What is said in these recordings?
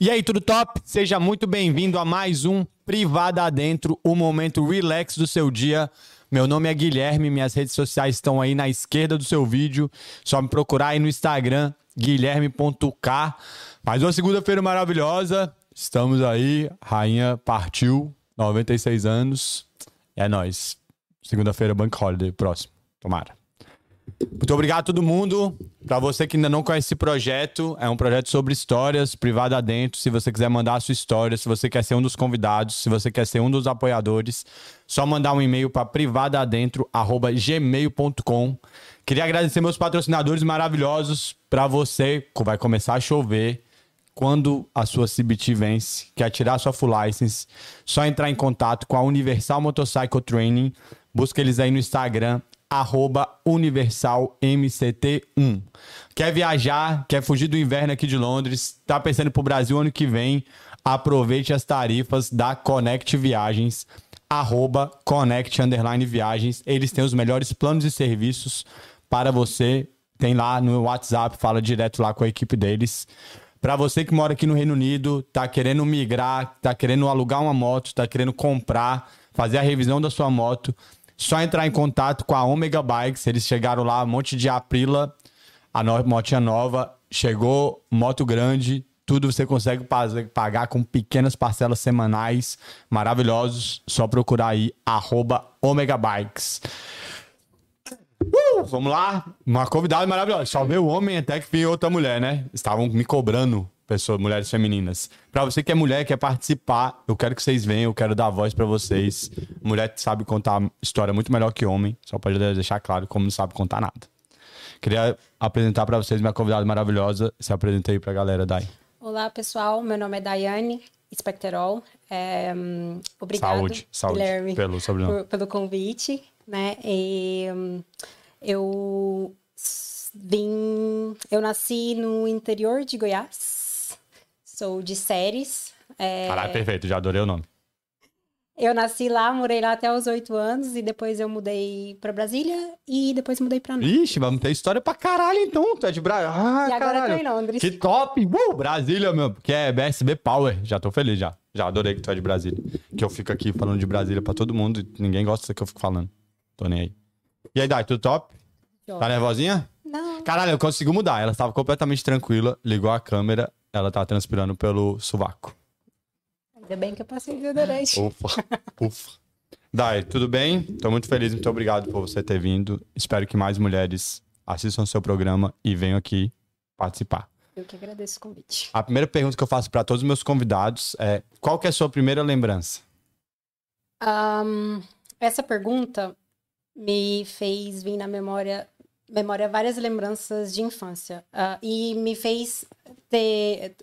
E aí, tudo top? Seja muito bem-vindo a mais um Privada Adentro, o momento relax do seu dia. Meu nome é Guilherme, minhas redes sociais estão aí na esquerda do seu vídeo. Só me procurar aí no Instagram, guilherme.k. Mais uma segunda-feira maravilhosa. Estamos aí, rainha partiu, 96 anos. É nóis. Segunda-feira, Bank Holiday, próximo. Tomara. Muito obrigado a todo mundo. Para você que ainda não conhece esse projeto, é um projeto sobre histórias, privado adentro. Se você quiser mandar a sua história, se você quer ser um dos convidados, se você quer ser um dos apoiadores, só mandar um e-mail para privadaadentro@gmail.com. Queria agradecer meus patrocinadores maravilhosos. Para você, vai começar a chover quando a sua CBT vence, quer tirar a sua full license, só entrar em contato com a Universal Motorcycle Training. Busca eles aí no Instagram, arroba universalmct1. Quer viajar, quer fugir do inverno aqui de Londres, tá pensando pro Brasil ano que vem, aproveite as tarifas da Connect Viagens, arroba Connect Underline Viagens. Eles têm os melhores planos e serviços para você. Tem lá no WhatsApp, fala direto lá com a equipe deles. Para você que mora aqui no Reino Unido, tá querendo migrar, tá querendo alugar uma moto, tá querendo comprar, fazer a revisão da sua moto, só entrar em contato com a Omega Bikes. Eles chegaram lá, um monte de Aprila, a no motinha nova. Chegou, moto grande, tudo você consegue pagar com pequenas parcelas semanais, maravilhosos. Só procurar aí, arroba Omega Bikes. Vamos lá, uma convidada maravilhosa. Só veio o homem até que veio outra mulher, né? Estavam me cobrando pessoas, mulheres femininas. Para você que é mulher, quer participar, eu quero que vocês venham, eu quero dar voz para vocês. Mulher sabe contar história muito melhor que homem, só pode deixar claro como não sabe contar nada. Queria apresentar para vocês minha convidada maravilhosa. Se apresenta aí pra galera, Dai. Olá, pessoal. Meu nome é Daiane Specterol. É, um, obrigado, saúde, saúde, Guilherme, pelo sobrenome. Por, pelo convite. Né? E, um, eu vim... Eu nasci no interior de Goiás. Sou de Séries. É... Caralho, perfeito. Já adorei o nome. Eu nasci lá, morei lá até os oito anos e depois eu mudei pra Brasília e depois mudei pra Londres. Ixi, vamos ter história pra caralho então. Tu é de Brasília. Ah, E agora caralho. tô em Londres. Que top! Uh, Brasília, meu. Que é BSB Power. Já tô feliz já. Já adorei que tu é de Brasília. Que eu fico aqui falando de Brasília pra todo mundo e ninguém gosta do que eu fico falando. Tô nem aí. E aí, Dai, tudo top? Tá nervosinha? Não. Caralho, eu consegui mudar. Ela estava completamente tranquila, ligou a câmera, ela tá transpirando pelo sovaco. Ainda bem que eu passei deodorante. Ufa, ufa. Dai, tudo bem? Tô muito feliz, muito obrigado por você ter vindo. Espero que mais mulheres assistam seu programa e venham aqui participar. Eu que agradeço o convite. A primeira pergunta que eu faço para todos os meus convidados é: qual que é a sua primeira lembrança? Ahn, essa pergunta me fez vir na memória, memória várias lembranças de infância. Ah, e me fez ter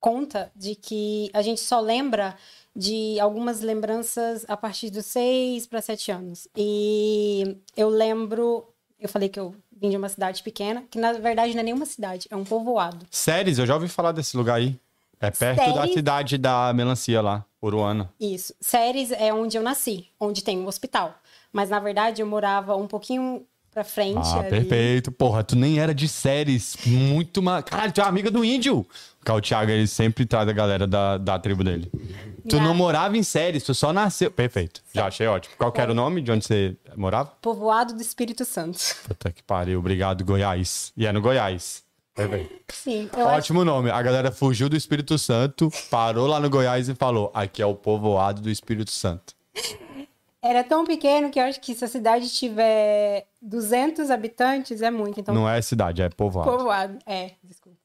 conta de que a gente só lembra de algumas lembranças a partir dos seis para sete anos. E eu lembro, eu falei que eu vim de uma cidade pequena, que na verdade não é nenhuma cidade, é um povoado. Séries, eu já ouvi falar desse lugar aí. É perto da cidade da melancia lá, Uruana. Isso. Séries é onde eu nasci, onde tem um hospital. Mas na verdade eu morava um pouquinho pra frente. Ah, ali. perfeito. Porra, tu nem era de séries. Muito uma. Caralho, tu é amiga do índio. Porque o Thiago, ele sempre traz a galera da, da tribo dele. Tu não morava em séries, tu só nasceu. Perfeito. Já achei ótimo. Qual era o nome de onde você morava? Povoado do Espírito Santo. Puta que pariu. Obrigado, Goiás. E é no Goiás. Perfeito. Sim, eu acho Ótimo nome. A galera fugiu do Espírito Santo, parou lá no Goiás e falou: aqui é o povoado do Espírito Santo. Era tão pequeno que eu acho que se a cidade tiver 200 habitantes é muito. Então, Não é cidade, é povoado. povoado. É, desculpa.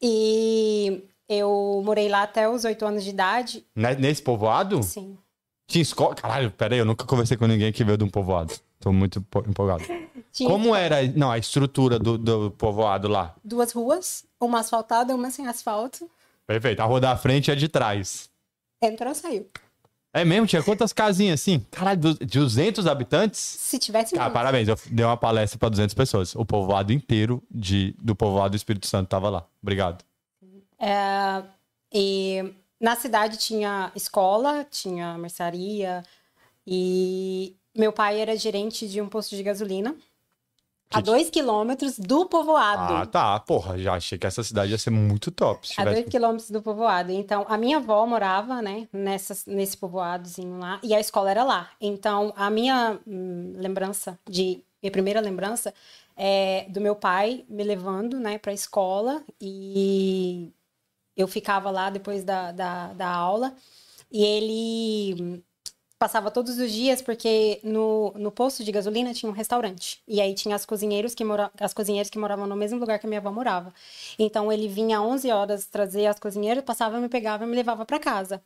E eu morei lá até os 8 anos de idade. Ne- Nesse povoado? Sim. Tinha escola. Caralho, peraí, eu nunca conversei com ninguém que veio de um povoado. Tô muito po- empolgado. Tinha Como era, não, a estrutura do, do povoado lá? duas ruas, uma asfaltada, uma sem asfalto. Perfeito. A rua da frente é de trás. Entrou, saiu. É mesmo? Tinha quantas casinhas assim? Caralho, du- 200 habitantes? Se tivesse Cara, muito. parabéns. Eu dei uma palestra pra 200 pessoas. O povoado inteiro de, do povoado do Espírito Santo tava lá. Obrigado. É, e na cidade tinha escola, tinha mercearia e meu pai era gerente de um posto de gasolina a dois quilômetros do povoado. Ah, tá. Porra, já achei que essa cidade ia ser muito top. A dois quilômetros do povoado. Então, a minha avó morava, né, nessa, nesse povoadozinho lá, e a escola era lá. Então, a minha hum, lembrança de. Minha primeira lembrança é do meu pai me levando, né, pra escola, e eu ficava lá depois da, da, da aula, e ele passava todos os dias, porque no, no posto de gasolina tinha um restaurante. E aí tinha as cozinheiros que mora, as cozinheiras que moravam no mesmo lugar que minha avó morava. Então ele vinha às 11 horas trazer as cozinheiras, passava, me pegava e me levava para casa.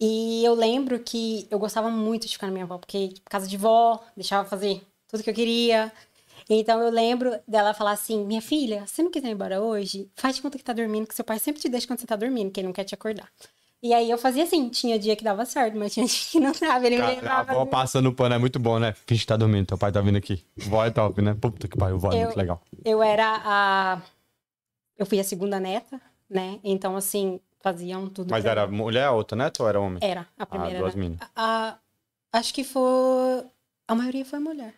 E eu lembro que eu gostava muito de ficar na minha avó, porque tipo, casa de vó, deixava fazer tudo que eu queria. Então eu lembro dela falar assim: minha filha, se não quiser ir embora hoje, faz de conta que tá dormindo, que seu pai sempre te deixa quando você tá dormindo, que ele não quer te acordar. E aí eu fazia assim, tinha dia que dava certo, mas tinha dia que não dava. Ele me Cara, a levava. avó passando pano é muito bom, né? Finge que tá dormindo, teu pai tá vindo aqui. Vó é top, né? Puta que pariu, vó é Eu- muito legal. Eu era a. Eu fui a segunda neta, né? Então, assim, faziam tudo. Mas era mim. mulher ou outra neta ou era homem? Era, a Ah, primeira. duas né? minas. A- acho que foi. A maioria foi mulher.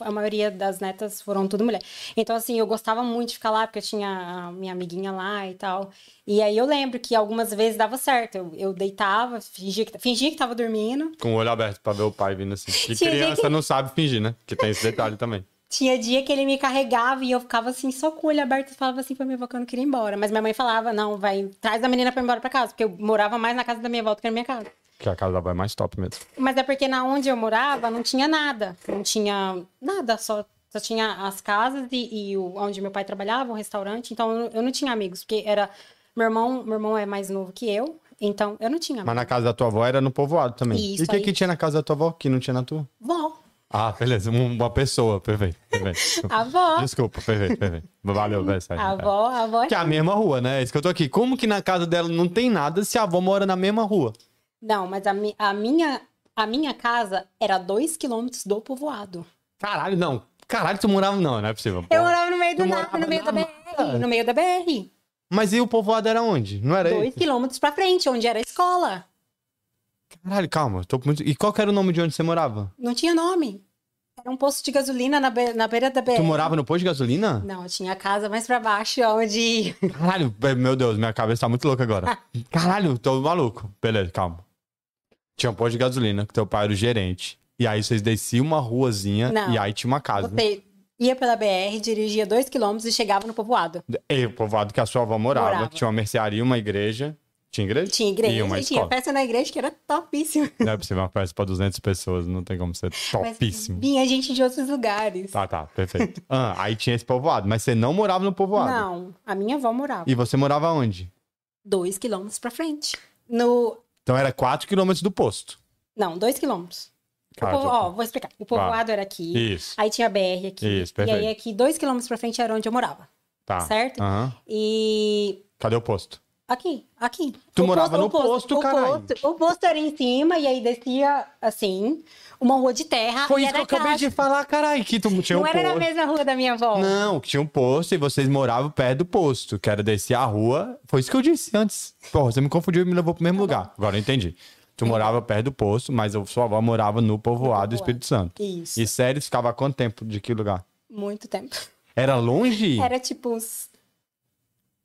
A maioria das netas foram tudo mulher. Então, assim, eu gostava muito de ficar lá, porque eu tinha a minha amiguinha lá e tal. E aí eu lembro que algumas vezes dava certo. Eu, eu deitava, fingia que, fingia que tava dormindo. Com o olho aberto pra ver o pai vindo assim. Que Tinha criança gente- não sabe fingir, né? Que tem esse detalhe também. Tinha dia que ele me carregava e eu ficava assim, só com o olho aberto e falava assim pra minha avó que eu não queria ir embora. Mas minha mãe falava, não, vai, traz a menina pra ir embora pra casa. Porque eu morava mais na casa da minha avó do que na minha casa. Que a casa da avó é mais top mesmo. Mas é porque na onde eu morava não tinha nada. Não tinha nada, só, só tinha as casas e, e o, onde meu pai trabalhava, o restaurante. Então eu, eu não tinha amigos, porque era. Meu irmão, meu irmão é mais novo que eu, então eu não tinha Mas amigos. na casa da tua avó era no povoado também. Isso e o que, aí. que tinha na casa da tua avó que não tinha na tua? Vó, Ah, beleza. Um- Uma pessoa. Perfeito. perfeito. a avó. Desculpa, perfeito, perfeito. Valeu, velho. avó, avó. Que é a mesma rua, né? É isso que eu tô aqui. Como que na casa dela não tem nada se a avó mora na mesma rua? Não, mas a, mi- a minha, a minha casa era dois quilômetros do povoado. Caralho, não. Caralho, tu morava. Não, não é possível. Eu morava no meio do nada, no meio da BR. No meio da BR. Mas e o povoado era onde? Não era Dois esse? quilômetros pra frente, onde era a escola. Caralho, calma. Tô muito... E qual era o nome de onde você morava? Não tinha nome. Era um posto de gasolina na, be- na beira da BR. Tu morava no posto de gasolina? Não, tinha a casa mais pra baixo, onde. Caralho, meu Deus, minha cabeça tá muito louca agora. Caralho, tô maluco. Beleza, calma. Tinha um posto de gasolina, que teu pai era o gerente. E aí vocês desciam uma ruazinha Não. e aí tinha uma casa. Você ia pela BR, dirigia dois quilômetros e chegava no povoado. E o povoado que a sua avó morava, Morava. que tinha uma mercearia, uma igreja. Tinha igreja? Tinha igreja, E uma tinha escola. festa na igreja que era topíssima. Não é possível uma festa pra 200 pessoas, não tem como ser Mas topíssimo. vinha gente de outros lugares. Tá, tá, perfeito. Ah, aí tinha esse povoado, mas você não morava no povoado. Não, a minha avó morava E você morava onde? dois quilômetros pra frente. No. Então era 4 quilômetros do posto. Não, dois quilômetros. O Cara, povo- Ó, vou explicar. O povoado era aqui. Isso, Aí tinha a BR aqui. Isso, e aí perfeito. aqui, dois quilômetros pra frente era onde eu morava. tá. certo? Aham. E Cadê o posto? Aqui, aqui. Tu O morava no posto, o caralho. posto, o posto era em cima e aí descia, assim, uma rua de terra. Foi isso que eu acabei casa. de falar, caralho, que tu tinha um Não era na posto. mesma rua da minha avó. Não, que tinha um posto e vocês moravam perto do posto, que era descer a rua. Foi isso que eu disse antes. Porra, você me confundiu e me levou pro Tá mesmo lugar. Agora eu entendi. Tu morava perto do posto, mas a sua avó morava no povoado do Espírito Santo. Isso. E sério, ficava há quanto tempo de que lugar? Muito tempo. Era longe? Era tipo uns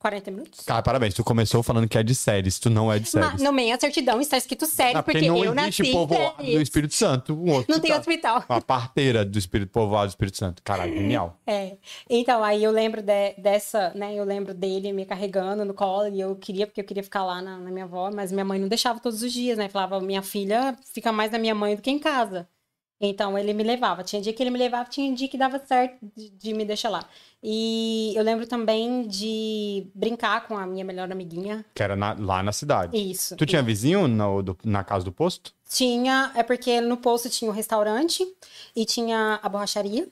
40 minutos. Cara, parabéns. Tu começou falando que é de séries. Tu não é de séries. Mas no meio a certidão está escrito sério, Ah, porque, não eu nasci povoado do. Espírito Santo. Um Não tem hospital. Uma parteira do Espírito Povoado do Espírito Santo. Caralho, genial. É. Então, aí eu lembro de- dessa, né? Eu lembro dele me carregando no colo e eu queria, porque eu queria ficar lá na, na minha avó, mas minha mãe não deixava todos os dias, né? Falava, minha filha fica mais na minha mãe do que em casa. Então, ele me levava. Tinha dia que ele me levava, tinha dia que dava certo de, de me deixar lá. E eu lembro também de brincar com a minha melhor amiguinha. Que era na- lá na cidade. Isso. Tu tinha vizinho no- do- na casa do posto? Tinha, é porque no posto tinha o restaurante e tinha a borracharia.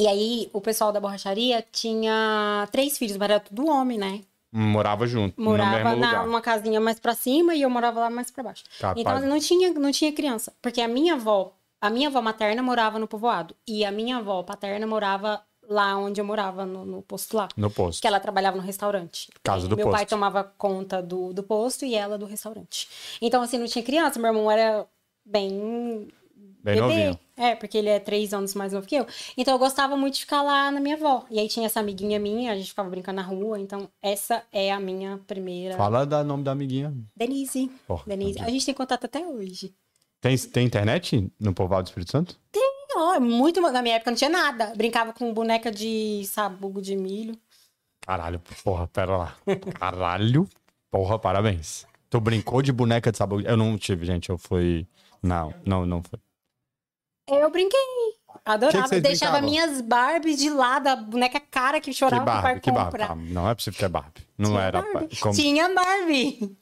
E aí o pessoal da borracharia tinha três filhos, mas era tudo homem, né? Morava junto, Morava na, numa casinha mais pra cima e eu morava lá mais pra baixo. Capaz. Então não tinha, não tinha criança, porque a minha avó, a minha avó materna morava no povoado e a minha avó paterna morava lá onde eu morava, no, no posto lá. No posto. Que ela trabalhava no restaurante. Casa do meu posto. pai tomava conta do, do posto e ela do restaurante. Então, assim, não tinha criança. Meu irmão era bem Bem bebê. novinho. É, porque ele é três anos mais novo que eu. Então eu gostava muito de ficar lá na minha avó. E aí tinha essa amiguinha minha, a gente ficava brincando na rua. Então essa é a minha primeira. Fala da nome da amiguinha. Denise. Porra, Denise. A gente tem contato até hoje. Tem, tem internet no povoado do Espírito Santo? Não, é muito. Na minha época não tinha nada. Brincava com boneca de sabugo de milho. Caralho, porra, pera lá. Caralho, porra, parabéns. Tu brincou de boneca de sabor? Eu não tive, gente, eu fui... Não, não, não foi. Eu brinquei. Adorava. Que que Deixava brincavam? minhas Barbies de lado, a boneca cara que Que chorava Barbie, que Barbie. comprar. Ah, não é possível que é Barbie. Não Tinha era... Barbie. Como, Tinha Barbie.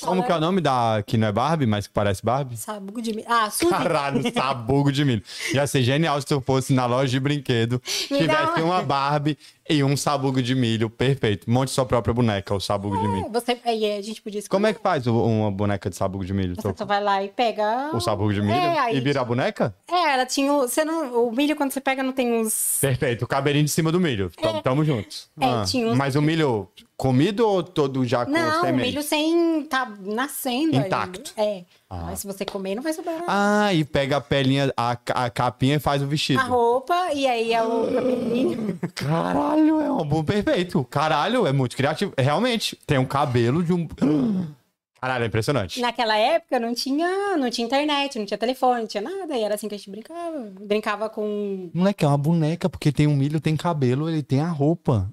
Como que é o nome da... Que não é Barbie, mas que parece Barbie? Sabugo de milho. Ah, Suzy. Caralho, sabugo de milho. Ia ser genial se tu fosse na loja de brinquedo, Me tivesse uma- uma Barbie e um sabugo de milho, perfeito. Monte sua própria boneca, o sabugo de milho. Você, aí a gente podia escolher. Como é que faz uma boneca de sabugo de milho? Você só vai lá e pega. O sabugo de milho É, e vira a boneca? É, ela tinha. o- Você não, o milho, quando você pega, não tem uns. Perfeito, o cabelinho de cima do milho. Tamo, tamo juntos. É, tinha uns- Mas o milho comido ou todo já com Não, semente? milho sem. tá nascendo. Intacto. Ainda. É. Mas se você comer, não vai sobrar nada. Ah, e pega a pelinha, a, a capinha e faz o vestido. A roupa, e aí é o cabelinho. Caralho, é um bom perfeito. Caralho, é muito criativo. Realmente, tem um cabelo de um. Caralho, é impressionante. Naquela época não tinha, não tinha internet, não tinha telefone, não tinha nada. E era assim que a gente brincava. Brincava com. Moleque, é uma boneca, porque tem um milho, tem cabelo, ele tem a roupa.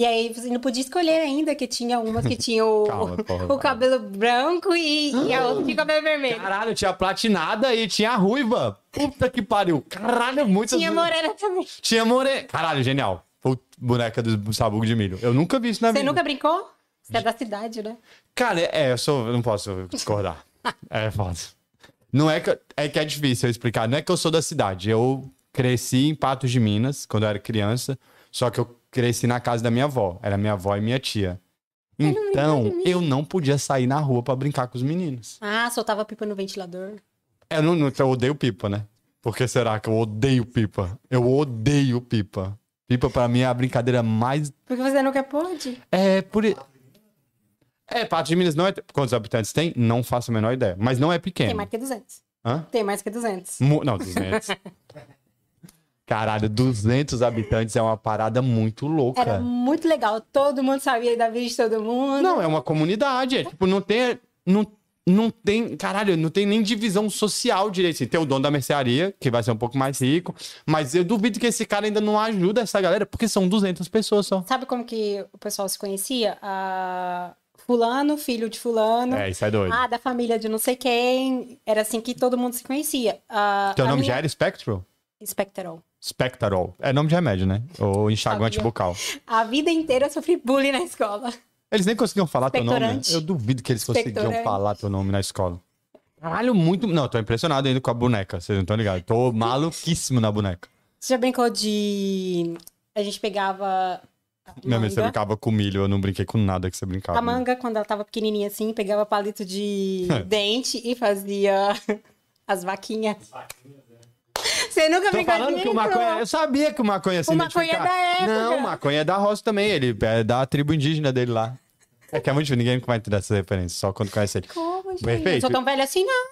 E aí você não podia escolher ainda, que tinha umas que tinha o, Calma, porra, o cabelo branco e, e a outra tinha cabelo vermelho. Caralho, tinha platinada e tinha ruiva. Puta que pariu. Caralho, muitas. Tinha morena também. Tinha more... Caralho, genial. Put- Boneca do sabugo de milho. Eu nunca vi isso na Você vida. nunca brincou? Você é da cidade, né? Cara, é, eu sou. Eu não posso discordar. é foda. Não é que, é que é difícil eu explicar. Não é que eu sou da cidade. Eu cresci em Patos de Minas quando eu era criança. Só que eu cresci na casa da minha avó. Era minha avó e minha tia. Então, eu não podia sair na rua pra brincar com os meninos. Ah, soltava pipa no ventilador. Eu, não, eu odeio pipa, né? Por que será que eu odeio pipa? Eu odeio pipa. Pipa pra mim é a brincadeira mais. Porque você nunca pôde? É por. É, Patos de Minas não é. Quantos habitantes tem? Não faço a menor ideia. Mas não é Tem pequeno. mais que 200. Hã? Tem mais que 200. Mu- Não, 200. Caralho, 200 habitantes é uma parada muito louca. Era muito legal. Todo mundo sabia da vida de todo mundo. Não, é uma comunidade. É, tipo, não tem. Não, não tem. Caralho, não tem nem divisão social direito. Assim, tem o dono da mercearia, que vai ser um pouco mais rico. Mas eu duvido que esse cara ainda não ajuda essa galera, porque são 200 pessoas só. Sabe como que o pessoal se conhecia? Ah, fulano, filho de fulano. É, isso é doido. Ah, da família de não sei quem. Era assim que todo mundo se conhecia. Ah, Teu nome minha- já era Spectral? Spectral. Spectral. É nome de remédio, né? Ou enxaguante Sabia. bucal. A vida inteira eu sofri bullying na escola. Eles nem conseguiam falar teu nome. Expectorante. Eu duvido que eles conseguiam falar teu nome na escola. Caralho, muito. Não, tô impressionado ainda com a boneca. Vocês não estão ligados. Tô maluquíssimo na boneca. Você já brincou de. A gente pegava. a Minha mãe, você brincava com milho, eu não brinquei com nada que você brincava. A manga, quando ela tava pequenininha assim, pegava palito de dente e fazia as vaquinhas. Você nunca Tô falando que o maconha. Eu sabia que o maconha se O maconha é da época. Não, o maconha é da roça também. Ele é da tribo indígena dele lá. É que é muito difícil, ninguém vai entender essa referência, só quando conhece ele. Como, gente? Perfeito. Não sou tão velha assim, não.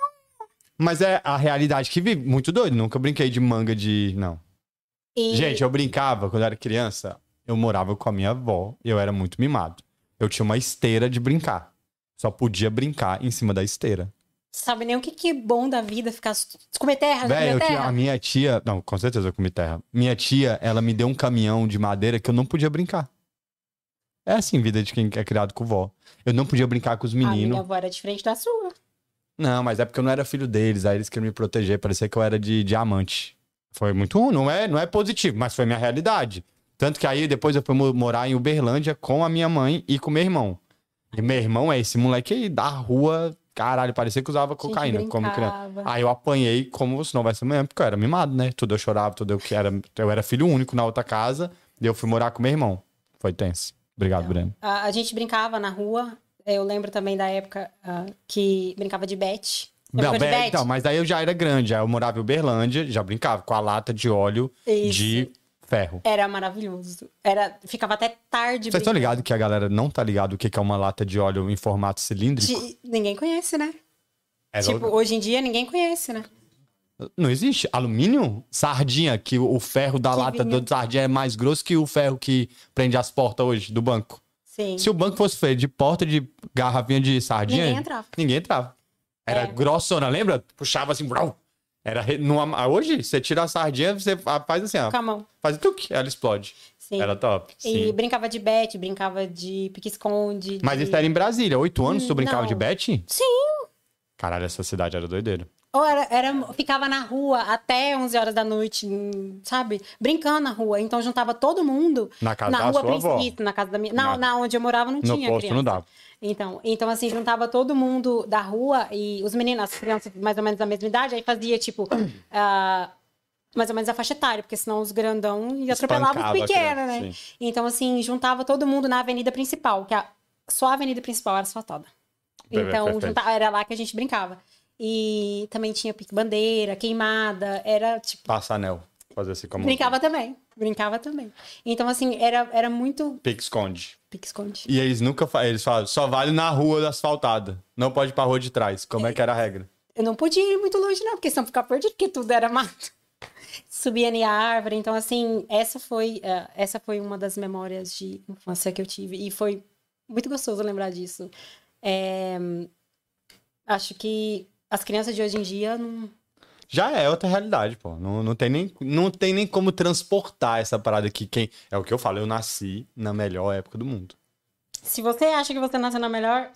Mas é a realidade que vive. Muito doido. Nunca brinquei de manga de. Não. E- Gente, eu brincava quando eu era criança. Eu morava com a minha avó e eu era muito mimado. Eu tinha uma esteira de brincar. Só podia brincar em cima da esteira. Sabe nem o que, que é bom da vida ficar. Comer terra, Véi, comer tinha, terra. a minha tia. Não, com certeza eu comi terra. Minha tia, ela me deu um caminhão de madeira que eu não podia brincar. É assim, vida de quem é criado com vó. Eu não podia brincar com os A minha meninos. avó era diferente da sua. Não, mas é porque eu não era filho deles. Aí eles queriam me proteger. Parecia que eu era de diamante. Foi muito ruim. Não é, não é positivo, mas foi minha realidade. Tanto que aí depois eu fui mo- morar em Uberlândia com a minha mãe e com meu irmão. E meu irmão é esse moleque aí da rua. Caralho, parecia que usava cocaína como criança. Aí eu apanhei como se não vai ser amanhã, porque eu era mimado, né? Tudo eu chorava, tudo eu que era. Eu era filho único na outra casa. E eu fui morar com meu irmão. Foi tenso. Obrigado, Breno. A, a gente brincava na rua. Eu lembro também da época ah, que brincava de bet. Já Não, bet? então, mas aí eu já era grande. Aí eu morava em Uberlândia, já brincava com a lata de óleo Isso. de ferro. Era maravilhoso. Era, ficava até tarde. Vocês estão ligados que a galera não tá ligado o que é uma lata de óleo em formato cilíndrico? De- Ninguém conhece, né? Era tipo, o- hoje em dia ninguém conhece, né? Não existe. Alumínio? Sardinha, que o ferro da Que lata vinha- de sardinha é mais grosso que o ferro que prende as portas hoje do banco. Sim. Se o banco fosse feito de porta de garrafinha de sardinha. Ninguém entrava. Ninguém entrava. Era É. grossona, lembra? Puxava assim, brau. Era numa- hoje, você tira a sardinha, você fa- faz assim, ó. Com a mão. Faz tuc, ela explode. Sim. Era top. E Sim. brincava de bet, brincava de pique-esconde. Mas de... isso era em Brasília. Oito anos tu Hum, brincava não. de bet? Sim. Caralho, essa cidade era doideira. Ou era, era, ficava na rua até 11 horas da noite, sabe? Brincando na rua. Então juntava todo mundo Na casa na da rua sua avó. Na casa da minha. Não, Na- na onde eu morava não No tinha posto criança. não dava. Então, então, assim, juntava todo mundo da rua e os meninos, as crianças mais ou menos da mesma idade, aí fazia, tipo, ah, mais ou menos a faixa etária, porque senão os grandão iam atropelar os pequenos, né? sim. Então, assim, juntava todo mundo na avenida principal, que a, só a avenida principal era asfaltada. Então, perfeito. juntava, era lá que a gente brincava. E também tinha pique-bandeira, queimada, era, tipo, Passa anel. Fazer assim como. brincava também. Brincava também. Então, assim, era, era muito Pique esconde. pique-esconde. E eles nunca fa... eles falam, só vale na rua asfaltada. Não pode ir pra rua de trás. Como é que era a regra? Eu não podia ir muito longe, não, porque senão ficava perdido, porque tudo era mato. Subia em árvore. Então, assim, essa foi, eh, essa foi uma das memórias de infância que eu tive. E foi muito gostoso lembrar disso. É, acho que as crianças de hoje em dia não. Já é outra realidade, pô. Não, não, tem nem, não tem nem como transportar essa parada aqui. Quem... É o que eu falo, eu nasci na melhor época do mundo. Se você acha que você nasceu na melhor,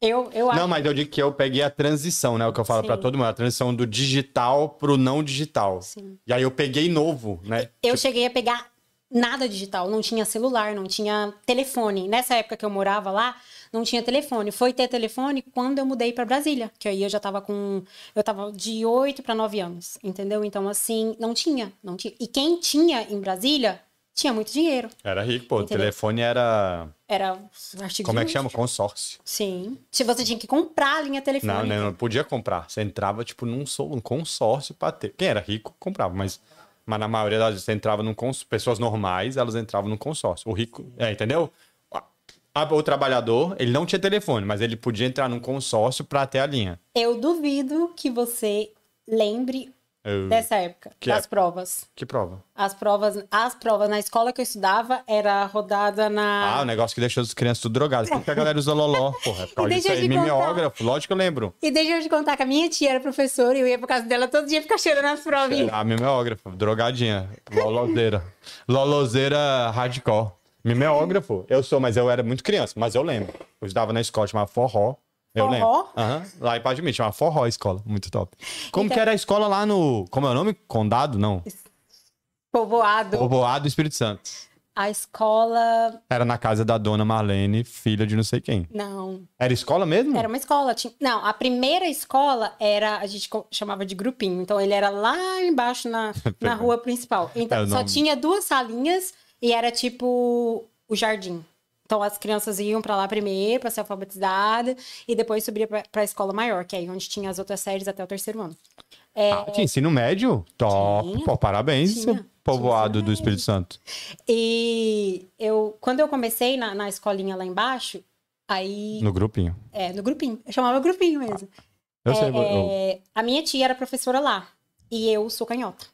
eu, eu acho. Não, mas eu digo que eu peguei a transição, né? O que eu falo pra todo mundo. A transição do digital pro não digital. Sim. E aí eu peguei novo, né? Eu cheguei a pegar nada digital, não tinha celular, não tinha telefone. Nessa época que eu morava lá, não tinha telefone. Foi ter telefone quando eu mudei para Brasília, que aí eu já tava com eu tava de 8 para 9 anos, entendeu? Então assim, não tinha, não tinha. E quem tinha em Brasília tinha muito dinheiro. Era rico, pô. O Entendeu? telefone era. Era artigo Como é que chama? Consórcio. Sim. Se você tinha que comprar a linha Não, telefônica. não, não podia comprar. Você entrava, tipo, num, consórcio pra ter. Quem era rico, comprava, mas, mas na maioria das vezes entrava num consórcio. Pessoas normais, elas entravam num consórcio. O rico. É, entendeu? O trabalhador, ele não tinha telefone, mas ele podia entrar num consórcio pra ter a linha. Eu duvido que você lembre Eu- dessa época, Que das época? provas. Que prova? As provas, as provas na escola que eu estudava era rodada Ah, na. o negócio que deixou as crianças tudo drogadas. Por que a galera usa loló? Porra, é por causa disso aí. Mimeógrafo, lógico que eu lembro. E deixa eu te contar que a minha tia era professora e eu ia por casa dela todo dia ficar cheirando as provinhas. Ah, mimeógrafo, drogadinha. Lolozeira. Lolozeira hardcore. Mimeógrafo, eu sou, mas eu era muito criança, mas eu lembro. Eu estudava na escola, chamava Forró. Eu Forró? lembro. Aham, Lá em Paz de Mim, chamava Forró a escola. Muito top. Como Então- que era a escola lá no. Como é o nome? Condado? Não. Povoado. Povoado do Espírito Santo. A escola. Era na casa da dona Marlene, filha de não sei quem. Não. Era escola mesmo? Era uma escola. Tinha... Não, a primeira escola era. A gente co- chamava de grupinho. Então ele era lá embaixo na, na rua principal. Então É, só tinha duas salinhas e era tipo o jardim. Então as crianças iam pra lá primeiro pra ser alfabetizada e depois subia pra, pra escola maior, que é aí onde tinha as outras séries até o terceiro ano. É, Ah, tinha ensino médio? Top. Tinha. Pô, parabéns, Tinha. povoado Tinha do Espírito Santo. E eu, quando eu comecei na, na escolinha lá embaixo, aí. No grupinho. É, no grupinho. Eu chamava grupinho mesmo. Eu É, sei. eu- é, a minha tia era professora lá. E eu sou canhota.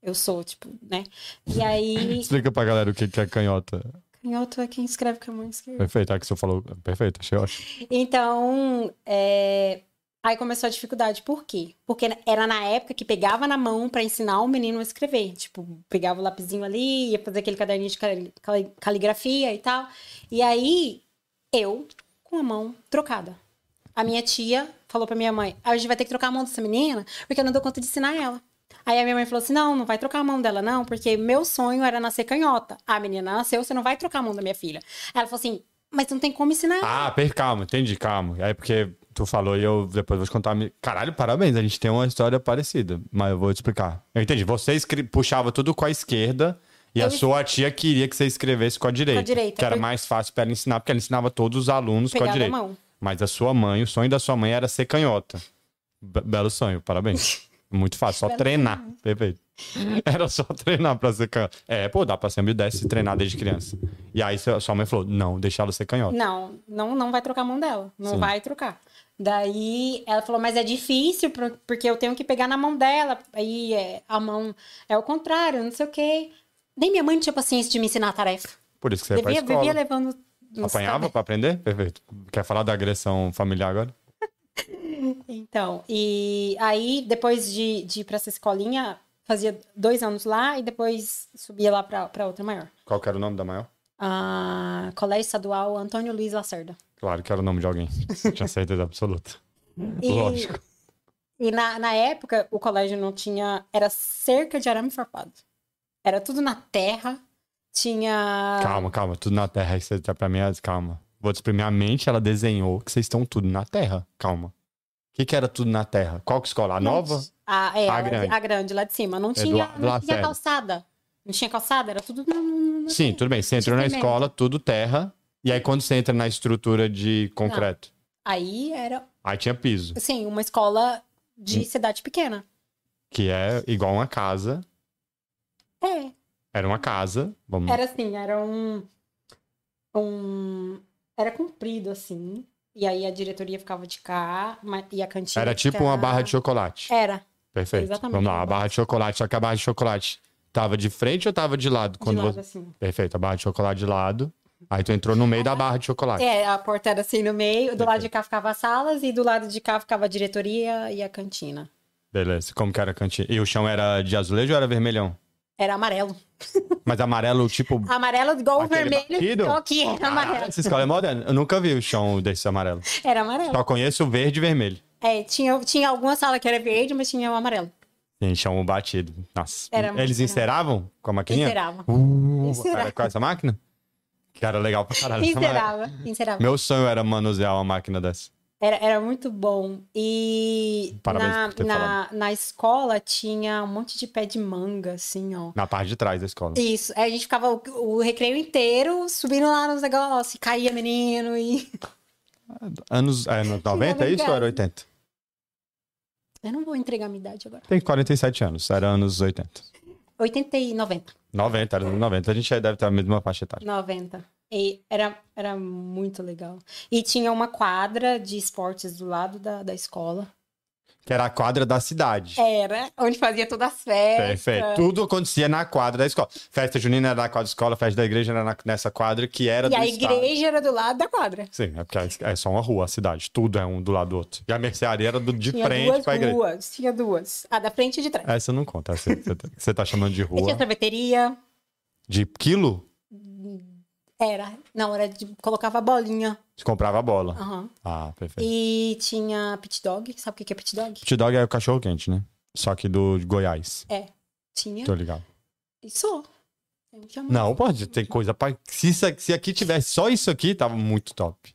Eu sou, tipo, né? E aí. Explica pra galera o que é canhota. Canhoto é quem escreve com a mão esquerda. Perfeito, é que você falou. Perfeito, achei ótimo. Então, é, aí começou a dificuldade. Por quê? Porque era na época que pegava na mão pra ensinar o menino a escrever. Tipo, pegava o lapisinho ali, ia fazer aquele caderninho de cali- cali- caligrafia e tal. E aí, eu com a mão trocada. A minha tia falou pra minha mãe: "Ah, a gente vai ter que trocar a mão dessa menina, porque eu não dou conta de ensinar ela. Aí a minha mãe falou assim: não, não vai trocar a mão dela, não, porque meu sonho era nascer canhota. A menina nasceu, você não vai trocar a mão da minha filha. Ela falou assim: mas não tem como ensinar. Ah, per, calma, entendi, calma. Aí porque tu falou e eu depois vou te contar. a Caralho, parabéns, a gente tem uma história parecida, mas eu vou te explicar. Eu entendi, você puxava tudo com a esquerda e a Eu- sua tia queria que você escrevesse com a direita. direita, Que era mais fácil pra ela ensinar, porque ela ensinava todos os alunos com a Pegava a direita. mão. Mas a sua mãe, o sonho da sua mãe era ser canhota. Be- belo sonho, parabéns. Muito fácil, só treinar. Perfeito. Era só treinar pra ser canhoto. É, pô, dá pra ser ambidestro e treinar desde criança. E aí sua mãe falou, não, deixa ela ser canhota. Não, não, não vai trocar a mão dela. Não Sim. vai trocar. Daí ela falou, mas é difícil por- porque eu tenho que pegar na mão dela. Aí é, a mão é o contrário, não sei o quê. Nem minha mãe tinha paciência de me ensinar a tarefa. Por isso que você ia pra escola. vivia levando. Apanhava pra aprender? Perfeito. Quer falar da agressão familiar agora? Então, e aí depois de, de ir pra essa escolinha, fazia dois anos lá e depois subia lá pra, pra outra maior. Qual que era o nome da maior? A Colégio Estadual Antônio Luiz Lacerda. Claro que era o nome de alguém. Tinha certeza absoluta. E, Lógico. E na, na época, o colégio não tinha. Era cerca de arame farpado. Era tudo na terra. Tinha. Calma, calma. Tudo na terra. Isso tá pra mim, calma. Vou te exprimir a mente, ela desenhou que vocês estão tudo na terra. Calma. O que, que era tudo na terra? Qual que escola? A Não nova? A, é, A a, grande. a grande, lá de cima. Não tinha, Eduardo não tinha calçada. Não tinha calçada, era tudo. Sim, tudo bem. Você entrou na escola, tudo terra. E aí, quando você entra na estrutura de concreto, Aí era, aí tinha piso, assim, uma escola de Hum. cidade pequena. que é igual uma casa. É, Era uma casa. Vamos... Era assim, era um. um era comprido, assim. E aí a diretoria ficava de cá e a cantina. Era de tipo uma barra de chocolate. Era, Perfeito. exatamente, Vamos lá, a barra de chocolate. Só que a barra de chocolate tava de frente ou tava de lado? de Quando lado, você... assim. Perfeito, a barra de chocolate de lado. Aí tu entrou no meio da barra de chocolate. É, a porta era assim no meio, do lado de Perfeito. cá ficava as salas e do lado de cá ficava a diretoria e a cantina. Beleza. Como que era a cantina? E o chão era de azulejo ou era vermelhão? Era amarelo. Mas amarelo, tipo. Amarelo igual o vermelho, batido? só que era amarelo. essa escola é moderna. Eu nunca vi o chão desse amarelo. Era amarelo. Só conheço o verde e vermelho. É, tinha, tinha alguma sala que era verde, mas tinha o amarelo. Tem chão batido. Nossa. Era Eles enceravam com a maquininha? Encerava. Uh, Encerava. com essa máquina? Que era legal pra caralho. Encerava. Encerava. Meu sonho era manusear uma máquina dessa. Era, era muito bom. E Parabéns na, na, na escola tinha um monte de pé de manga, assim, ó. Na parte de trás da escola. Isso. Aí a gente ficava o, o recreio inteiro subindo lá nos negócios, e caía menino e. Anos, é, anos 90, é isso ou era 80? Eu não vou entregar a minha idade agora. Tem 47 anos, era anos 80. 80 e 90. 90, era anos 90. A gente aí deve ter a mesma faixa etária. 90. E era, era muito legal. E tinha uma quadra de esportes do lado da, da escola. Que era a quadra da cidade. Era, onde fazia todas as festas. Perfeito. Tudo acontecia na quadra da escola. Festa junina era na quadra da escola, festa da igreja era na- nessa quadra que era E do a estado. igreja era do lado da quadra. Sim, é porque é é só uma rua, a cidade. Tudo é um do lado do outro. E a mercearia era do, de Tinha frente duas pra igreja. ruas. Tinha duas. A da frente e de trás. Essa não conta. Essa você tá- você tá chamando de E tinha rua. sorveteria. De quilo? Era. Não, era de. Colocava bolinha. Você comprava a bola. Aham. Ah, perfeito. E tinha pit dog. Sabe o que é pit dog? Hot dog é o cachorro quente, né? Só que do de Goiás. É. Tinha. Tô ligado. E só. Não, pode, tem coisa pra. Se, se aqui tivesse só isso aqui, tava muito top.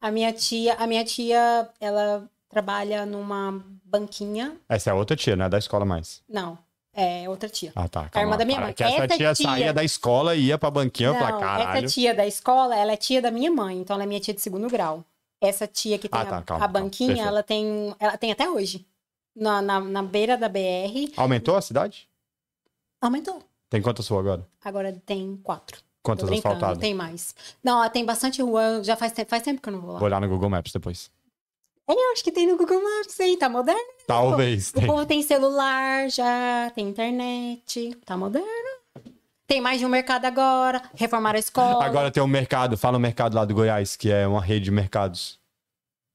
A minha tia, a minha tia, ela trabalha numa banquinha. Essa é a outra tia, não é da escola mais. Não, é outra tia. Ah, tá. A irmã calma, da minha mãe. Que essa Essa tia, tia- saía da escola e ia pra banquinha Não, caralho. essa tia da escola, ela é tia da minha mãe, então ela é minha tia de segundo grau. Essa tia que tem Ah, tá, a, calma, a calma, banquinha, perfeito. ela tem, ela tem até hoje. Na, na, na beira da BR, Aumentou a cidade? aumentou. Tem quantas ruas agora? Agora tem quatro. Quantas asfaltadas? tem mais. Não, tem bastante rua, já faz tempo, faz tempo que eu não vou lá. Vou olhar no Google Maps depois. Eu acho que tem no Google Maps, hein? Tá moderno. Talvez. O tenha. povo tem celular já, tem internet, tá moderno. Tem mais de um mercado agora, reformaram a escola. Agora tem um mercado, fala o mercado lá do Goiás, que é uma rede de mercados.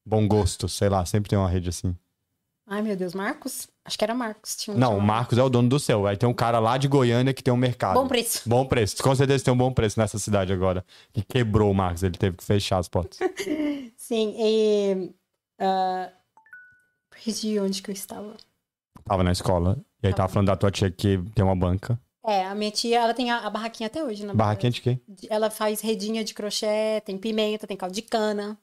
Bom gosto, sei lá, sempre tem uma rede assim. Ai, meu Deus, Marcos? Acho que era Marcos. Tinha um Não, o. Marcos é o dono do céu. Aí tem um cara lá de Goiânia que tem um mercado. Bom preço. Bom preço. Com certeza tem um bom preço nessa cidade agora. Que quebrou o Marcos, ele teve que fechar as portas. Sim, e. ah, perdi onde que eu estava. Tava na escola. E aí tava falando da tua tia que tem uma banca. É, a minha tia, ela tem a, a barraquinha até hoje, na Barraquinha de quê? Ela faz redinha de crochê, tem pimenta, tem caldo de cana.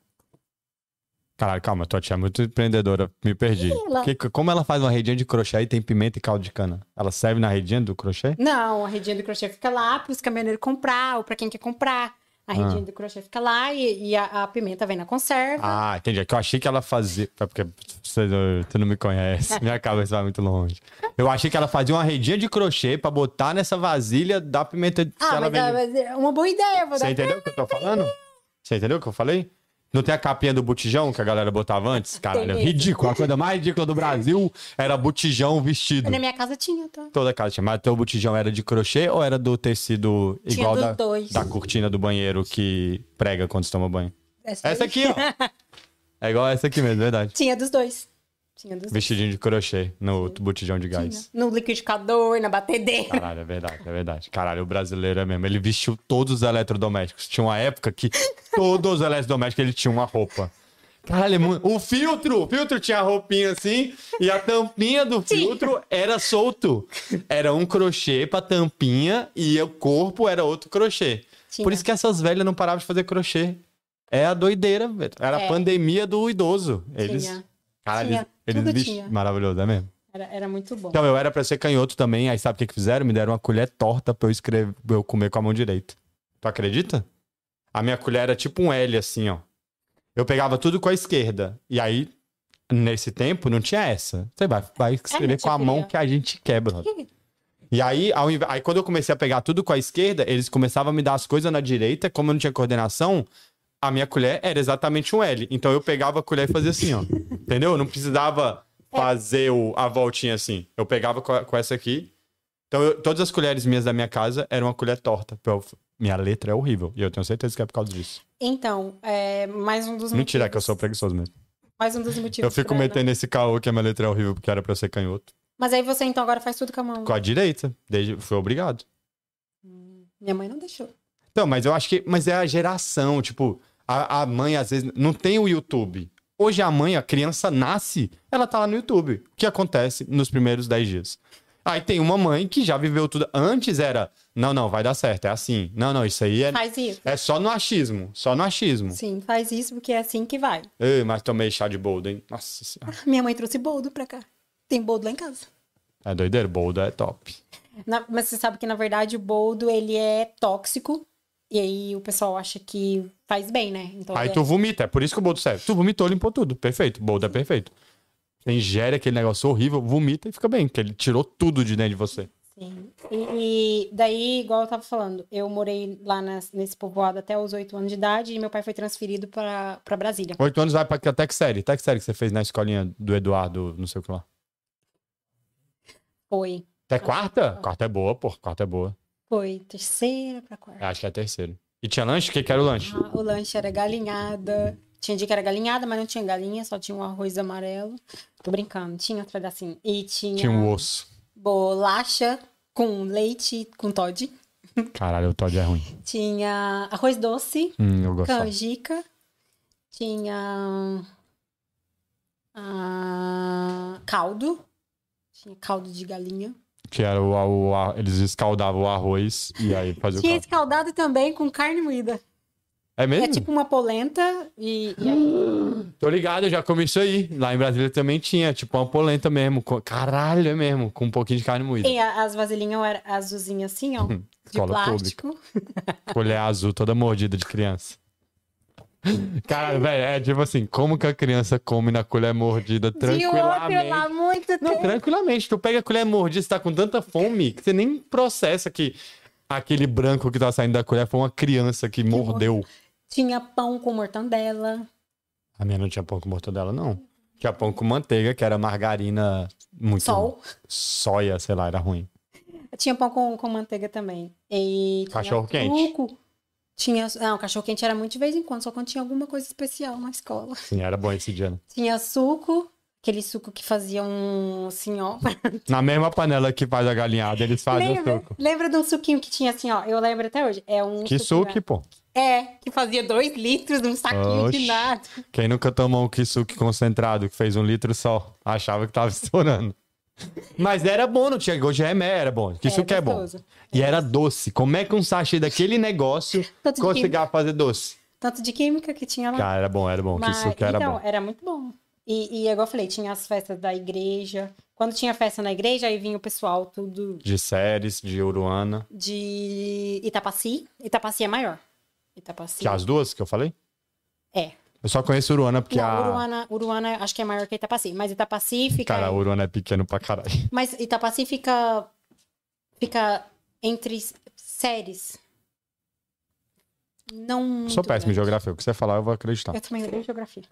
Caralho, calma, tua tia é muito empreendedora. Me perdi. Ela- Que- como ela faz uma redinha de crochê e tem pimenta e caldo de cana? Ela serve na redinha do crochê? Não, a redinha do crochê fica lá pros caminhoneiros comprar, ou pra quem quer comprar. A redinha do crochê fica lá e, e a, a pimenta vem na conserva. Ah, entendi. É que eu achei que ela fazia. é Porque você, você não me conhece. Minha cabeça vai muito longe. Eu achei que ela fazia uma redinha de crochê pra botar nessa vasilha da pimenta ah, mas, é- vende. mas é uma boa ideia. Vou Você dar... entendeu o que eu tô falando? Você entendeu o que eu falei? Não tem a capinha do botijão que a galera botava antes? Caralho, Tem. ridículo. A coisa mais ridícula do Brasil era botijão vestido. Na minha casa tinha, tá? Toda casa tinha. Mas teu botijão era de crochê ou era do tecido Tinha igual dos da, dois. da cortina do banheiro que prega quando você toma banho? Essa aí. aqui, ó. É igual essa aqui mesmo, verdade. Tinha dos dois. Tinha dos. Vestidinho de crochê no botijão de gás. No liquidificador, na batedeira. Caralho, é verdade, é verdade. Caralho, o brasileiro é mesmo. Ele vestiu todos os eletrodomésticos. Tinha uma época que todos os eletrodomésticos ele tinha uma roupa. Caralho, é o filtro, o filtro tinha a roupinha assim e a tampinha do filtro era solto. Era um crochê pra tampinha e o corpo era outro crochê. Tinha. Por isso que essas velhas não paravam de fazer crochê. É a doideira, velho. Era a É. pandemia do idoso. Eles, Tinha. caralho, Tinha. Eles, Tudo tinha. maravilhoso, é mesmo. Era, era muito bom. Então, eu era pra ser canhoto também, aí sabe o que, que fizeram? Me deram uma colher torta pra eu escrever, pra eu comer com a mão direita. Tu acredita? A minha colher era tipo um L, assim, ó. Eu pegava tudo com a esquerda. E aí, nesse tempo, não tinha essa. Você vai, vai escrever com a mão que a gente quebra. E aí, ao inve- aí, quando eu comecei a pegar tudo com a esquerda, eles começavam a me dar as coisas na direita. Como eu não tinha coordenação, a minha colher era exatamente um L. Então eu pegava a colher e fazia assim, ó. Entendeu? Eu não precisava fazer o- a voltinha assim. Eu pegava com, a- com essa aqui. Então eu- todas as colheres minhas da minha casa eram uma colher torta. eu- minha letra é horrível. E eu tenho certeza que é por causa disso. Então, é, mais um dos Mentira, é que eu motivos- sou preguiçoso mesmo. Mais um dos motivos. Eu fico metendo esse caô que a minha letra é horrível porque era pra ser canhoto. Mas aí você então agora faz tudo com a mão. Com a direita. Desde, foi obrigado. Minha mãe não deixou. Então, mas eu acho que. Mas é a geração, tipo, a, a mãe às vezes não tem o YouTube. Hoje a mãe, a criança nasce, ela tá lá no YouTube. O que acontece nos primeiros 10 dias? Aí tem uma mãe que já viveu tudo. Antes era, não, não, vai dar certo, é assim. Não, não, isso aí é, Faz isso. é só no achismo. Só no achismo. Sim, faz isso porque é assim que vai. Ei, mas tomei chá de boldo, hein? Nossa senhora. Minha mãe trouxe boldo pra cá. Tem boldo lá em casa. É doideira, boldo é top. Na- mas você sabe que, na verdade, o boldo, ele é tóxico. E aí o pessoal acha que faz bem, né? Então, Aí é- tu vomita, é por isso que o boldo serve. Tu vomitou, limpou tudo. Perfeito. Boldo é perfeito. Você ingere aquele negócio horrível, vomita e fica bem, porque ele tirou tudo de dentro de você. Sim. E, e daí, igual eu tava falando, eu morei lá nas- nesse povoado até os oito anos de idade e meu pai foi transferido pra, pra Brasília. Oito anos vai pra até que série? Até que série que você fez na escolinha do Eduardo, não sei o que lá. Foi. Até quarta? Quarta é boa, pô. Quarta é boa. Foi terceira pra quarta. Acho que é a terceira. E tinha lanche? O que, que era o lanche? Ah, o lanche era galinhada. Tinha dia que era galinhada, mas não tinha galinha, só tinha um arroz amarelo. Tô brincando, tinha outro pedacinho. E tinha, Tinha um osso. bolacha com leite com Todd. Caralho, o Todd é ruim. Tinha arroz doce, Hum, eu gostava. canjica. Tinha ah, caldo. Tinha caldo de galinha. Que era o, o, o- Eles escaldavam o arroz e aí faziam o Tinha escaldado também com carne moída. É mesmo? É tipo uma polenta e, e aí- Tô ligado, eu já comi isso aí. Lá em Brasília também tinha, tipo uma polenta mesmo. com- Caralho, é mesmo. Com um pouquinho de carne moída. e as vasilhinhas eram azulzinhas assim, ó. De Escola plástico. Colher azul toda mordida de criança. Caralho, velho, é tipo assim, como que a criança come na colher mordida De outro lá, tranquilamente? muito Não, tempo. tranquilamente. Tu pega a colher mordida, você tá com tanta fome que você nem processa que aquele branco que tá saindo da colher foi uma criança que mordeu. Tinha pão com mortandela. A minha não tinha pão com mortadela, não. Tinha pão com manteiga, que era margarina muito... Sol. Soia, sei lá, era ruim. Tinha pão com, com manteiga também. E tinha Cachorro-quente. suco. Tinha, não, cachorro quente era muito de vez em quando, só quando tinha alguma coisa especial na escola. Sim, era bom esse dia. né? Tinha suco, aquele suco que fazia um assim, ó. Na mesma panela que faz a galinhada, eles fazem o lembra, suco. lembra de um suquinho que tinha assim, ó? Eu lembro até hoje. É um Que suco, suco, pô. É, que fazia dois litros num saquinho Oxi. de nada. Quem nunca tomou um kisuke concentrado, que fez um litro só, achava que tava estourando. Mas era bom, não tinha gosto de remédio, era bom. Kisuke é, bom. gostoso. E era doce. Como é que um sachê daquele negócio conseguia fazer doce? Tanto de química que tinha lá. Cara, era bom, era bom. Mas, Kisuke era então, bom. era muito bom. E, e igual eu falei, tinha as festas da igreja. Quando tinha festa na igreja, aí vinha o pessoal tudo De séries, de Uruana. de Itapaci. Itapaci é maior. Itapaci. Que é as duas que eu falei? É. Eu só conheço Uruana porque Não, a. Uruana, Uruana acho que é maior que Itapaci, mas Itapaci fica. Cara, Uruana é pequeno pra caralho. Mas Itapaci fica. Fica entre séries. Não. Sou péssimo em geografia. O que você falar, eu vou acreditar. Eu também odeio geografia.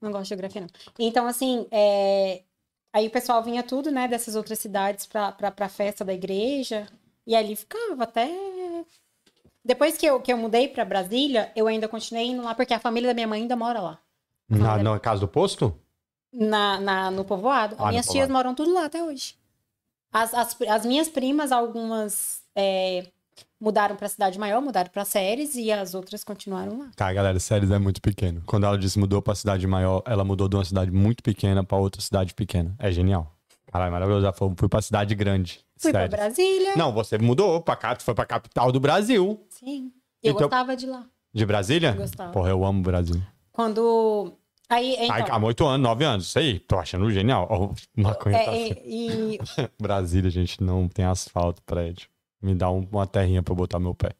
Não gosto de geografia, não. Então, assim, é, aí o pessoal vinha tudo, né, dessas outras cidades pra, pra, pra festa da igreja. E ali ficava até. Depois que eu, que eu mudei pra Brasília, eu ainda continuei indo lá, porque a família da minha mãe ainda mora lá. Na, na casa do posto? Na, na- no povoado. Ah, no minhas tias povoado. moram tudo lá até hoje. As, as, as minhas primas, algumas é, mudaram pra cidade maior, mudaram pra Séries, e as outras continuaram lá. Tá, galera, Séries é muito pequeno. Quando ela disse mudou pra cidade maior, ela mudou de uma cidade muito pequena pra outra cidade pequena. É genial. Caralho, maravilhoso. Ela falou, fui pra cidade grande. Fui pra Séries. Brasília. Não, você mudou pra cá, tu foi pra capital do Brasil. Sim. Eu Então- gostava de lá. De Brasília? Eu gostava. Porra, eu amo o Brasil. Quando. Aí, então. Ai, há oito anos, nove anos, isso aí. Tô achando genial. Ó, o maconha tá é, é, e Brasília, gente, não tem asfalto, prédio. Me dá um- uma terrinha pra eu botar meu pé.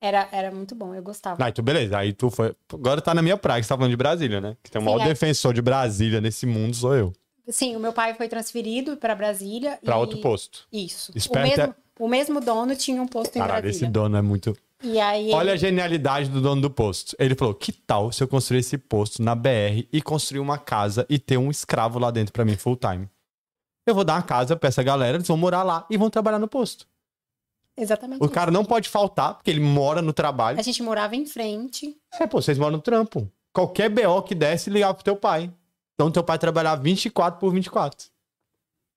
era, era muito bom, eu gostava. Aí tu, beleza. Aí tu foi. Agora tá na minha praia, que você tá falando de Brasília, né? Que tem o Sim, maior é. defensor de Brasília nesse mundo, sou eu. Sim, o meu pai foi transferido pra Brasília. Pra e... outro posto. Isso. O Esperto mesmo, o mesmo dono tinha um posto em Caralho, esse Brasília. dono é muito. Aí. Olha a genialidade do dono do posto. Ele falou: que tal se eu construir esse posto na BR e construir uma casa e ter um escravo lá dentro pra mim full time? Eu vou dar uma casa pra essa galera, eles vão morar lá e vão trabalhar no posto. Exatamente. O isso. cara não pode faltar, porque ele mora no trabalho. A gente morava em frente. É, pô, vocês moram no trampo. Qualquer BO que desse, ligava pro teu pai. Então teu pai trabalhava 24 por 24.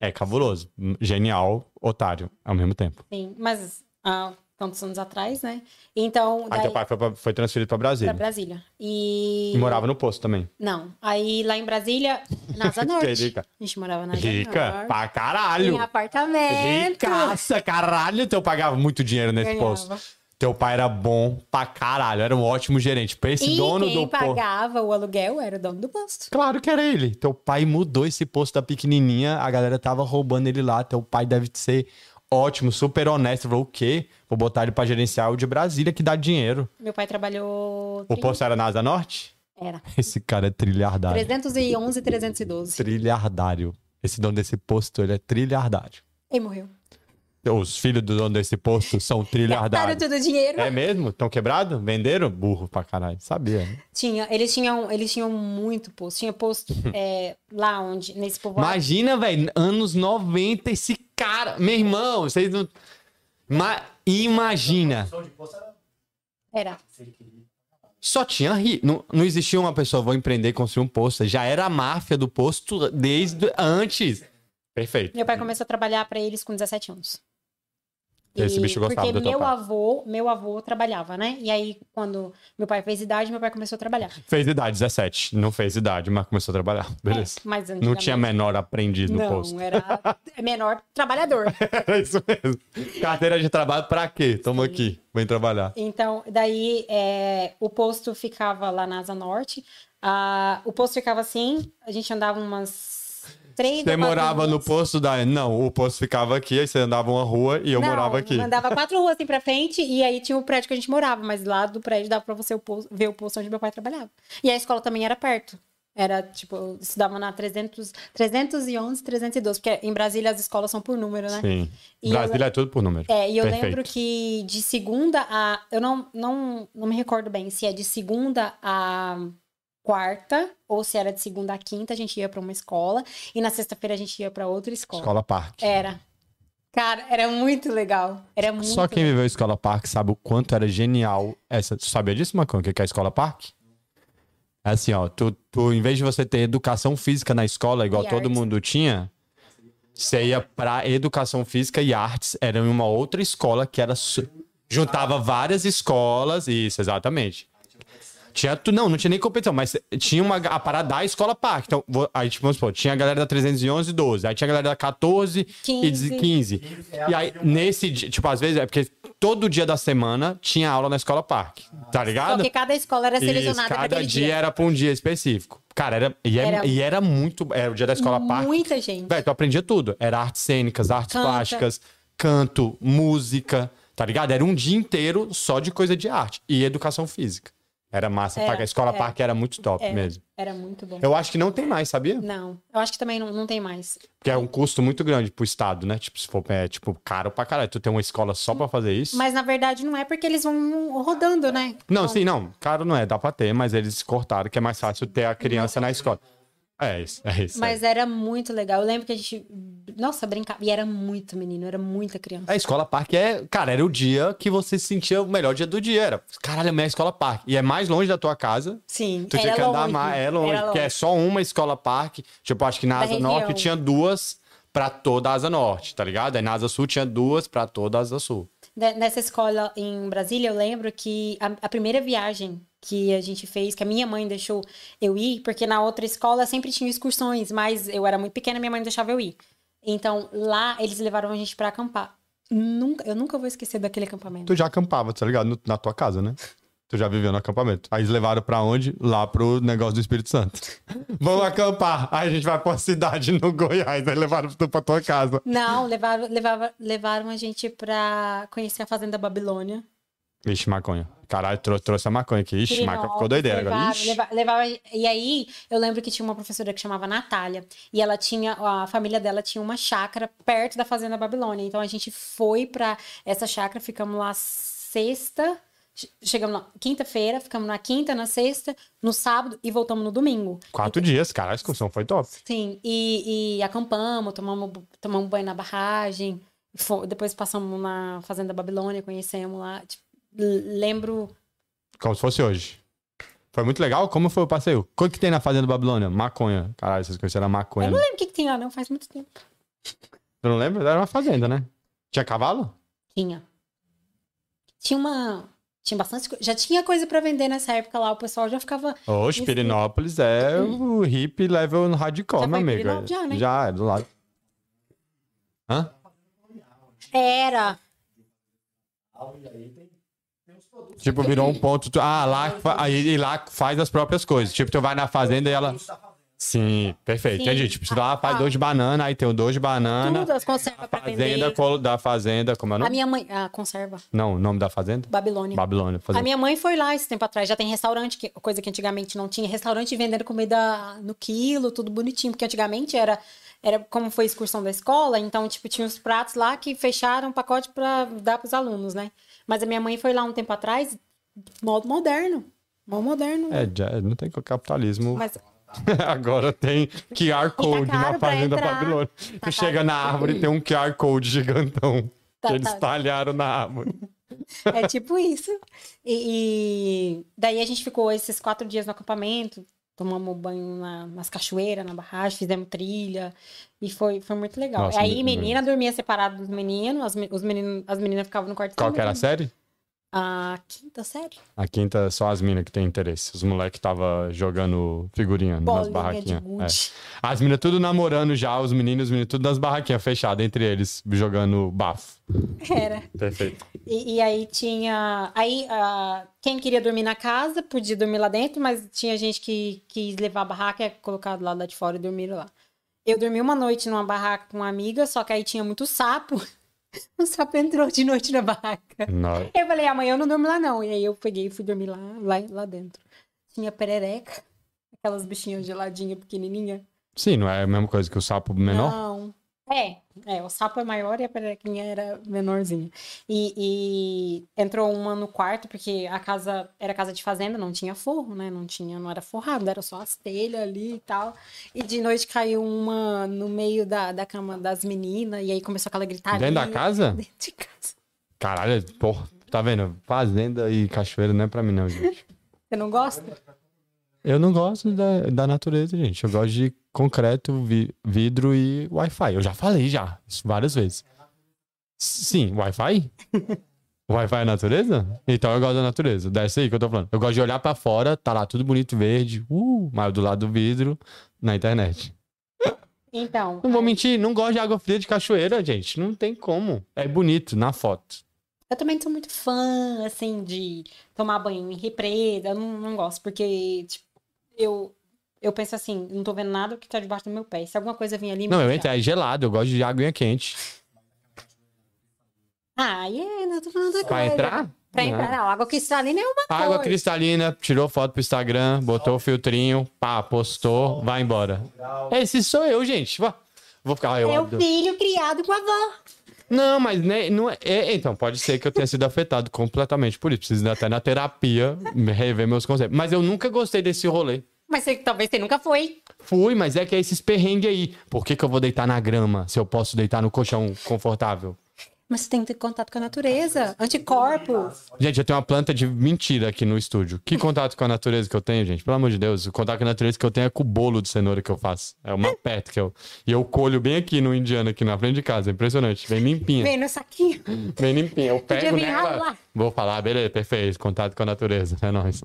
É cabuloso. Genial, otário, ao mesmo tempo. Sim, mas há tantos anos atrás, né? Então. Aí daí- teu pai foi, pra- foi transferido pra Pra Brasília. Brasília. E. E morava no posto também. Não. Aí lá em Brasília, na Asa Norte. rica. A gente morava na Asa Rica Norte. pra caralho. Em apartamento. Ricaça, caralho. Teu pai pagava muito dinheiro nesse Ganhava. posto. Teu pai era bom pra caralho. Era um ótimo gerente. Pra esse E dono quem do posto. pagava o aluguel era o dono do posto. Claro que era ele. Teu pai mudou esse posto da pequenininha, a galera tava roubando ele lá. Teu pai deve ser ótimo, super honesto. Falou, o quê? Vou botar ele pra gerenciar o de Brasília, que dá dinheiro. Meu pai trabalhou... O posto era na Asa Norte? Era. Esse cara é trilhardário. 311 e 312. Trilhardário. Esse dono desse posto, ele é trilhardário. Ele morreu. Os filhos do dono desse posto são Gastaram trilhardários. todo o dinheiro. É mesmo? Estão quebrados? Venderam? Burro pra caralho. Sabia, né? Tinha, eles, tinham, eles tinham muito posto. Tinha posto é, lá onde, nesse povoado. Imagina, velho, anos 90, esse cara. Meu irmão, vocês não. Ma... Imagina. Era. Só tinha ri. Não, não existia uma pessoa, vou empreender e construir um posto. Já era a máfia do posto desde antes. Perfeito. Meu pai começou a trabalhar pra eles com 17 anos. Esse bicho gostava Porque do meu avô, meu avô trabalhava, né? E aí, quando meu pai fez idade, meu pai começou a trabalhar. Fez idade, 17. Não fez idade, mas começou a trabalhar. Beleza. É, mas não tinha menor aprendiz no Não, posto. era menor trabalhador. Era isso mesmo. Carteira de trabalho pra quê? Toma aqui, vem trabalhar. Então, daí é, o posto ficava lá na Asa Norte. Ah, o posto ficava assim, a gente andava umas três Você morava no posto da. Não, o posto ficava aqui, aí você andava uma rua e eu Não, morava aqui. Andava quatro ruas assim pra frente e aí tinha o prédio que a gente morava, mas lá do prédio dava pra você ver o posto onde meu pai trabalhava. E a escola também era perto. Era, tipo, eu estudava na 300, 311, 312, porque em Brasília as escolas são por número, né? Sim. E Brasília é tudo por número. É, e eu Perfeito. lembro que de segunda a. Eu não, não, não me recordo bem se é de segunda a quarta ou se era de segunda a quinta, a gente ia pra uma escola e na sexta-feira a gente ia pra outra escola. Escola Parque. Era. Cara, era muito legal. Era muito Só quem viveu a Escola Parque sabe o quanto era genial essa. Tu sabia disso, Macão? O que é a Escola Parque? É assim, ó. Tu, tu, em vez de você ter educação física na escola, igual E todo artes. mundo tinha, você ia pra educação física e artes. Era em uma outra escola que era. Juntava várias escolas. Isso, exatamente. Tinha, tu, não, não tinha nem competição, mas tinha uma, a parada da escola parque. Então, aí, tipo, vamos supor, tinha a galera da 311 e 12, aí tinha a galera da 14 e 15. 15. E aí, nesse dia, tipo, às vezes é porque todo dia da semana tinha aula na escola parque, tá ligado? que cada escola era Isso, selecionada para cada dia, dia. era pra um dia específico. Cara, era, e, era, Era- e era muito. Era o dia da escola parque. Muita gente. Velho, tu aprendia tudo. Era artes cênicas, artes Canta. plásticas, canto, música, Tá ligado? Era um dia inteiro só de coisa de arte e educação física. Era massa. Era, a escola era. parque era muito top Era. mesmo. Era muito bom. Eu acho que não tem mais, sabia? Não, eu acho que também não, não tem mais. Porque é um custo muito grande pro estado, né? Tipo, se for é, tipo, caro pra caralho. Tu tem uma escola só pra fazer isso. Mas na verdade não é porque eles vão rodando, né? Não, Então, sim, não. Caro não é, dá pra ter, mas eles cortaram que é mais fácil ter a criança na escola. É isso, é isso. Mas era muito legal. Eu lembro que a gente. Nossa, brincava. E era muito menino, era muita criança. A escola parque é, cara, era o dia que você se sentia o melhor dia do dia. Era, caralho, é minha escola parque. E é mais longe da tua casa. Sim, Tu tinha que andar longe. mais, é longe, era porque é só uma escola parque. Tipo, acho que na Da Asa Norte tinha duas pra toda a Asa Norte, tá ligado? Aí na Asa Sul tinha duas pra toda a Asa Sul. Ne- Nessa escola em Brasília, eu lembro que a, a primeira viagem que a gente fez, que a minha mãe deixou eu ir, porque na outra escola sempre tinha excursões, mas eu era muito pequena, minha mãe deixava eu ir. Então, lá eles levaram a gente pra acampar. Nunca, eu nunca vou esquecer daquele acampamento. Tu já acampava, tá ligado? No- na tua casa, né? Tu já viveu no acampamento. Aí eles levaram pra onde? Lá pro negócio do Espírito Santo. Vamos acampar. Aí a gente vai pra uma cidade no Goiás. Aí levaram tu pra tua casa. Não, levaram, levaram, levaram a gente pra conhecer a Fazenda Babilônia. Ixi, maconha. Caralho, trou- trouxe a maconha aqui. Ixi, maconha ficou doideira agora. levaram- Ixi. leva- levava- e aí, eu lembro que tinha uma professora que chamava Natália. E ela tinha, a família dela tinha uma chácara perto da Fazenda Babilônia. Então a gente foi pra essa chácara, ficamos lá sexta. Che- Chegamos na quinta-feira, ficamos na quinta, na sexta, no sábado e voltamos no domingo. Quatro dias, cara. A excursão foi top. Sim, e, e acampamos, tomamos, tomamos banho na barragem, fo- depois passamos na Fazenda Babilônia, conhecemos lá. Tipo, lembro Como se fosse hoje. Foi muito legal. Como foi o passeio? O que tem na Fazenda Babilônia? Maconha. Caralho, vocês conheceram a maconha. Eu não lembro o que, que tem lá, não, faz muito tempo. Tu não lembra? Era uma fazenda, né? Tinha cavalo? Tinha. Tinha uma. Tinha bastante coisa. Já tinha coisa pra vender nessa época lá. O pessoal já ficava. Oxe, Isso. Pirinópolis é o hip level hardcore, meu amigo. Já, né? Já, é do lado. Hã? Era. Tipo, virou um ponto. Ah, lá, aí e lá faz as próprias coisas. Tipo, tu vai na fazenda e ela. Sim, perfeito. Sim. Entendi. Tipo, você lá faz Ah. dois de banana, aí tem o dois de banana. Tudo as conservas pra Fazenda vender. da fazenda, como é o A nome? minha mãe. A conserva. Não, o nome da fazenda? Babilônia. Babilônia. A Fazenda. minha mãe foi lá esse tempo atrás. Já tem restaurante, que, coisa que antigamente não tinha. Restaurante vendendo comida no quilo, tudo bonitinho. Porque antigamente era, era como foi a excursão da escola, então, tipo, tinha os pratos lá que fecharam o pacote pra dar pros alunos, né? Mas a minha mãe foi lá um tempo atrás, modo moderno. Modo moderno. É, já, não tem capitalismo. Mas Agora tem QR Code na tá pra Fazenda entrar. Babilônia. Tá tu chega na árvore tem um QR Code gigantão. Tá, que eles tá. talharam na árvore. É tipo isso. E, e daí a gente ficou esses quatro dias no acampamento, tomamos banho na- nas cachoeiras, na barragem, fizemos trilha. E foi, foi muito legal. Nossa, aí, me- menina dormia separado dos meninos, as, os meninos, as meninas ficavam no quarto. Qual que era a série? A quinta série? A quinta, só as minas que tem interesse. Os moleques tava jogando figurinha nas Bolinha de barraquinhas. É. As minas tudo namorando já, os meninos, os meninos tudo nas barraquinhas fechadas entre eles, jogando bafo. Era. Perfeito. E, e aí tinha. Aí ah, quem queria dormir na casa podia dormir lá dentro, mas tinha gente que quis levar a barraca e colocar do lado lá de fora e dormir lá. Eu dormi uma noite numa barraca com uma amiga, só que aí tinha muito sapo. O sapo entrou de noite na barraca. Nó- Eu falei, amanhã eu não durmo lá não. E aí eu peguei e fui dormir lá, lá, lá dentro. Tinha perereca, aquelas bichinhas geladinhas, pequenininha. Sim, não é a mesma coisa que o sapo menor? Não. É, é, o sapo é maior e a pererequinha era menorzinha. E, e entrou uma no quarto, porque a casa era casa de fazenda, não tinha forro, né? Não tinha, não era forrado, era só as telhas ali e tal. E de noite caiu uma no meio da, da cama das meninas, e aí começou aquela gritaria. Dentro da casa? Dentro de casa. Caralho, porra. Tá vendo? Fazenda e cachoeira não é pra mim, não, gente. Você não gosta? Eu não gosto da, da natureza, gente. Eu gosto de concreto, vi- vidro e Wi-Fi. Eu já falei já, isso várias vezes. Sim, Wi-Fi? Wi-Fi é natureza? Então eu gosto da natureza. Desce aí que eu tô falando. Eu gosto de olhar pra fora, tá lá tudo bonito, verde, uh, mas do lado do vidro, na internet. Então. Não vou aí- mentir, não gosto de água fria de cachoeira, gente. Não tem como. É bonito na foto. Eu também sou muito fã, assim, de tomar banho em represa. Eu não, não gosto, porque, tipo, eu, eu penso assim, não tô vendo nada que tá debaixo do meu pé. Se alguma coisa vir ali, Não, eu entro, é gelado, eu gosto de água quente. Ah, e aí, não tô falando Pra coisa. entrar? Pra entrar, não. Água cristalina é uma Água coisa. cristalina, tirou foto pro Instagram, botou o filtrinho, pá, postou, vai embora. Esse sou eu, gente. Vou ficar. eu É o adoro. filho criado com a avó. Não, mas né, não é, é- Então, pode ser que eu tenha sido afetado completamente por isso. Preciso ir até na terapia rever meus conceitos. Mas eu nunca gostei desse rolê. Mas você- talvez você nunca foi. Fui, mas é que é esses perrengues aí. Por que, que eu vou deitar na grama se eu posso deitar no colchão confortável? Mas você tem que ter contato com a natureza. Anticorpos. Gente, eu tenho uma planta de mentira aqui no estúdio. Que contato com a natureza que eu tenho, gente? Pelo amor de Deus, o contato com a natureza que eu tenho é com o bolo de cenoura que eu faço. É uma pet que eu. E eu colho bem aqui no indiano, aqui na frente de casa. É impressionante. Vem limpinha. Vem no saquinho. Bem limpinha. Eu pego vir nela. ralar. Vou falar, beleza, perfeito. Contato com a natureza. É nóis.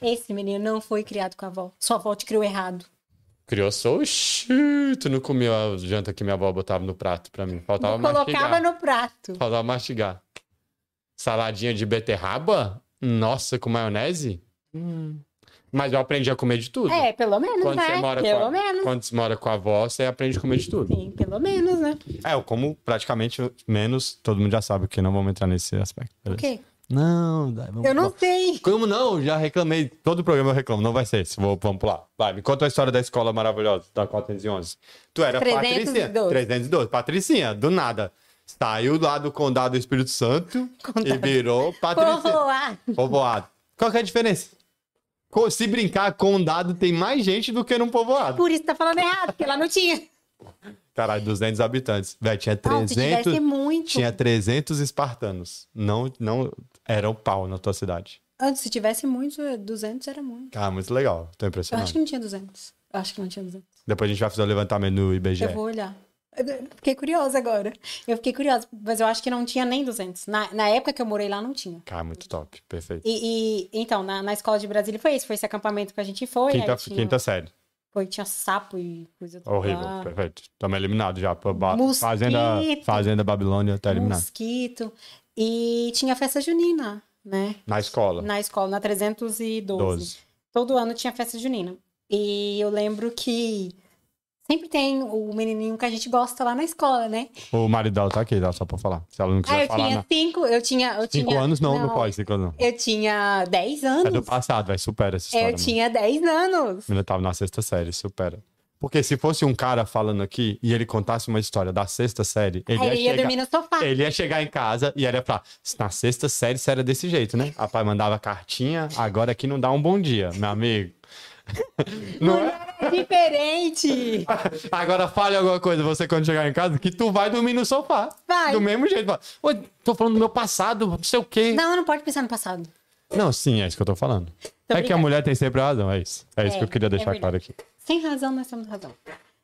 Esse menino não foi criado com a avó. Sua avó te criou errado. Criou sou. Oxi, tu não comeu a janta que minha avó botava no prato pra mim. Faltava Colocava mastigar. no prato. Faltava mastigar. Saladinha de beterraba? Nossa, com maionese? Hum. Mas eu aprendi a comer de tudo. É, pelo menos, Quando né? você mora pelo com a, menos. Quando você mora com a avó, você aprende a comer de tudo. Sim, pelo menos, né? É, eu como praticamente menos, todo mundo já sabe que não vamos entrar nesse aspecto. O beleza? quê? Não, vamos Eu não sei. Como não? Já reclamei. Todo programa eu reclamo. Não vai ser esse. Vou, vamos pular. Vai, me conta a história da escola maravilhosa, da 411. Tu era 312. Patricinha. 312. Patricinha, do nada. Saiu lá do Condado do Espírito Santo e virou Patricinha. Povoado. Povoado. Qual que é a diferença? Se brincar, Condado tem mais gente do que num povoado. Por isso tá falando errado, porque lá não tinha. Caralho, 200 habitantes. Velho, tinha Não, se 300... tivesse muito. Tinha 300 espartanos. Não, não era o pau na tua cidade. Antes, se tivesse muito, 200 era muito. Cara, muito legal. Tô Eu impressionado. acho que não tinha 200. Eu acho que não tinha 200. Depois a gente vai fazer o levantamento no IBGE. Eu vou olhar. Eu Fiquei curiosa agora. Eu fiquei curiosa, mas eu acho que não tinha nem 200. Na, na época que eu morei lá, não tinha. Cara, muito top. Perfeito. E, e, então, na, na escola de Brasília foi isso. Foi esse acampamento que a gente foi. Quinta, tinha, quinta série. Foi, tinha sapo e coisa toda Horrível. lá. Perfeito. Estamos eliminados já. Ba- Mosquito. Fazenda, Fazenda Babilônia tá eliminado. Mosquito. E tinha festa junina, né? Na escola. Na escola, na 312. 12. Todo ano tinha festa junina. E eu lembro que sempre tem o menininho que a gente gosta lá na escola, né? O marido dela tá aqui, dá só pra falar. Se ela não Ah, quiser eu falar, tinha não. cinco, eu tinha... Eu Cinco tinha, anos não, não, pode. Cinco anos não. Eu tinha 10 anos. É do passado, vai. Supera essa história. eu tinha 10 anos. A menina tava na sexta série, supera. Porque se fosse um cara falando aqui e ele contasse uma história da sexta série, ele Aí ia ia chegar... dormir no sofá. Ele ia chegar em casa e ele ia falar: na sexta série você era desse jeito, né? A pai mandava cartinha, agora aqui não dá um bom dia, meu amigo. Não é? É diferente. Agora fale alguma coisa, você quando chegar em casa, que tu vai dormir no sofá. Vai. Do mesmo jeito. Fala, tô falando do meu passado, não sei o quê. Não, Não, não pode pensar no passado. sim, é isso que eu tô falando. é que a brincando. mulher tem sempre razão, é isso. É isso É, que eu queria é deixar verdade. claro aqui. Sem razão, nós temos razão.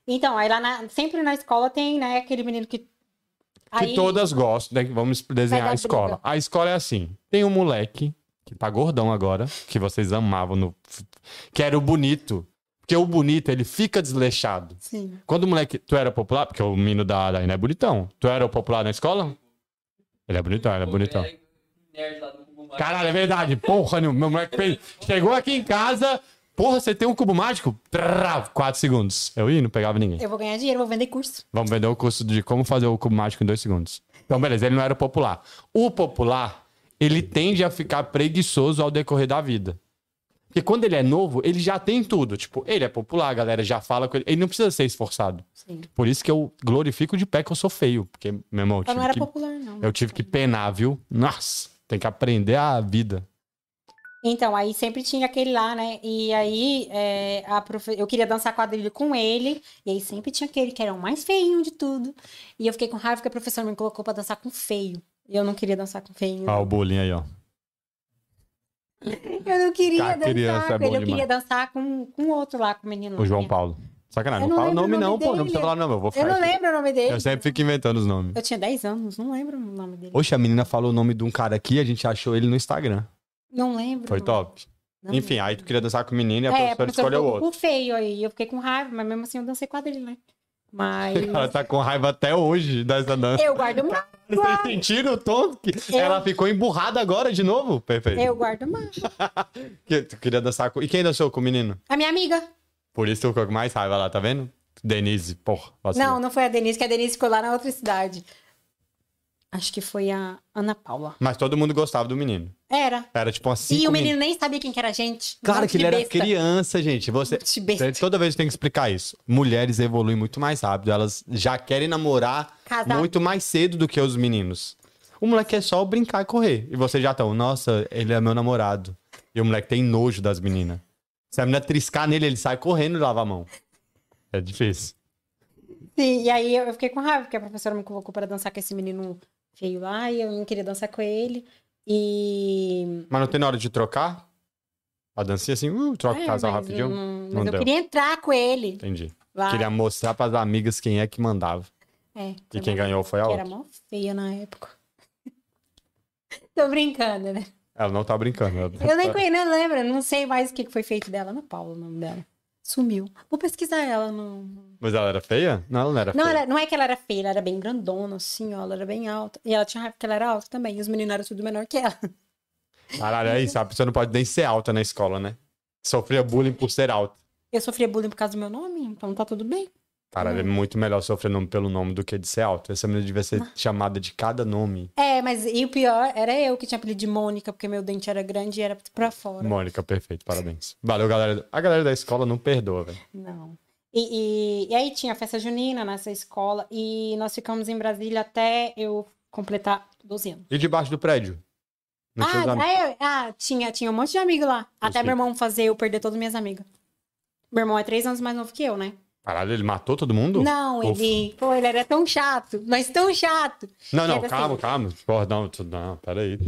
Então, aí lá na- sempre na escola tem, né, aquele menino que. Que Aí, todas gostam, né? Vamos desenhar a escola. briga. A escola é assim: tem um moleque que tá gordão agora, que vocês amavam, no... que era o bonito. Porque o bonito, ele fica desleixado. Sim. Quando o moleque. Tu era popular? Porque o menino da Daína é bonitão. Tu era o popular na escola? Ele é bonitão, ele é bonitão. Caralho, é verdade. Porra, meu moleque fez. Chegou aqui em casa. Porra, você tem um cubo mágico? Trrr, Quatro segundos. Eu ia, não pegava ninguém. Eu vou ganhar dinheiro, vou vender curso. Vamos vender o curso de como fazer o cubo mágico em dois segundos. Então, beleza, ele não era popular. O popular, ele tende a ficar preguiçoso ao decorrer da vida. Porque quando ele é novo, ele já tem tudo. Tipo, ele é popular, a galera já fala com ele. Ele não precisa ser esforçado. Sim. Por isso que eu glorifico de pé que eu sou feio. Porque, meu irmão, eu Eu tive, não era que, popular, não. eu tive que penar, viu? Nossa, tem que aprender a vida. Então, aí sempre tinha aquele lá, né? E aí é, a profe... eu queria dançar quadrilha com ele. E aí sempre tinha aquele que era o mais feinho de tudo. E eu fiquei com raiva que a professora me colocou pra dançar com feio. E eu não queria dançar com feio. Ó, o bullying aí, ó. Eu não queria Cara, dançar criança é com bom ele. Eu demais. queria dançar com, com outro lá, com o menino. lá, O João? Paulo. Sacanagem, Eu não não fala o lembro nome, o não, nome pô. Não dele. precisa falar, não. Eu vou Eu ficar. não aqui. lembro o nome dele. Eu sempre fico inventando os nomes. Eu tinha 10 anos, não lembro o nome dele. Oxe, a menina falou o nome de um cara aqui, a gente achou ele no Instagram. Não lembro. Foi não. top. Não Enfim, lembro. aí tu queria dançar com o menino e a É, professora escolheu colocou outro. o feio aí. Eu fiquei com raiva, mas mesmo assim eu dancei quadrilha, né? Mas. Ela tá com raiva até hoje dessa dança. eu guardo mágoa. Vocês sentiram o tom? Que Eu- Ela ficou emburrada agora de novo? Perfeito. Eu guardo mágoa. Que- Tu queria dançar com... E quem dançou com o menino? A minha amiga. Por isso tu ficou com mais raiva lá, tá vendo? Denise, porra. vacilou. Não, não foi a Denise, que a Denise ficou lá na outra cidade. Acho que foi a Ana Paula. Mas todo mundo gostava do menino. Era. Era tipo assim. e o menino nem sabia quem que era a gente. Claro que ele era besta. criança, gente. Você. Toda vez tem que explicar isso. Mulheres evoluem muito mais rápido. Elas já querem namorar Casar. muito mais cedo do que os meninos. O moleque é só brincar e correr. E vocês já estão, nossa, ele é meu namorado. E o moleque tem nojo das meninas. Se a menina triscar nele, ele sai correndo e lava a mão. É difícil. Sim, e aí eu fiquei com raiva, porque a professora me convocou para dançar com esse menino feio lá, e eu não queria dançar com ele. E. Mas não tem na hora de trocar? A dancinha assim, uh, troca o É, casal rapidinho. Não, mas Não eu deu. queria entrar com ele. Entendi. Lá. Queria mostrar pras amigas quem é que mandava. É, E quem ganhou foi a outra. era mó feia na época. Tô brincando, né? Ela não tá brincando. ela- Eu nem conheço, não lembro, não sei mais o que que foi feito dela. Ana Paula, o nome dela. Sumiu. Vou pesquisar ela no. Mas ela era feia? Não, ela não era Não, feia. era- não é que ela era feia, ela era bem grandona, assim, ó. Ela era bem alta. E ela tinha raiva que ela era alta também. E os meninos eram tudo menor que ela. Caralho, é isso. A pessoa não pode nem ser alta na escola, né? Sofria bullying por ser alta. Eu sofria bullying por causa do meu nome, então tá tudo bem. Caralho, é muito melhor sofrer nome pelo nome do que de ser alta. Essa menina devia ser chamada de cada nome. É, mas e o pior era eu que tinha apelido de Mônica, porque meu dente era grande e era pra fora. Mônica, perfeito, parabéns. Valeu, galera. A galera da escola não perdoa, velho. Não. E, e, e aí tinha a festa junina nessa escola e nós ficamos em Brasília até eu completar 12 anos. E debaixo do prédio? Ah, am- ah, eu- tinha, tinha um monte de amigo lá. Até sei. meu irmão fazer eu perder todas as minhas amigas. Meu irmão é três anos mais novo que eu, né? Caralho, ele matou todo mundo? Não, ele. Pô, ele era tão chato, mas tão chato. Não, não, calma, assim. calma. Porra, não, não, peraí.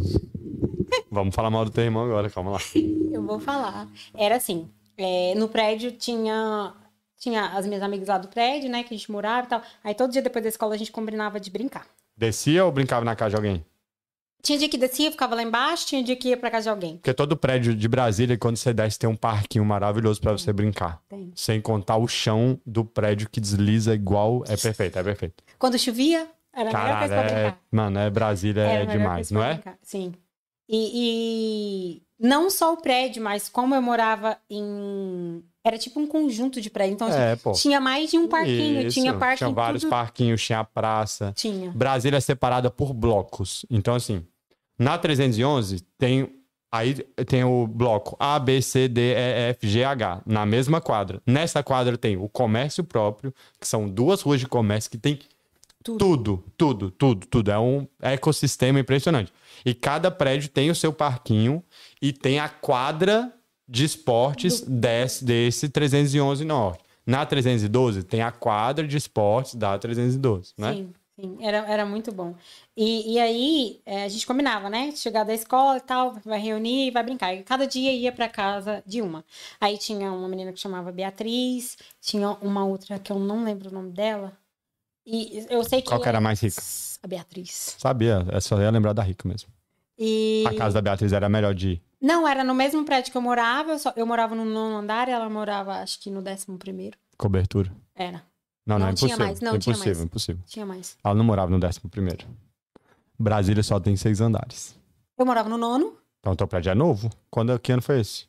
Vamos falar mal do teu irmão agora, calma lá. Eu vou falar. Era assim, é, no prédio tinha tinha as minhas amigas lá do prédio, né, que a gente morava e tal. Aí todo dia depois da escola a gente combinava de brincar. Descia ou brincava na casa de alguém? Tinha dia que descia, ficava lá embaixo, tinha dia que ia pra casa de alguém. Porque todo prédio de Brasília, quando você desce, tem um parquinho maravilhoso pra você brincar. Tem. Sem contar o chão do prédio que desliza igual. É perfeito, é perfeito. Quando chovia, era a melhor coisa pra é... brincar. Mano, é Brasília Era é demais, não é? brincar, Sim. E, e não só o prédio, mas como eu morava em. Era tipo um conjunto de prédio. Então, assim, É, pô. tinha mais de um parquinho. Isso, Tinha parque Tinha vários tudo. parquinhos, tinha praça. Tinha. Brasília é separada por blocos. Então, assim, na 311 tem. Aí tem o bloco A, B, C, D, E, F, G, H, na mesma quadra. Nessa quadra tem o comércio próprio, que são duas ruas de comércio que tem Tudo. tudo, tudo, tudo, tudo. É um ecossistema impressionante. E cada prédio tem o seu parquinho e tem a quadra de esportes desse, desse 311 Norte. Na 312 tem a quadra de esportes da 312, né? Sim, sim. Era, era muito bom. E, e aí, é, a gente combinava, né? Chegar da escola e tal, vai reunir, vai brincar. E cada dia ia pra casa de uma. Aí tinha uma menina que chamava Beatriz, tinha uma outra que eu não lembro o nome dela. E eu sei que. Qual que era mais rica? A Beatriz. Sabia, é só ia lembrar da Rica mesmo. E. A casa da Beatriz era melhor de ir. Não, era no mesmo prédio que eu morava. Eu, só- eu morava no nono andar e ela morava, acho que no décimo primeiro. cobertura. Era. Não, não, Não, é tinha impossível. mais, não, tinha impossível, mais. impossível. Tinha mais. Ela não morava no décimo primeiro. Brasília só tem seis andares. Eu morava no nono. Então teu prédio é novo? Quando, que ano foi esse?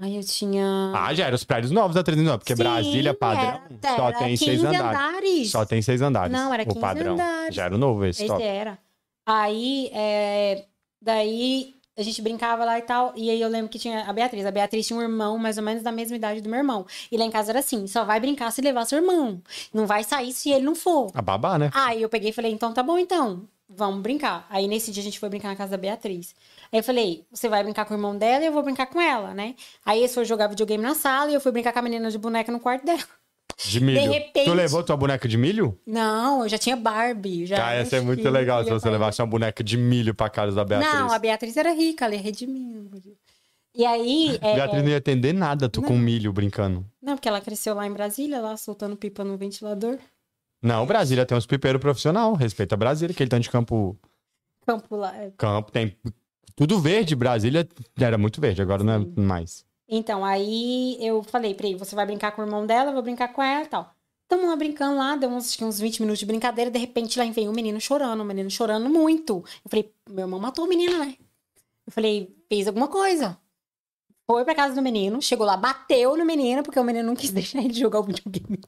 Aí eu tinha. Ah, já eram os prédios novos da 309, porque Sim, Brasília padrão era- só era tem 15 seis andares. Só tem seis andares. Não, era o 15 padrão. andares. Já era o novo esse, Esse top. era. Aí, é, daí a gente brincava lá e tal. E aí eu lembro que tinha a Beatriz. A Beatriz tinha um irmão mais ou menos da mesma idade do meu irmão. E lá em casa era assim: só vai brincar se levar seu irmão. Não vai sair se ele não for. A babá, né? Aí eu peguei e falei, então tá bom então, vamos brincar. Aí nesse dia a gente foi brincar na casa da Beatriz. Aí eu falei, você vai brincar com o irmão dela e eu vou brincar com ela, né? Aí eles foram jogar videogame na sala e eu fui brincar com a menina de boneca no quarto dela. De milho. repente- Tu levou tua boneca de milho? Não, eu já tinha Barbie. Já Cara, ia ser muito legal se você levasse uma boneca de milho pra casa da Beatriz. Não, a Beatriz era rica, ela ia redimir. não podia. E aí. é, Beatriz não ia entender nada, tu Não. com milho brincando. Não, porque ela cresceu lá em Brasília, lá soltando pipa no ventilador. Não, Brasília tem uns pipeiros profissional. Respeita Brasília, aquele tanto de campo. Campo lá. é. Campo tem tudo verde. Brasília era muito verde, agora não é mais. Então, aí eu falei pra ele: você vai brincar com o irmão dela, eu vou brincar com ela e tal. Tamo lá brincando lá, deu uns, uns 20 minutos de brincadeira, de repente lá vem um menino chorando, um menino chorando muito. Eu falei, meu irmão matou o menino, né? Eu falei, fez alguma coisa. Foi pra casa do menino, chegou lá, bateu no menino, porque o menino não quis deixar ele jogar o videogame.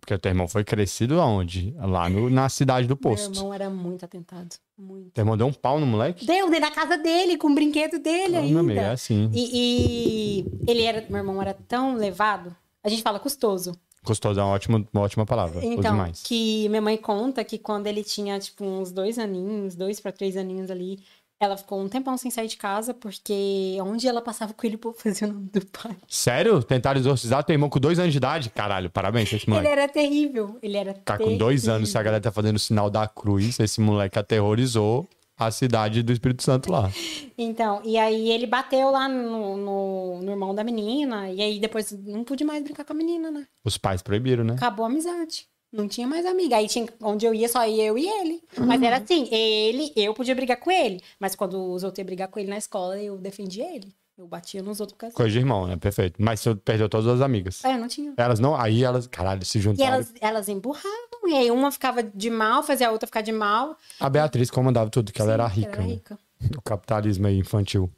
Porque o teu irmão foi crescido aonde? Lá no- na cidade do Meu posto. irmão era muito atentado. Muito. Teu irmão deu um pau no moleque? Deu dentro da casa dele, com o brinquedo dele Não, meu amigo, é ainda. assim. E, e ele era, meu irmão era tão levado, a gente fala custoso. Custoso é uma ótima, uma ótima palavra. Então, que minha mãe conta que quando ele tinha, tipo, uns dois aninhos, dois pra três aninhos ali, ela ficou um tempão sem sair de casa, porque onde ela passava com ele, o povo fazia o nome do pai. Sério? Tentaram exorcizar teu irmão com dois anos de idade? Caralho, parabéns esse Ele moleque. era terrível, ele era Ficar com dois terrível. anos, se a galera tá fazendo o sinal da cruz, esse moleque aterrorizou a cidade do Espírito Santo lá. Então, e aí ele bateu lá no, no, no irmão da menina, e aí depois não pude mais brincar com a menina, né? Os pais proibiram, né? Acabou a amizade. Não tinha mais amiga. Aí tinha, onde eu ia, só ia eu e ele. Mas era assim, ele, eu podia brigar com ele. Mas quando os outros iam brigar com ele na escola, eu defendia ele. Eu batia nos outros causa Coisa de irmão, né? Perfeito. Mas você perdeu todas as amigas. É, não tinha. Elas não. Aí elas, caralho, se E juntaram. elas, elas empurravam. E aí uma ficava de mal, fazia a outra ficar de mal. A Beatriz comandava tudo, que ela era rica. Era né? rica. O capitalismo aí infantil.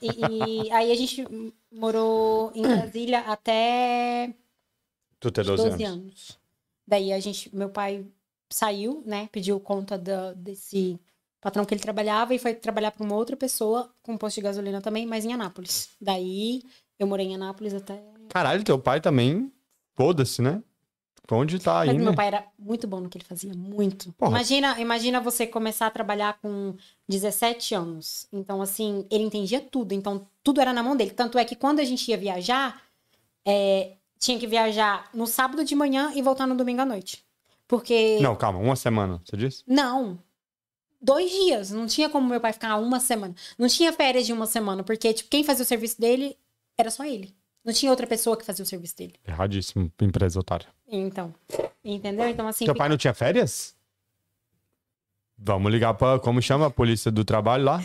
E, e aí a gente morou em Brasília até Tu tem 12, 12 anos. anos. Daí a gente, meu pai saiu, né? Pediu conta da- desse patrão que ele trabalhava e foi trabalhar para uma outra pessoa com posto de gasolina também, mas em Anápolis. Daí eu morei em Anápolis até. Caralho, teu pai também. Foda-se, né? Onde tá aí, né? meu pai era muito bom no que ele fazia, muito. Porra. Imagina, imagina você começar a trabalhar com 17 anos. Então, assim, ele entendia tudo. Então, tudo era na mão dele. Tanto é que quando a gente ia viajar, é, tinha que viajar no sábado de manhã e voltar no domingo à noite. Porque. Não, calma, uma semana, você disse? Não. Dois dias. Não tinha como meu pai ficar uma semana. Não tinha férias de uma semana, porque, tipo, quem fazia o serviço dele era só ele. Não tinha outra pessoa que fazia o serviço dele. Erradíssimo, empresa otária. Então. Entendeu? Então, assim. Teu pai não tinha férias? Vamos ligar pra. Como chama a polícia do trabalho lá?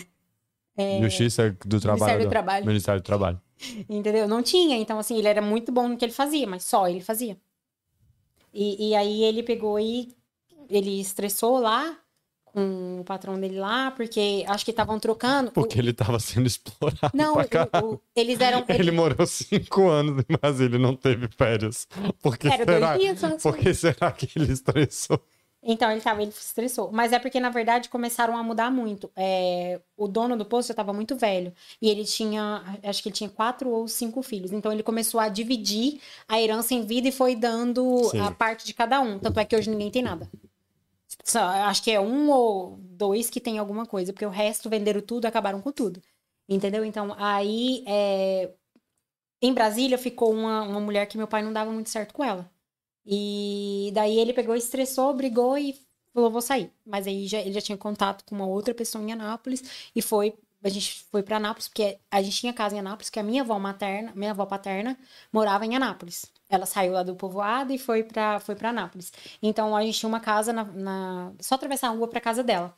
Justiça do trabalho. É, do Trabalho. Ministério do Trabalho. Entendeu? Não tinha. Então, assim, ele era muito bom no que ele fazia, mas só ele fazia. E, e aí ele pegou e ele estressou lá com o patrão dele lá, porque acho que estavam trocando. Porque ele tava sendo explorado Não, o- o- eles eram. Ele morou cinco anos em Brasília e não teve férias. Por que Era será? dois dias só. Por que será que ele estressou? Então, ele tava, ele se estressou. Mas é porque, na verdade, começaram a mudar muito. É, o dono do posto já estava muito velho. E ele tinha, acho que ele tinha quatro ou cinco filhos. Então, ele começou a dividir a herança em vida e foi dando Sim. a parte de cada um. Tanto é que hoje ninguém tem nada. Só- acho que é um ou dois que tem alguma coisa. Porque o resto venderam tudo acabaram com tudo. Entendeu? Então, aí, é, em Brasília, ficou uma, uma mulher que meu pai não dava muito certo com ela. E daí ele pegou, estressou, brigou e falou, vou sair. Mas aí já, ele já tinha contato com uma outra pessoa em Anápolis e foi, a gente foi pra Anápolis, porque a gente tinha casa em Anápolis, porque a minha avó materna, minha avó paterna, morava em Anápolis. Ela saiu lá do povoado e foi pra, foi Anápolis. Então a gente tinha uma casa na, na- só atravessar a rua pra casa dela.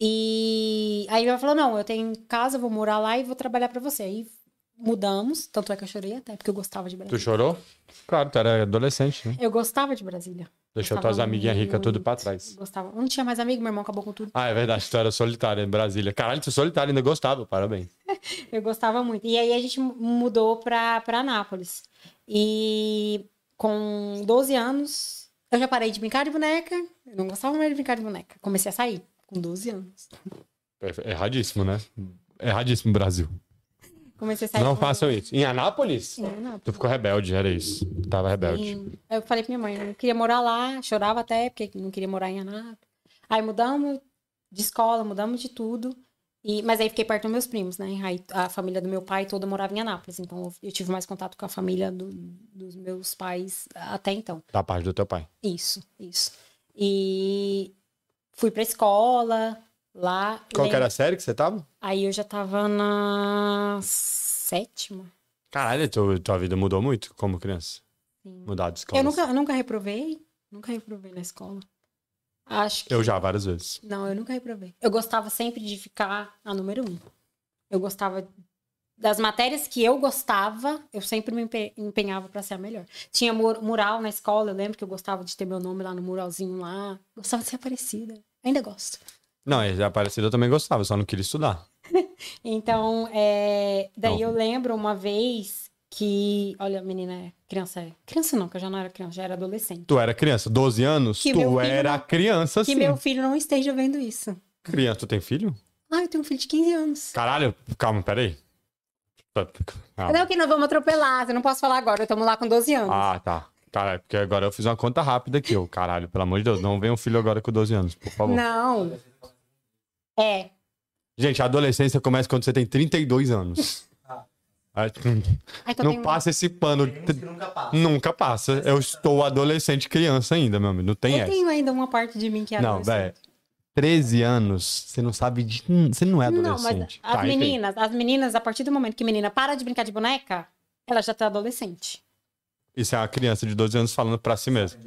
E aí ela falou: não, eu tenho casa, vou morar lá e vou trabalhar pra você. Aí mudamos, tanto é que eu chorei até, porque eu gostava de Tu Brasília. chorou? Claro, tu era adolescente, né? Eu gostava de Brasília. Deixou Gostava tuas amiguinhas ricas tudo pra trás. Gostava. Não tinha mais amigo, meu irmão acabou com tudo. Ah, é verdade, tu era solitária em Brasília. Caralho, tu solitária ainda gostava, parabéns. Eu gostava muito. E aí a gente mudou pra, pra Anápolis. E com 12 anos, eu já parei de brincar de boneca. Eu não gostava mais de brincar de boneca. Comecei a sair com 12 anos. Erradíssimo, né? Erradíssimo, Brasil. Comecei a sair Não façam isso. Em Anápolis? Em Anápolis. Tu ficou rebelde, era isso. Tava rebelde. Sim. Aí Eu falei pra minha mãe, eu não queria morar lá, chorava até, porque não queria morar em Anápolis. Aí mudamos de escola, mudamos de tudo. E, mas aí fiquei perto dos meus primos, né? Aí a família do meu pai toda morava em Anápolis. Então eu- eu tive mais contato com a família do- dos meus pais até então. Da parte do teu pai. Isso, isso. E fui pra escola lá. Qual que lembro- era a série que você tava? Aí eu já tava na sétima. Caralho, tua, tua vida mudou muito como criança. Sim. Mudar de escola. Eu nunca, eu nunca reprovei. Nunca reprovei na escola. Acho que. Eu já, várias vezes. Não, eu nunca reprovei. Eu gostava sempre de ficar a número um. Eu gostava. Das matérias que eu gostava, eu sempre me empe- empenhava pra ser a melhor. Tinha mur- mural na escola, eu lembro que eu gostava de ter meu nome lá no muralzinho lá. Gostava de ser aparecida. Ainda gosto. Não, esse Aparecido eu também gostava, só não queria estudar. Então, é, daí Não. eu lembro uma vez que. Olha, menina, é criança. Criança não, que eu já não era criança, já era adolescente. Tu era criança, 12 anos? Que tu era não- criança, Que sim. meu filho não esteja vendo isso. Criança, tu tem filho? Ah, eu tenho um filho de 15 anos. Caralho, calma, peraí. Calma. Não, que nós vamos atropelar, eu não posso falar agora, estamos lá com 12 anos. Ah, tá. Caralho, porque agora eu fiz uma conta rápida aqui, ô. Caralho, pelo amor de Deus, não venha um filho agora com 12 anos, por favor. Não. É. Gente, a adolescência começa quando você tem 32 anos. Aí, Ai, então Não tem- passa esse pano. Que nunca passa. Nunca passa. Eu estou adolescente criança ainda, meu amigo. Não tem Eu essa. tenho ainda uma parte de mim que é Não, adolescente. velho. 13 anos, você não sabe de. Você não é Não, mas adolescente. as Tá, enfim. meninas, as meninas, a partir do momento que menina para de brincar de boneca, ela já tá adolescente. Isso é uma criança de 12 anos falando pra si mesmo.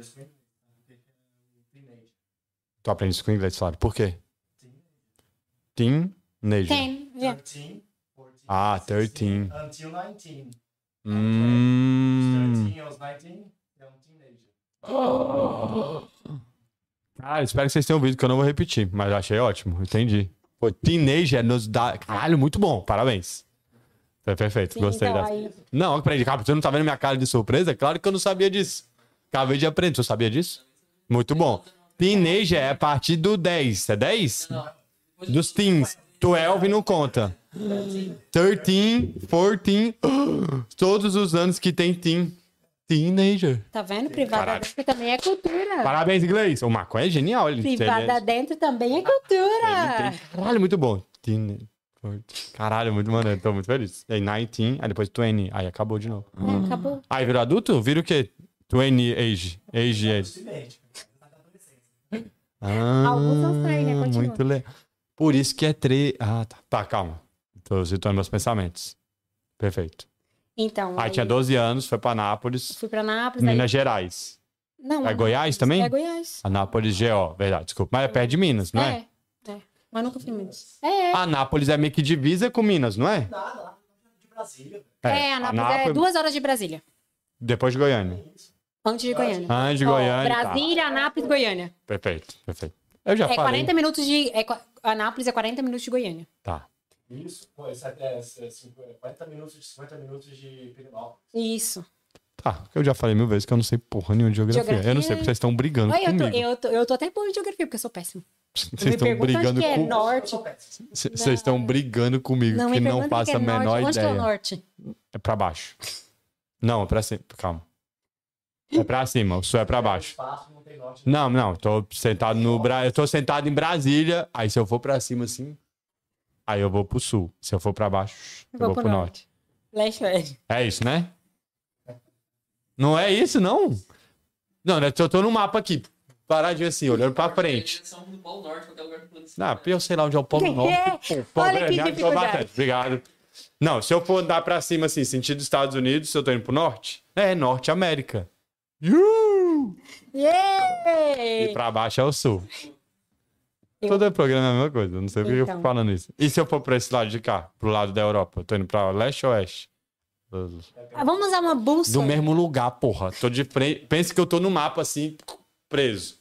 Tu aprende isso com inglês, claro. Por quê? Teenager. Tem, já. 13, 14, Ah, 13. 16, Until 19. Hum. 13 aos 19, é um teenager. Ah, espero que vocês tenham ouvido, que eu não vou repetir. Mas eu achei ótimo, entendi. Pô, teenager nos dá. Caralho, muito bom. Parabéns. Foi perfeito, Sim, gostei então, dessa. aí- Não, aprendi. Cara, você não tá vendo minha cara de surpresa? Claro que eu não sabia disso. Acabei de aprender. Você sabia disso? Muito bom. Teenager é a partir do 10. É 10? Dos teens. 12 não conta. 13, 14. Todos os anos que tem teen. Teenager. Tá vendo? Privada Caralho. dentro também é cultura. Parabéns, inglês. O maconha é genial. Ele, Privada ele- dentro também é cultura. tem- Caralho, muito bom. Teen, 14. Caralho, muito maneiro. Tô muito feliz. Aí 19, aí depois 20. Aí acabou de novo. É, acabou. Aí virou adulto? Vira o quê? 20 age. Age, age. Ah, Alguns são estranhos, né? Continua. Muito legal. Por isso que é 3. Ah, tá. Tá, calma. Tô citando meus pensamentos. Perfeito. Então, Aí tinha 12 anos, foi pra Anápolis, fui pra Nápoles. aí- Minas Gerais. Não, É Goiás também? É Goiás. Anápolis, GO. Verdade, desculpa. Mas é perto de Minas, não é? É, é. Mas nunca fui em Minas. É, Anápolis é meio que divisa com Minas, não é? Nada, lá de Brasília. velho. é, Anápolis é duas horas de Brasília. Depois de Goiânia. Antes de Goiânia. Antes de Goiânia. tá. Brasília, Anápolis, Goiânia. Perfeito, perfeito. Eu já É falei. 40 minutos de. É, Anápolis é 40 minutos de Goiânia. Tá. Isso, pô, isso é, é, é, cinco- é 40 minutos, de 50 minutos de Pirinópolis. Isso. Tá. Eu já falei mil vezes que eu não sei porra nenhuma de geografia. Geografia- Eu não sei porque vocês estão brigando Olha, eu tô, comigo. eu, tô, eu tô até boa em geografia, porque eu sou péssimo. Vocês estão brigando onde que é norte. Vocês estão brigando comigo Não, que não onde faço que a é menor norte. Onde que é o ideia. norte? É pra baixo. Não, é pra cima. Calma. É pra cima, o sul é pra baixo. Espaço, não norte. Não, tô sentado no Bra... Eu tô sentado em Brasília. Aí se eu for pra cima assim, aí eu vou pro sul. Se eu for pra baixo, eu vou, pro norte. Leste oeste. É isso, né? Não é isso, não? Não, né? Eu tô no mapa aqui, paradinho assim, olhando pra frente. Norte. Ah, eu sei lá onde é o Polo Que Norte. é? Pô, Polo Olha que me ajudou dificuldade. Obrigado. Não, se eu for andar pra cima assim, sentido Estados Unidos, se eu tô indo pro norte, é Norte América. Uh! E Yeah! pra baixo é o sul. Eu- Todo programa é a mesma coisa, não sei por que eu Então. fico falando isso. E se eu for pra esse lado de cá, pro lado da Europa? Eu tô indo pra leste ou oeste? Ah, Vamos usar uma Do bússola. mesmo lugar, porra. Tô de frente. Pensa que eu tô no mapa assim, preso.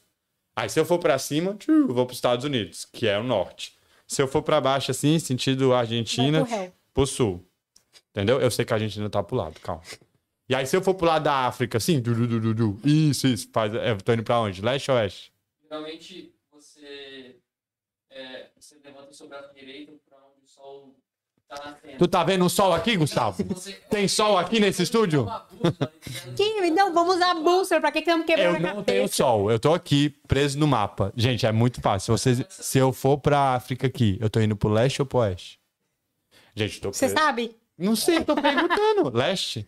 Aí se eu for pra cima, tchu, eu vou pros Estados Unidos, que é o norte. Se eu for pra baixo assim, sentido Argentina, pro pro sul. Entendeu? Eu sei que a Argentina tá pro lado, calma. E aí se eu for pro lado da África assim, du, du, du, du, du, isso, isso, faz, eu tô indo pra onde? Leste ou oeste? Geralmente você, é, você levanta o seu braço direito pra onde o sol tá nascendo. Tu tá vendo o sol aqui, Gustavo? Você- Tem sol aqui nesse estúdio? Então, Que, não, vamos usar a bússola. Pra que que estamos quebrando Eu não cabeça? tenho sol, eu tô aqui preso no mapa. Gente, é muito fácil. Se, vocês, se eu for pra África aqui, eu tô indo pro leste ou pro oeste? Gente, tô Você preso. sabe? Não sei, tô perguntando. leste?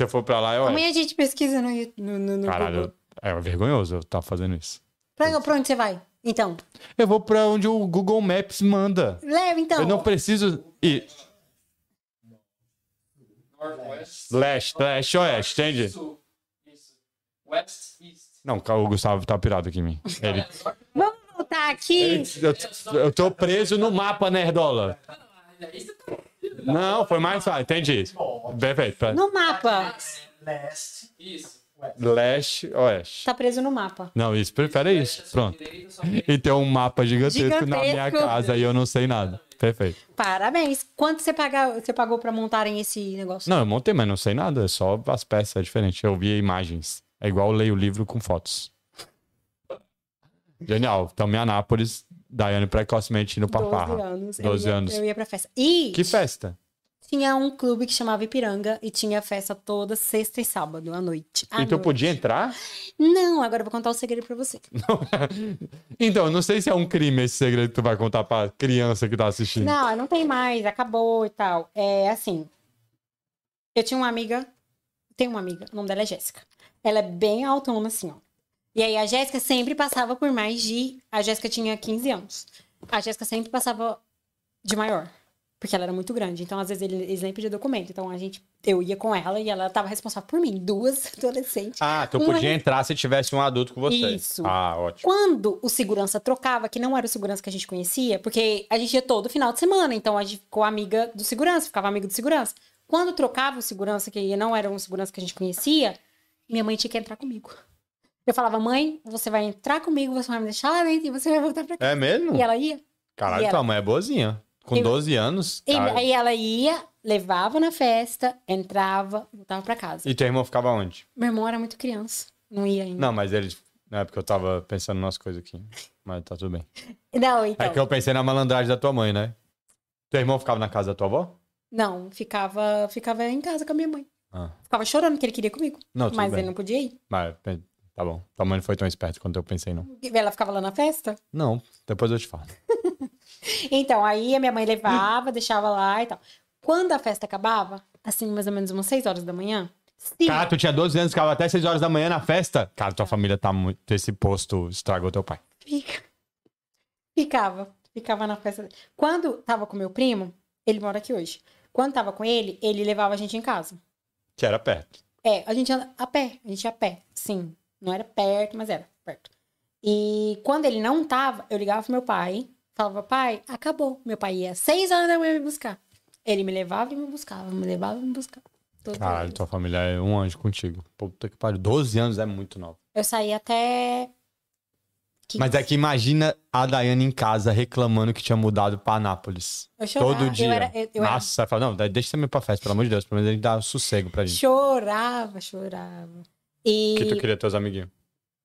Se eu for pra lá, é oeste. Amanhã a gente pesquisa no, no, no, no Caralho, Google. é vergonhoso eu estar fazendo isso. Pra, pra onde você vai? Então. Eu vou pra onde o Google Maps manda. Leva, então. Eu não preciso ir leste, leste, oeste, entende? Sul. Isso. West, East. Não, o Gustavo tá pirado aqui em mim. Ele, Vamos voltar aqui. ele- eu, eu tô preso no mapa, Nerdola. Aí você tá- Não, foi mais fácil, entendi. Perfeito. No mapa. Leste, Isso. Leste, oeste. Tá preso no mapa. Não, isso, prefere isso. Pronto. E tem um mapa gigantesco, na minha Gigantesco. casa e eu não sei nada. Perfeito. Parabéns. Quanto você, paga, você pagou pra montarem esse negócio? Não, eu montei, mas não sei nada. É só as peças, é diferente. Eu vi imagens. É igual eu leio o livro com fotos. Genial. Então, Anápolis, Daiane precocemente indo pra 12 farra. anos. 12 eu ia, anos. Eu ia pra festa. E Que festa? tinha um clube que chamava Ipiranga e tinha festa toda sexta e sábado à noite. À e tu noite. podia entrar? Não, agora eu vou contar o segredo pra você. então, eu não sei se é um crime esse segredo que tu vai contar pra criança que tá assistindo. Não, não tem mais, acabou e tal. É assim. Eu tinha uma amiga, tenho uma amiga, o nome dela é Jéssica. Ela é bem autona, assim, ó. E aí a Jéssica sempre passava por mais de. A Jéssica tinha 15 anos. A Jéssica sempre passava de maior. Porque ela era muito grande. Então, às vezes, ele- eles nem pediam documento. Então, a gente, eu ia com ela e ela tava responsável por mim. Duas adolescentes. Ah, tu Uma- podia entrar se tivesse um adulto com você. Isso. Ah, ótimo. Quando o segurança trocava, que não era o segurança que a gente conhecia, porque a gente ia todo final de semana, então a gente ficou amiga do segurança, ficava amigo do segurança. Quando trocava o segurança, que não era um segurança que a gente conhecia, minha mãe tinha que entrar comigo. Eu falava, mãe, você vai entrar comigo, você vai me deixar lá dentro e você vai voltar pra cá. É mesmo? E ela ia. Caralho, ela- tua mãe é boazinha. Com E- 12 anos. E cara. aí ela ia, levava na festa, entrava, voltava pra casa. E teu irmão ficava onde? Meu irmão era muito criança, não ia ainda. Não, mas ele. Não é porque eu tava pensando nas coisas aqui. Mas tá tudo bem. Não, então. É que eu pensei na malandragem da tua mãe, né? Teu irmão ficava na casa da tua avó? Não, ficava, ficava em casa com a minha mãe. Ah. Ficava chorando que ele queria comigo. Não, mas bem. ele não podia ir. Mas, tá bom. Tua mãe não foi tão esperta quanto eu pensei, não. Ela ficava lá na festa. Não, depois eu te falo. Então, aí a minha mãe levava, deixava lá e tal. Quando a festa acabava, assim, mais ou menos umas 6 horas da manhã, se... Cara, tu tinha 12 anos, ficava até 6 horas da manhã na festa. Cara, tua família tá muito. Esse posto estragou teu pai. Fica- Ficava. Ficava na festa. Quando tava com meu primo, ele mora aqui hoje. Quando tava com ele, ele levava a gente em casa. Que era perto. É, a gente anda a pé. A gente ia a pé, sim. Não era perto, mas era perto. E quando ele não tava, eu ligava pro meu pai, falava, pai, acabou. Meu pai ia às seis horas da manhã me buscar. Ele me levava e me buscava, me levava e me buscava. Todos os Caralho, tua família é um anjo contigo. Puta que pariu. 12 anos é muito nova. Eu saí até. 15. Mas é que imagina a Daiane em casa reclamando que tinha mudado pra Anápolis. Eu chorava. Todo dia. Eu era, eu, eu era- Nossa, fala, não, deixa também pra festa, pelo amor de Deus. Pelo menos ele dá um sossego pra gente. chorava, chorava. E. Que tu queria teus amiguinhos.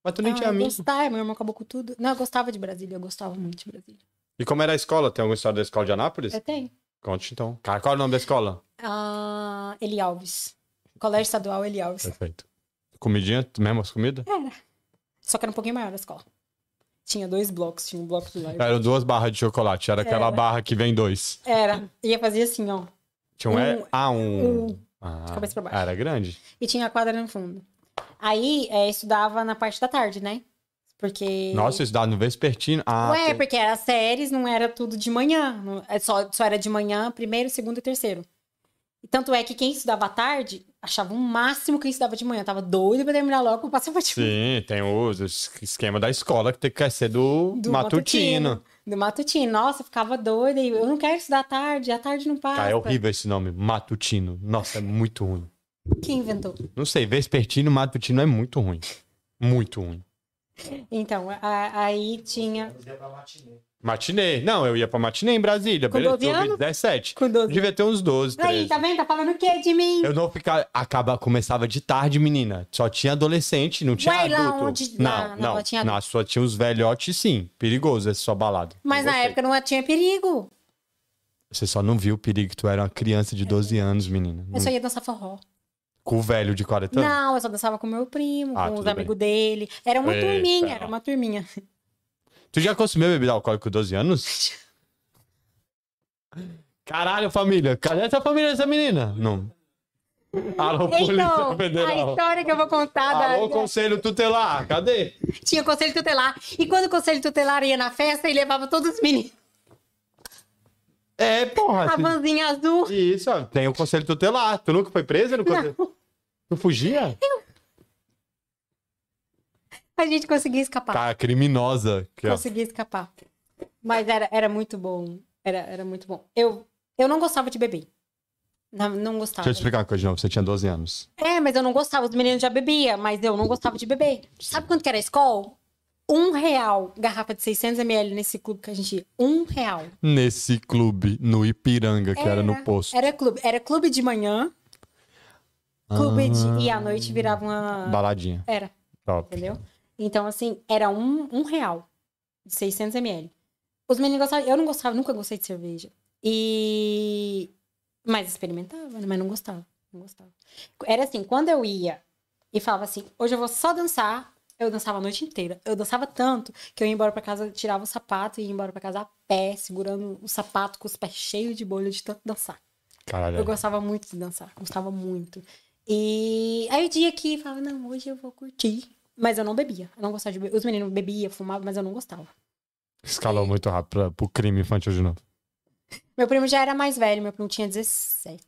Mas tu nem Ah, tinha eu amigo. gostava, meu irmão acabou com tudo. Não, eu gostava de Brasília, eu gostava muito de Brasília. E como era a escola? Tem alguma história da escola de Anápolis? Eu tenho. Conte então. Cara, qual é o nome da escola? Ah, Eli Alves. Colégio Estadual Eli Alves. Perfeito. Comidinha, mesmo as comidas? Só que era um pouquinho maior a escola. Tinha dois blocos, tinha um bloco do lado. Eram duas barras de chocolate. Era aquela Era. barra que vem dois. Era. Ia fazer assim, ó. Tinha um. Um- ah, um. um. Ah, cabeça pra baixo. Era grande. E tinha a quadra no fundo. Aí, é, estudava na parte da tarde, né? Porque. Nossa, isso dá no vespertino. Ah, Ué, tem- porque as séries não era tudo de manhã. é Só, só era de manhã, primeiro, segundo e terceiro. E tanto é que quem estudava à tarde achava o máximo quem estudava de manhã. Tava doido pra terminar logo pra passar pra de manhã. Sim, tem o es- esquema da escola que tem que ser do, Do matutino. Do matutino. Nossa, eu ficava doida. Eu não quero estudar à tarde, à tarde não passa. Cara, é horrível esse nome, matutino. Nossa, é muito ruim. Quem inventou? Não sei, vespertino, matutino é muito ruim. Muito ruim. Então, a- aí tinha. Matinê. Matinê. Não, eu ia pra matinê em Brasília, Com beleza? 12 Eu vi anos? 17. Com 12. Devia ter uns 12, 13. Aí, tá vendo? Tá falando o quê de mim? Eu não ficava. Acaba, começava de tarde, menina. Só tinha adolescente, não tinha Ué, lá adulto. onde- Não, lá- não. não, lá tinha Na sua tinha os velhotes, sim. Perigoso essa sua balada. Mas Não na gostei. época não tinha perigo. Você só não viu o perigo que tu era uma criança de 12 anos, menina. Eu só ia dançar forró. Com o velho de 40 anos. Não, eu só dançava com meu primo, Ah, com os amigos dele. Era uma Eita. turminha, era uma turminha. Tu já consumiu bebida alcoólica com 12 anos? Caralho, família. Cadê essa família dessa menina? Não. Alô, Então, a Federal. história que eu vou contar da- Alô, Conselho Tutelar. Cadê? tinha conselho tutelar. E quando o conselho tutelar ia na festa, ele levava todos os meninos. É, porra. A vanzinha azul. Isso, ó, tem o Conselho Tutelar. Tu nunca foi presa no Conselho? Tu fugia? A gente conseguia escapar. Tá, criminosa. Ó. Conseguia escapar. Mas era, era muito bom. Era, era muito bom. Eu, eu não gostava de beber. Não, não gostava. Deixa eu te explicar uma coisa de novo. Você tinha 12 anos. É, mas eu não gostava. Os meninos já bebiam, mas eu não gostava de beber. Sabe quanto que era a escola? um real garrafa de 600ml nesse clube que a gente ia. Um real. Nesse clube, no Ipiranga, que era, no posto. Era clube. Era clube de manhã. Clube de... E à noite virava uma... Baladinha. Era, Top. entendeu? Então, assim, era um, um real de 600ml. Os meninos gostavam... Eu não gostava, nunca gostei de cerveja. E... Mas experimentava, né? mas não gostava. Não gostava. Era assim, quando eu ia e falava assim, hoje eu vou só dançar, eu dançava a noite inteira. Eu dançava tanto que eu ia embora pra casa, tirava o sapato e ia embora pra casa a pé, segurando o sapato com os pés cheios de bolha de tanto dançar. Caralho. Eu gostava muito de dançar, gostava muito. E aí o dia que falava, não, hoje eu vou curtir. Mas eu não bebia, eu não gostava de beber. Os meninos bebiam, fumavam, mas eu não gostava. Escalou muito rápido pra, pro crime infantil de novo. Meu primo já era mais velho, meu primo tinha 17.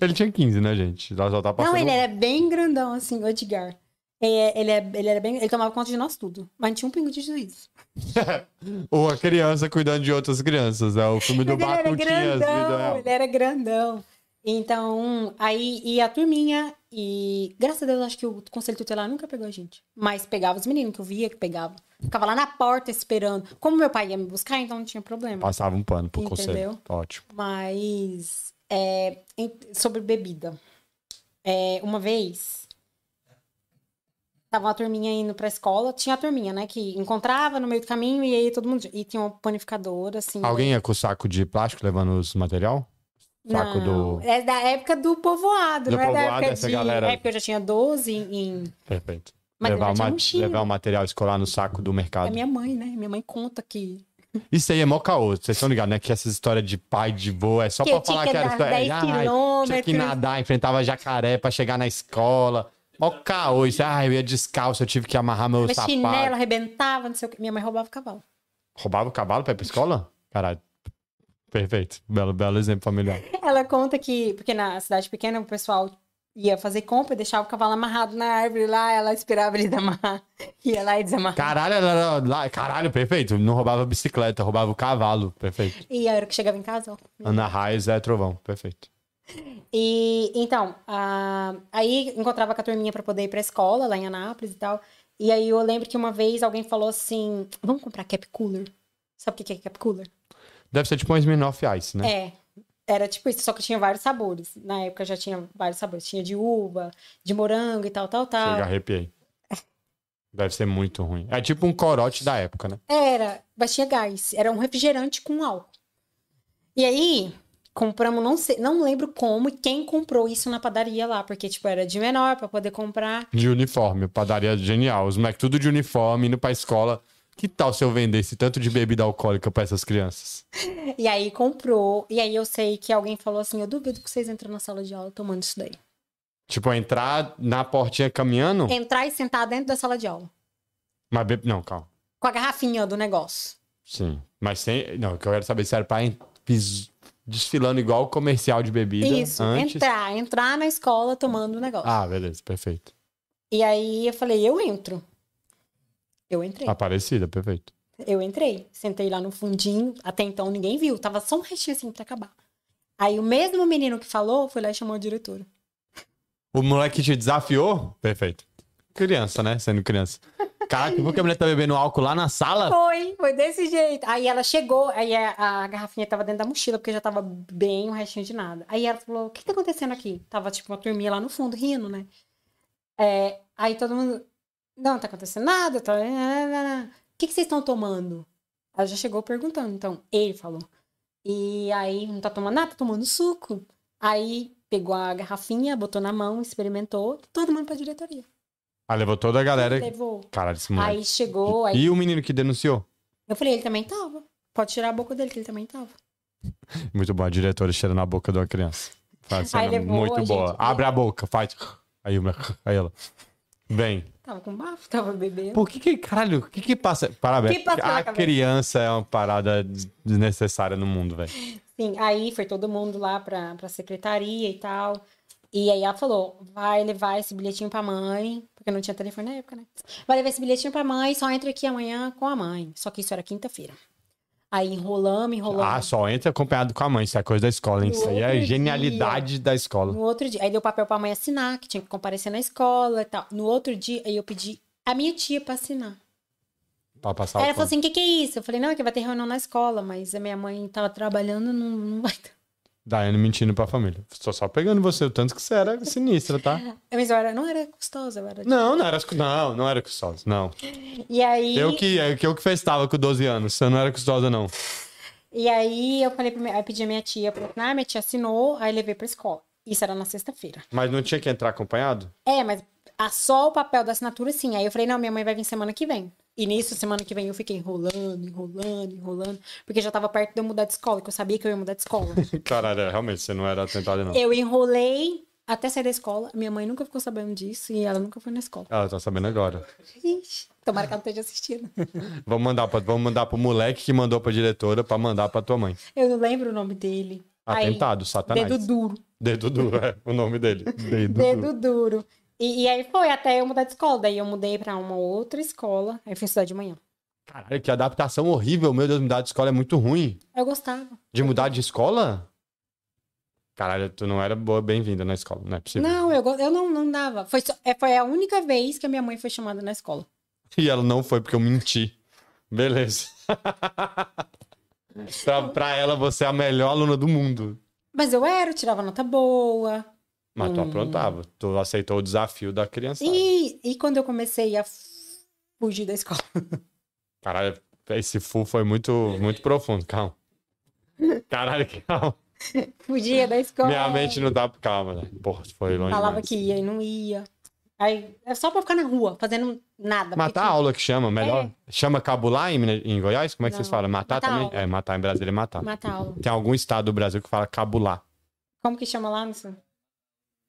Ele tinha 15, né, gente? Só tá passando... Não, ele era bem grandão, assim, o Edgar. Ele, é- ele, é- ele era bem. Ele tomava conta de nós tudo. Mas não tinha um pingo de juízo. Ou a criança cuidando de outras crianças. É o filme do era Batutinhas. grandão, ele era grandão. Então, aí ia a turminha e, graças a Deus, acho que o conselho tutelar nunca pegou a gente. Mas pegava os meninos, que eu via que pegava. Ficava lá na porta esperando. Como meu pai ia me buscar, então não tinha problema. Passava um pano pro Entendeu? conselho. Ótimo. Mas, é, sobre bebida. É, uma vez, tava uma turminha indo pra escola. Tinha a turminha, né? Que encontrava no meio do caminho e aí todo mundo... E tinha uma panificadora, assim. Alguém ia com saco de plástico levando os material? Saco Não, do... É da época do povoado, Do não é da povoado, época essa de... galera- É porque eu já tinha 12 em... Perfeito. Mas levar, o levar o material escolar no saco do É mercado. minha mãe, né? Minha mãe conta que... Isso aí é mó caô. Vocês estão ligados, né? Que essas histórias de pai, de vô, é só Que pra falar que era história. 10 Ai, Tinha que nadar, enfrentava jacaré pra chegar na escola. Mó caô. Isso, ah, eu ia descalço, eu tive que amarrar meu Meu sapato. chinelo arrebentava, não sei o que. Minha mãe roubava o cavalo. Roubava o cavalo pra ir pra escola? Caralho. Perfeito. Belo, belo exemplo familiar. Ela conta que, porque na cidade pequena o pessoal ia fazer compra e deixava o cavalo amarrado na árvore lá, ela esperava ele desamarrar. Ia lá e desamarrar. Caralho, ela era lá. Caralho, perfeito. Não roubava bicicleta, roubava o cavalo. Perfeito. E a hora que chegava em casa, ó. Ana Raiz é trovão. Perfeito. E então, a- aí encontrava com a turminha pra poder ir pra escola lá em Anápolis e tal. E aí eu lembro que uma vez alguém falou assim: vamos comprar cap cooler. Sabe o que que é cap cooler? Deve ser tipo um Smirnoff Ice, né? É. Era tipo isso, só que tinha vários sabores. Na época já tinha vários sabores. Tinha de uva, de morango e tal, tal, tal. Chega, arrepiei. Deve ser muito ruim. É tipo um corote da época, né? Era, mas tinha gás. Era um refrigerante com álcool. E aí, compramos, não sei, não lembro como e quem comprou isso na padaria lá, porque, tipo, era de menor pra poder comprar. De uniforme. Padaria genial. Os moleques tudo de uniforme, indo pra escola. Que tal se eu vendesse tanto de bebida alcoólica pra essas crianças? E aí comprou. E aí eu sei que alguém falou assim: eu duvido que vocês entram na sala de aula tomando isso daí. Tipo, entrar na portinha caminhando? Entrar e sentar dentro da sala de aula. Mas be... Não, calma. Com a garrafinha do negócio. Sim. Mas sem. Não, o que eu quero saber se era pra pis- desfilando igual o comercial de bebida Isso, antes. entrar, entrar na escola tomando o negócio. Ah, beleza, perfeito. E aí eu falei, eu entro. Eu entrei. Aparecida, perfeito. Eu entrei, sentei lá no fundinho, até então ninguém viu, tava só um restinho assim pra acabar. Aí o mesmo menino que falou foi lá e chamou a diretora. O moleque te desafiou? Perfeito. Criança, né? Sendo criança. Caraca, por que a mulher tá bebendo álcool lá na sala? Foi, foi desse jeito. Aí ela chegou, aí a, a garrafinha tava dentro da mochila, porque já tava bem um restinho de nada. Aí ela falou: O que tá acontecendo aqui? Tava tipo uma turminha lá no fundo rindo, né? É, aí todo mundo: Não, tá acontecendo nada. Tá... O que, que vocês estão tomando? Ela já chegou perguntando. Então, ele falou. E aí, não tá tomando nada, tá tomando suco. Aí pegou a garrafinha, botou na mão, experimentou, todo mundo pra diretoria. Ah, levou toda a galera. Levou. Caralho, esse moleque. Aí chegou, aí E o menino que denunciou? eu falei, ele também tava. Pode tirar a boca dele, que ele também tava. Muito bom, a diretora cheirando na boca de uma criança. Faz Aí muito boa. gente- Abre a boca, faz. Aí, aí ela. Vem. Tava com bafo, tava bebendo. Por que que, caralho, o que que passa? Parabéns. Que passa a criança é uma parada desnecessária no mundo, velho. Sim, aí foi todo mundo lá pra, pra secretaria e tal. E aí ela falou, vai levar esse bilhetinho pra mãe, porque não tinha telefone na época, né? Vai levar esse bilhetinho pra mãe, só entra aqui amanhã com a mãe. Só que isso era quinta-feira. Aí enrolamos, enrolamos. Ah, só entra acompanhado com a mãe, isso é coisa da escola, hein? No Isso aí é outro genialidade da escola. No outro dia, aí deu papel pra mãe assinar, que tinha que comparecer na escola e tal. No outro dia, aí eu pedi a minha tia pra assinar. Pra passar ela falou assim: o que, que é isso? Eu falei: não, é que vai ter reunião na escola, mas a minha mãe tava trabalhando, não, não vai ter. Daiane mentindo pra família. Tô só pegando você, o tanto que você era sinistra, tá? Mas eu era, não era gostosa, eu era. Não, não era, não, não era custosa, não. E aí. Eu que, eu que, eu que festava com 12 anos, você não era custosa, não. E aí eu falei pra minha, aí pedi a minha tia, falei, ah, minha tia assinou, aí levei pra escola. Isso era na sexta-feira. Mas não tinha que entrar acompanhado? É, mas a, só o papel da assinatura, sim. Aí eu falei, não, minha mãe vai vir semana que vem. E nisso, semana que vem, eu fiquei enrolando, enrolando, enrolando. Porque já tava perto de eu mudar de escola, que eu sabia que eu ia mudar de escola. Caralho, é, realmente, você não era atentada, não. eu enrolei até sair da escola. Minha mãe nunca ficou sabendo disso e ela nunca foi na escola. Ela tá sabendo agora. Ixi, tomara que ela não esteja assistindo. Vamos mandar, pra, vamos mandar pro moleque que mandou pra diretora pra mandar pra tua mãe. Eu não lembro o nome dele. Aí, Atentado, satanás. Dedo duro. Dedo duro, é o nome dele. Dedo, duro. Dedo duro. E, e aí foi até eu mudar de escola. Daí eu mudei pra uma outra escola. Aí fui estudar de manhã. Caralho, que adaptação horrível. Meu Deus, mudar de escola é muito ruim. Eu gostava. De mudar de escola? Caralho, tu não era boa, bem-vinda na escola, não é possível. Não, eu, eu não, não dava. Foi, só- é, foi a única vez que a minha mãe foi chamada na escola. E ela não foi porque eu menti. Beleza. pra, pra ela, você é a melhor aluna do mundo. Mas eu era, eu tirava nota boa. Mas tu Hum. aprontava. Tu aceitou o desafio da criança. E, e quando eu comecei a fugir da escola? Caralho, esse full foi muito, muito profundo. Calma. Caralho, calma. Fugia da escola. Minha mente não dá. Calma, né? Porra, foi longe. Falava demais. que ia e não ia. Aí, é só pra ficar na rua, fazendo nada. porque Matar a tinha- aula que chama, melhor. Chama cabular em, em Goiás? Como é que vocês Não. falam? Matar, Matar também? É, matar em Brasília é matar. Matar aula. Tem algum estado do Brasil que fala cabular. Como que chama lá? Não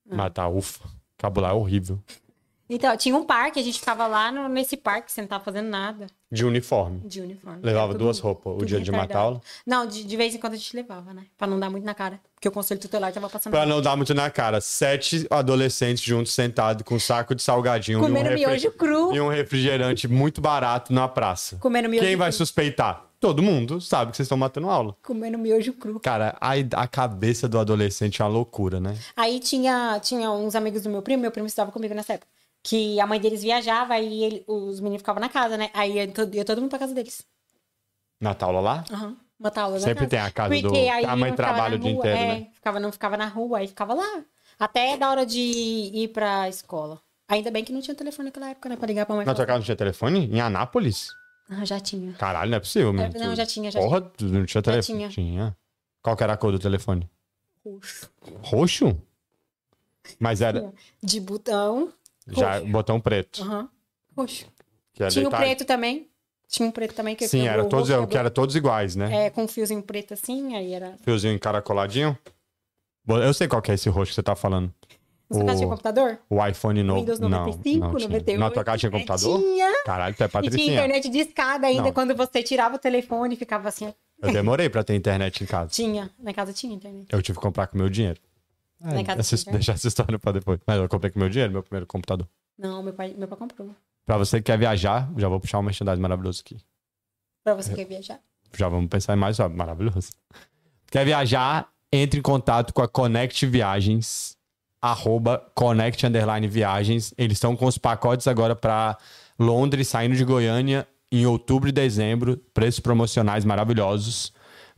Ah. Matar, ufa. Cabular é horrível. Então, tinha um parque, a gente ficava lá no- nesse parque, sem estar fazendo nada De uniforme. de uniforme. Levava tudo- duas roupas. O dia de matar retardado. aula. Não, de, de vez em quando a gente levava, né? Pra não dar muito na cara. Porque o conselho tutelar tava passando. Pra não dar muito na cara. Sete adolescentes juntos sentados com um saco de salgadinho Comendo e, um miojo cru. e um refrigerante muito barato na praça. Comendo miojo Quem vai cru. suspeitar? Todo mundo sabe que vocês estão matando aula. Comendo miojo cru. Cara, a, a cabeça do adolescente é uma loucura, né? Aí tinha, tinha uns amigos do meu primo, meu primo estava comigo nessa época. Que a mãe deles viajava e ele- os meninos ficavam na casa, né? Aí ia, to- ia todo mundo pra casa deles. Na aula lá? Aham. Uma aula Sempre tem a casa do- que a mãe trabalha o dia rua, inteiro, é, né? Ficava, não ficava na rua, aí ficava lá. Até da hora de ir pra escola. Ainda bem que não tinha telefone naquela época, né? Pra ligar pra mãe. Na tua casa não tinha telefone? Em Anápolis? Ah, já tinha. Caralho, não é possível, mesmo. não, já tinha, já Porra, tu não tinha telefone? tinha. Qual que era a cor do telefone? Roxo. Roxo? Mas era De botão. já botão preto. Aham. Roxo. Que era Tinha o detalhe. preto também. Tinha um preto também. Que Sim, era o todos, roxo que era todos iguais, né? É, com um fiozinho preto assim, aí era. Fiozinho encaracoladinho. Eu sei qual que é esse roxo que você tá falando. Na sua casa tinha computador? O iPhone novo. Windows não, 95, não tinha. 98. Na tua casa tinha computador? Tinha. Caralho, tu é E tinha patricinha. internet de escada ainda, Não. quando você tirava o telefone e ficava assim. Eu demorei pra ter internet em casa. Tinha. Na casa tinha internet. Eu tive que comprar com meu dinheiro. Na casa Essa- tinha. deixar essa história pra depois. Mas eu comprei com meu dinheiro, meu primeiro computador. Não, meu pai, meu pai comprou. Pra você que quer viajar, já vou puxar um merchandising maravilhoso aqui. Pra você que quer viajar. Já vamos pensar em mais, ó, maravilhoso. Quer viajar? Entre em contato com a Connect Viagens, arroba Connect Underline Viagens. Eles estão com os pacotes agora para Londres, saindo de Goiânia em outubro e dezembro. Preços promocionais maravilhosos.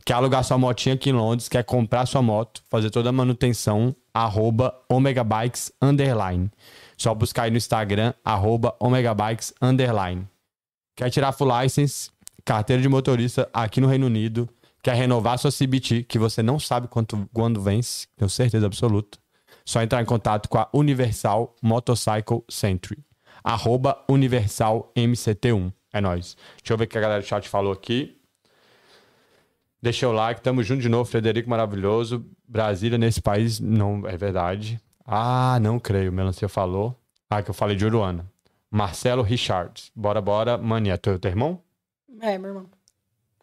Quer alugar sua motinha aqui em Londres, quer comprar sua moto, fazer toda a manutenção, arroba Omega Bikes Underline. Só buscar aí no Instagram, arroba Omega Bikes Underline. Quer tirar full license, carteira de motorista aqui no Reino Unido, quer renovar sua CBT, que você não sabe quanto, quando vence, tenho certeza absoluta. Só entrar em contato com a Universal Motorcycle Century. Arroba Universal MCT1. É nóis. Deixa eu ver o que a galera do chat falou aqui. Deixa o like, tamo junto de novo, Frederico maravilhoso. Brasília nesse país não é verdade. Ah, não creio, Melancia falou. Ah, que eu falei de Uruana. Marcelo Richard. Bora, bora. Mania, teu, teu irmão? É, meu irmão.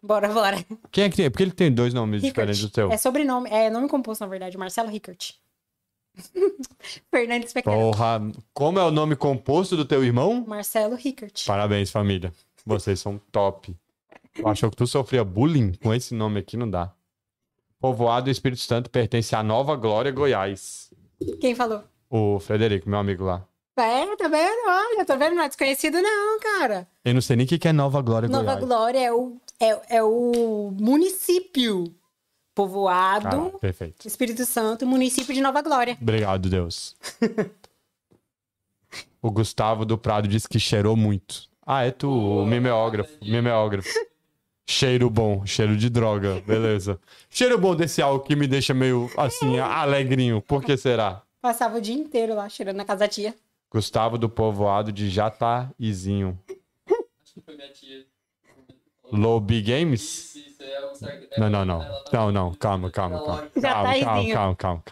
Bora, bora. Quem é que tem? Porque ele tem dois nomes Rickert. diferentes do teu. É sobrenome, é nome composto, na verdade. Marcelo Rickert. Fernandes Pequeno. Porra, como é o nome composto do teu irmão? Marcelo Rickert. Parabéns, família. Vocês são top. Achou que tu sofria bullying com esse nome aqui? Não dá. Povoado do Espírito Santo pertence à Nova Glória, Goiás. Quem falou? O Frederico, meu amigo lá. É, tá vendo? Olha, tá vendo? Não é desconhecido, não, cara. Eu não sei nem o que é Nova Glória Nova Goiás. Glória é o, é, é o município povoado, Caralho, perfeito. Espírito Santo, município de Nova Glória. Obrigado, Deus. o Gustavo do Prado disse que cheirou muito. Ah, é tu, o mimeógrafo. Mimeógrafo. Cheiro bom, cheiro de droga, beleza. Cheiro bom desse álcool que me deixa meio assim, alegrinho. Por que será? Passava o dia inteiro lá, cheirando na casa da tia. Gustavo do povoado de Jataizinho. Acho que foi minha tia. Lobby Games? É é- Não, não, não. tá- Não, não, calma, calma, calma. Calma, calma, calma, calma. calma.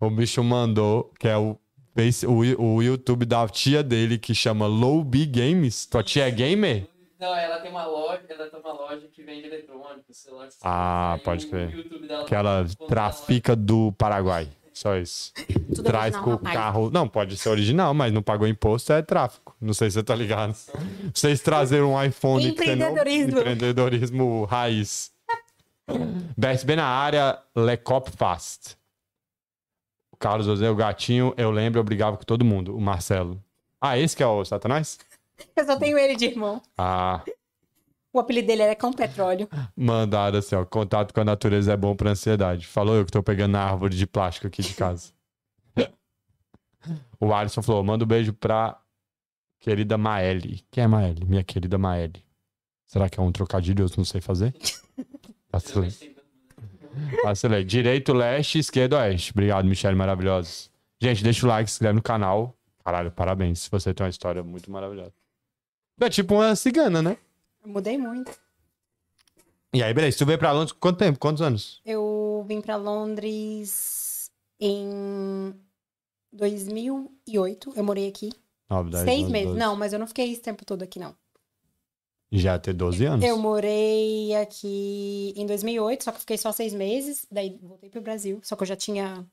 O bicho mandou, que é o, face- o, o YouTube da tia dele, que chama Lobby Games. Tua tia é gamer? Não, ela tem uma loja, ela tem uma loja que vende eletrônicos, celulares. Ah, pode crer. Que ela conta trafica do Paraguai. Só isso. Tudo Traz original, com o rapaz. carro. Não, pode ser original, mas não pagou imposto, é tráfico. Não sei se você tá ligado. Vocês trazeram um iPhone você não- Empreendedorismo. Empreendedorismo raiz. BSB na área, Lecop Fast. O Carlos José, o gatinho, eu lembro, eu brigava com todo mundo. O Marcelo. Ah, esse que é o Satanás? Eu só tenho ele de irmão. Ah, O apelido dele era com petróleo. mandaram assim, ó. Contato com a natureza é bom pra ansiedade. Falou eu que tô pegando na árvore de plástico aqui de casa. o Alisson falou: manda um beijo pra querida Maeli. Quem é Maeli? Minha querida Maeli. Será que é um trocadilho? Eu não sei fazer. Vacilei. Vacilei. Direito, leste, esquerdo, oeste. Obrigado, Michelle, maravilhosa. Gente, deixa o like, se inscreve no canal. Caralho, parabéns. Você tem uma história muito maravilhosa. É tipo uma cigana, né? Mudei muito. E aí, beleza. Tu veio pra Londres quanto tempo? Quantos anos? Eu vim pra Londres em 2008. Eu morei aqui. 9, 10, Seis 11, meses. 12. Não, mas eu não fiquei esse tempo todo aqui, não. Já ter 12 anos? Eu morei aqui em 2008, só que eu fiquei só seis meses. Daí voltei pro Brasil. Só que eu já tinha,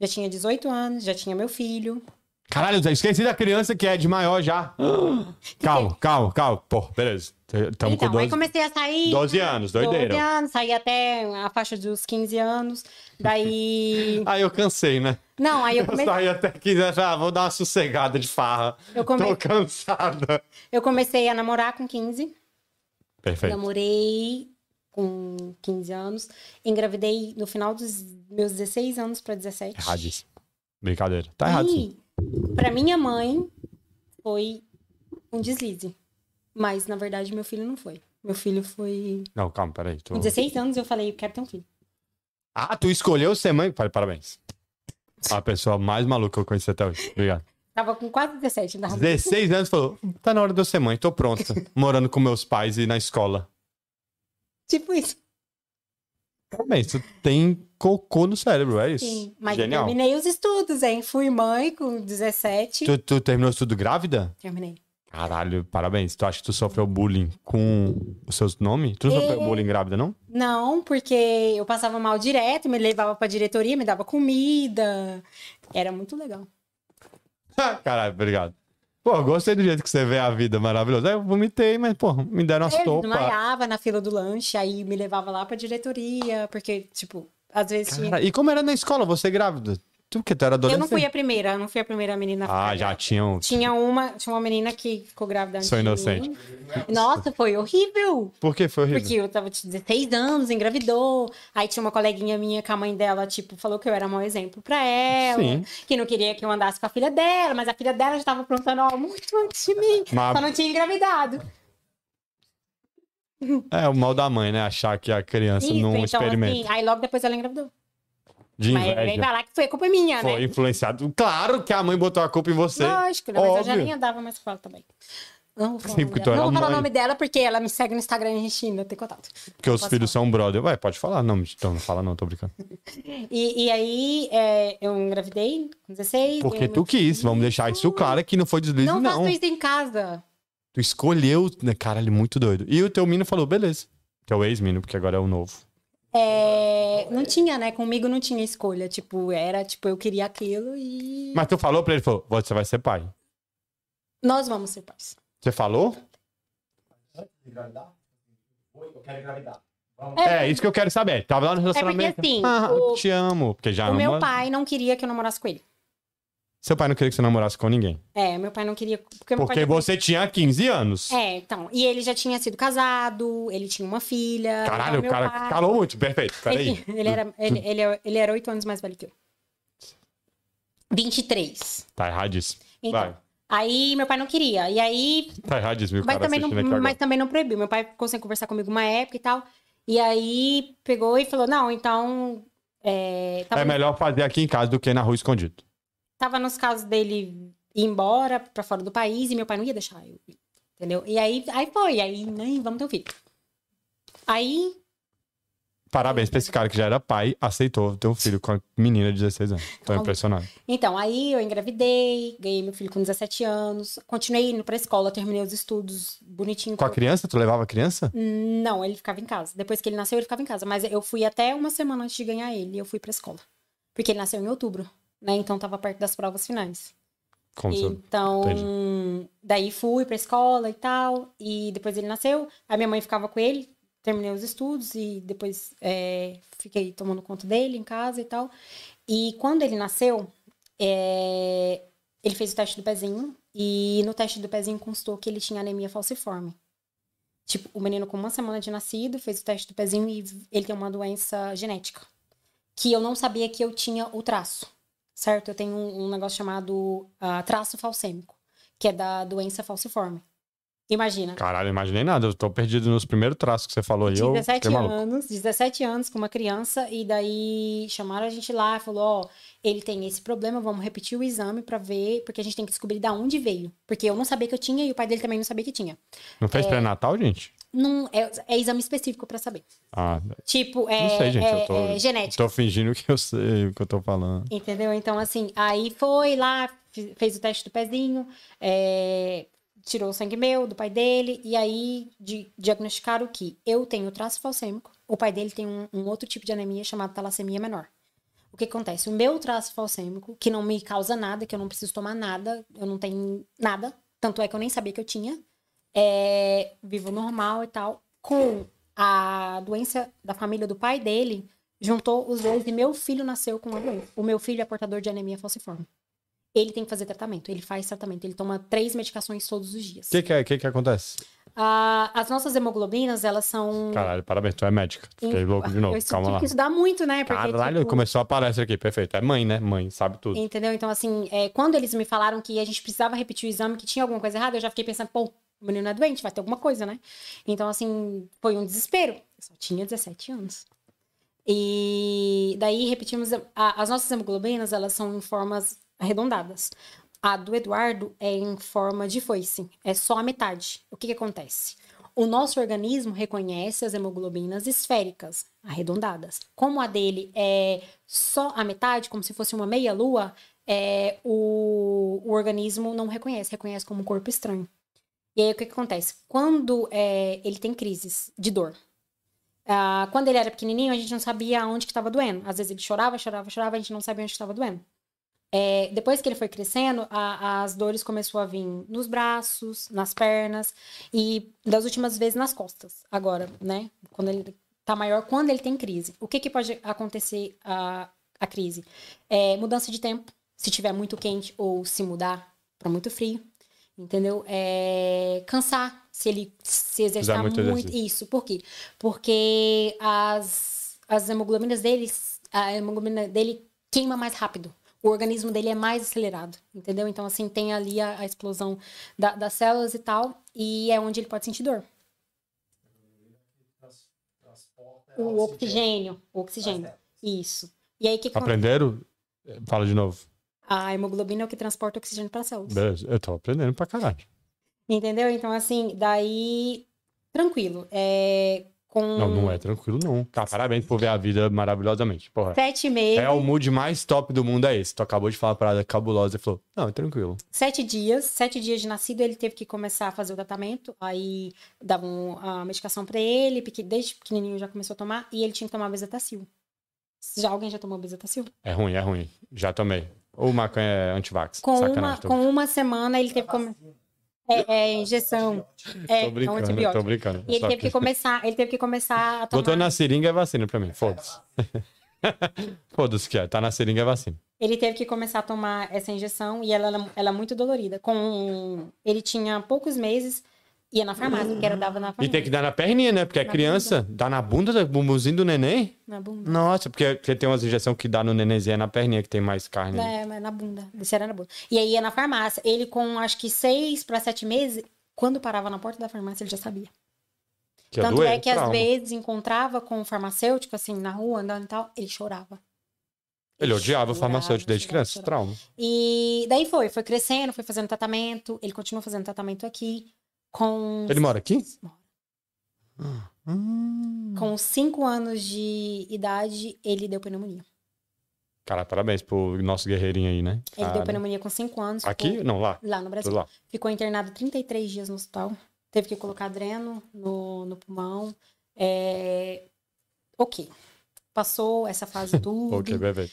já tinha 18 anos, já tinha meu filho. Caralho, esqueci da criança que é de maior já. calma, calma, calma. Pô, beleza. Tamo então, com aí 12. comecei a sair. 12 anos, doideira. 12 anos, saí até a faixa dos 15 anos. Daí. Aí eu cansei, né? Não, aí eu Eu comecei. saí até 15 anos. Ah, vou dar uma sossegada de farra. Eu, come... Tô cansada. eu comecei a namorar com 15. Perfeito. Namorei com 15 anos. Engravidei no final dos meus 16 anos para 17. Erradíssimo. Brincadeira. Tá errado sim. E pra minha mãe foi um deslize. Mas na verdade meu filho não foi. Meu filho foi. Não, calma, peraí. Tô... Com 16 anos eu falei, eu quero ter um filho. Ah, tu escolheu ser mãe? Pai, Parabéns. A pessoa mais maluca que eu conheci até hoje. Obrigado. Tava com quase 17, ainda 16 anos falou: tá na hora de eu ser mãe, tô pronta. Morando com meus pais e na escola. Tipo isso. Parabéns, tu tem cocô no cérebro, é isso? Sim. Mas Genial. terminei os estudos, hein? Fui mãe com 17. Tu, tu terminou tudo grávida? Terminei. Caralho, parabéns. Tu acha que tu sofreu bullying com os seus nomes? Tu não sofreu É. bullying grávida, não? Não, porque eu passava mal direto, me levava pra diretoria, me dava comida. Era muito legal. Caralho, obrigado. Pô, eu gostei do jeito que você vê a vida maravilhosa. Aí Eu vomitei, mas, pô, me deram uma Ele sopa. desmaiava na fila do lanche, aí me levava lá pra diretoria, porque, tipo, às vezes tinha... Cara, e como era na escola, você grávida? Tu, que tu era Eu adolescente? não fui a primeira, eu não fui a primeira menina Ah, já tinham... Tinha uma, tinha uma menina que ficou grávida antes Sou inocente. Nossa, foi horrível. Por que foi horrível? Porque eu tava de 16 anos, engravidou. Aí tinha uma coleguinha minha que a mãe dela, tipo, falou que eu era mau exemplo pra ela. Sim. Que não queria que eu andasse com a filha dela, mas a filha dela já tava aprontando ó, muito antes de mim. Mas- Só não tinha engravidado. É o mal da mãe, né? Achar que a criança Isso, não então experimenta. assim, aí logo depois ela engravidou. De Mas vem inveja. falar que foi culpa minha, Foi né? influenciado. Claro que a mãe botou a culpa em você. Lógico, né? Mas eu já nem andava mais com ela também. Não vou falar, Sim, o, nome Não vou falar o nome dela porque ela me segue no Instagram e a gente ainda tem contato. Porque os Posso filhos são brother. Ué, pode falar. Não, então não fala não, tô brincando. E, e aí é, eu engravidei com 16. Porque tu quis. filho. Vamos deixar isso claro que não foi deslize, Não, não. faço isso em casa. Tu escolheu. né? Caralho, muito doido. E o teu menino falou, beleza. Teu ex-menino, porque agora é o novo. É, não tinha, né? Comigo não tinha escolha. Tipo, era, tipo, eu queria aquilo e. Mas tu falou pra ele, falou, você vai ser pai. Nós vamos ser pais. Você falou? Eu quero engravidar. Vamos. É, isso que eu quero saber. Tava lá no É porque relacionamento. assim, ah, o, te amo. Porque já o meu pai não queria que eu namorasse com ele. Seu pai não queria que você namorasse com ninguém. É, meu pai não queria. Porque, Porque você tinha 15 anos. É, então. E ele já tinha sido casado, ele tinha uma filha. Caralho, então o cara pai- calou muito. Perfeito. Peraí. Ele, ele era, ele, ele, ele era oito anos mais velho que eu. 23. Tá erradíssimo. Então. Vai. Aí meu pai não queria. E aí. Tá erradíssimo. Mas cara também, não, mas também não proibiu. Meu pai ficou sem conversar comigo uma época e tal. E aí pegou e falou: não, então. É, tava, É melhor fazer aqui em casa do que na rua escondido. Tava nos casos dele ir embora pra fora do país e meu pai não ia deixar eu ir. Entendeu? E aí, aí foi. Aí, né, vamos ter um filho. Aí Parabéns pra esse cara que já era pai, aceitou ter um filho com a menina de 16 anos. Tô Tá impressionado. Então, aí eu engravidei, ganhei meu filho com 17 anos, continuei indo pra escola, terminei os estudos bonitinho. Com a criança? Tu levava a criança? Não, ele ficava em casa. Depois que ele nasceu, ele ficava em casa. Mas eu fui até uma semana antes de ganhar ele, eu fui pra escola. Porque ele nasceu em outubro, né? Então tava perto das provas finais. Como. Então, daí fui pra escola e tal, e depois ele nasceu, a minha mãe ficava com ele, terminei os estudos e depois é, fiquei tomando conta dele em casa e tal. E quando ele nasceu, é, ele fez o teste do pezinho, e no teste do pezinho constou que ele tinha anemia falciforme. Tipo, o menino com uma semana de nascido fez o teste do pezinho e ele tem uma doença genética. Que eu não sabia que eu tinha o traço certo? Eu tenho um, um negócio chamado ah, traço falcêmico, que é da doença falciforme. Imagina. Caralho, imaginei nada. Eu tô perdido nos primeiros traços que você falou aí. Eu 17 fiquei maluco. anos, 17 anos com uma criança, e daí chamaram a gente lá, falou, ó, ele tem esse problema, vamos repetir o exame pra ver, porque a gente tem que descobrir da onde veio. Porque eu não sabia que eu tinha e o pai dele também não sabia que tinha. Não É. fez pré-natal, gente? Não, é, é exame específico pra saber. Ah, Tipo, é, não sei, gente. é, eu tô, é genética. tô fingindo que eu sei o que eu tô falando. Entendeu? Então, assim, aí foi lá, fez o teste do pezinho, é, tirou o sangue meu, do pai dele, e aí di- diagnosticaram que eu tenho traço falcêmico, o pai dele tem um, um outro tipo de anemia chamado talassemia menor. O que acontece? O meu traço falcêmico, que não me causa nada, que eu não preciso tomar nada, eu não tenho nada, tanto é que eu nem sabia que eu tinha, é, vivo normal e tal, com a doença da família do pai dele, juntou os dois e meu filho nasceu com a doença. O meu filho é portador de anemia falciforme. Ele tem que fazer tratamento, ele faz tratamento, ele toma três medicações todos os dias. O que que, é, que que acontece? Ah, as nossas hemoglobinas, elas são. Caralho, parabéns, tu é médica. Fiquei louco de novo. Eu Calma lá. que estudar muito, né? Porque, Caralho, tipo, começou a palestra aqui, perfeito. É mãe, né? Mãe, sabe tudo. Entendeu? Então, assim, é, quando eles me falaram que a gente precisava repetir o exame, que tinha alguma coisa errada, eu já fiquei pensando, pô, o menino é doente, vai ter alguma coisa, né? Então, assim, foi um desespero. Eu só tinha 17 anos. E daí repetimos. a- as nossas hemoglobinas, elas são em formas arredondadas. A do Eduardo é em forma de foice, é só a metade. O que, que acontece? O nosso organismo reconhece as hemoglobinas esféricas, arredondadas. Como a dele é só a metade, como se fosse uma meia-lua, é, o, o organismo não reconhece, reconhece como um corpo estranho. E aí o que, que acontece? Quando é, ele tem crises de dor, ah, quando ele era pequenininho, a gente não sabia onde que estava doendo. Às vezes ele chorava, chorava, chorava, a gente não sabia onde estava doendo. É, depois que ele foi crescendo, a- as dores começou a vir nos braços, nas pernas e das últimas vezes nas costas. Agora, né? Quando ele tá maior, quando ele tem crise. O que que pode acontecer a, a crise? É, mudança de tempo, se tiver muito quente ou se mudar para muito frio. Entendeu? É, cansar, se ele se exercitar muito muito. Isso, por quê? Porque as, as hemoglobinas deles, a hemoglobina dele queima mais rápido. O organismo dele é mais acelerado, entendeu? Então, assim, tem ali a, a explosão da- das células e tal, e é onde ele pode sentir dor. O oxigênio, o oxigênio. Isso. E aí, o que, que acontece? Aprenderam? Fala de novo. A hemoglobina é o que transporta oxigênio para as células. Eu tô aprendendo pra caralho. Entendeu? Então, assim, daí, tranquilo. É, com Não, não é tranquilo, não. Tá, parabéns por ver a vida maravilhosamente. Porra. sete meses, É o mood mais top do mundo, é esse. Tu acabou de falar uma parada cabulosa e falou, não, é tranquilo. sete dias, sete dias de nascido, ele teve que começar a fazer o tratamento. Aí davam a medicação pra ele, porque desde pequenininho já começou a tomar, e ele tinha que tomar bezetacil. Já alguém já tomou bezetacil? É ruim, é ruim. Já tomei. Ou maconha é antivax. Com uma, com uma semana ele teve que começar. É, é injeção. É, tô é um brincando, antibiótico. tô brincando. E ele teve que começar, ele teve que começar a tomar. Botou na seringa é vacina pra mim, foda-se. foda-se que é, tá na seringa é vacina. Ele teve que começar a tomar essa injeção e ela, ela é muito dolorida. Com ele tinha poucos meses, ia na farmácia, que era dava na E farmácia. tem que dar na perninha, né? Porque é Na criança. Dá na bunda do bumbumzinho do neném? Na bunda. Nossa, porque, porque tem umas injeções que dá no nenenzinho é na perninha que tem mais carne. ali. É, mas na bunda. Isso era na bunda. E aí ia na farmácia. Ele, com acho que seis para sete meses, quando parava na porta da farmácia, ele já sabia. Que Tanto doer, é que às trauma. vezes encontrava com um farmacêutico, assim, na rua, andando e tal, ele chorava. Ele odiava o chorava, farmacêutico desde chorava, criança. chorava. Trauma. E daí foi, foi crescendo, foi fazendo tratamento. Ele continua fazendo tratamento aqui. Com, Ele mora aqui? com cinco anos de idade, ele deu pneumonia. Cara, parabéns pro nosso guerreirinho aí, né? Ele Cara. deu pneumonia com cinco anos. Aqui? ficou- Não, lá. Lá no Brasil. lá. Ficou internado 33 dias no hospital. Teve que colocar dreno no, no pulmão. É... Ok. Passou essa fase tudo. Ok, bebê.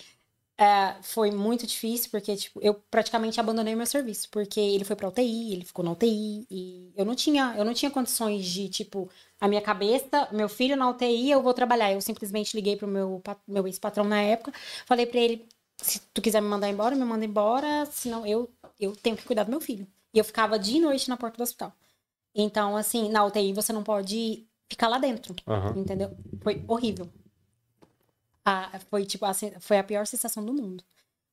É, foi muito difícil, porque tipo, eu praticamente abandonei meu serviço. Porque ele foi pra UTI, ele ficou na UTI. E eu não tinha, eu não tinha condições de, tipo, a minha cabeça, meu filho na UTI, eu vou trabalhar. Eu simplesmente liguei pro meu, meu ex-patrão na época. Falei pra ele, se tu quiser me mandar embora, me manda embora. Senão eu, eu tenho que cuidar do meu filho. E eu ficava dia e noite na porta do hospital. Então, assim, na UTI você não pode ficar lá dentro. Aham. Entendeu? Foi horrível. Ah, foi tipo assim, foi a pior sensação do mundo.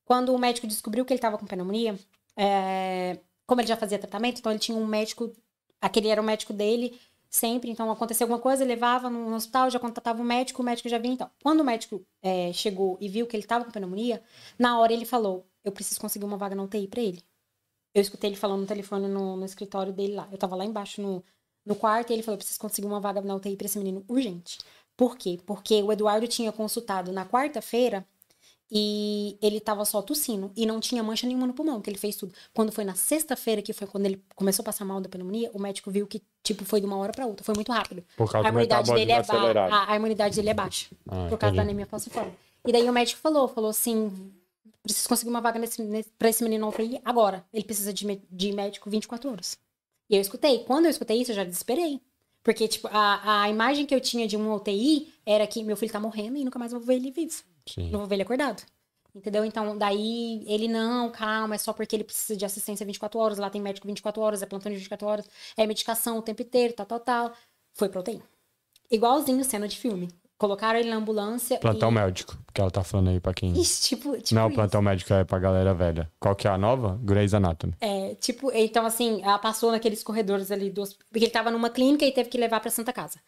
Quando o médico descobriu que ele estava com pneumonia, é, como ele já fazia tratamento, então ele tinha um médico, aquele era o médico dele sempre. Então aconteceu alguma coisa, levava no, no hospital, já contatava o médico, o médico já vinha. Então, quando o médico é, chegou e viu que ele estava com pneumonia, na hora ele falou: Eu preciso conseguir uma vaga na UTI para ele. Eu escutei ele falando no telefone no, no escritório dele lá. Eu tava lá embaixo no, no quarto e ele falou: Eu preciso conseguir uma vaga na UTI para esse menino urgente. Por quê? Porque o Eduardo tinha consultado na quarta-feira e ele tava só tossindo e não tinha mancha nenhuma no pulmão, que ele fez tudo. Quando foi na sexta-feira, que foi quando ele começou a passar mal da pneumonia, o médico viu que, tipo, foi de uma hora pra outra. Foi muito rápido. Por causa A imunidade, dele é ba- a, a imunidade dele é baixa. Ah, por causa da entendi. anemia falciforme. E daí o médico falou, falou assim, preciso conseguir uma vaga nesse, nesse, pra esse menino UTI agora. Ele precisa de, de médico 24 horas. E eu escutei. Quando eu escutei isso, eu já desesperei. Porque, tipo, a, a imagem que eu tinha de uma UTI era que meu filho tá morrendo e nunca mais vou ver ele vivo. Sim. Não vou ver ele acordado. Entendeu? Então, daí ele não, calma, é só porque ele precisa de assistência 24 horas. Lá tem médico 24 horas, é plantão de 24 horas, é medicação o tempo inteiro, tal, tal, tal. Foi pra UTI. Igualzinho cena de filme. Colocaram ele na ambulância. Plantão e... médico, que ela tá falando aí pra quem. Isso, tipo, tipo Não, isso. plantão médico é pra galera velha. Qual que é a nova? Grey's Anatomy. É, tipo, então assim, ela passou naqueles corredores ali do Porque ele tava numa clínica e teve que levar pra Santa Casa.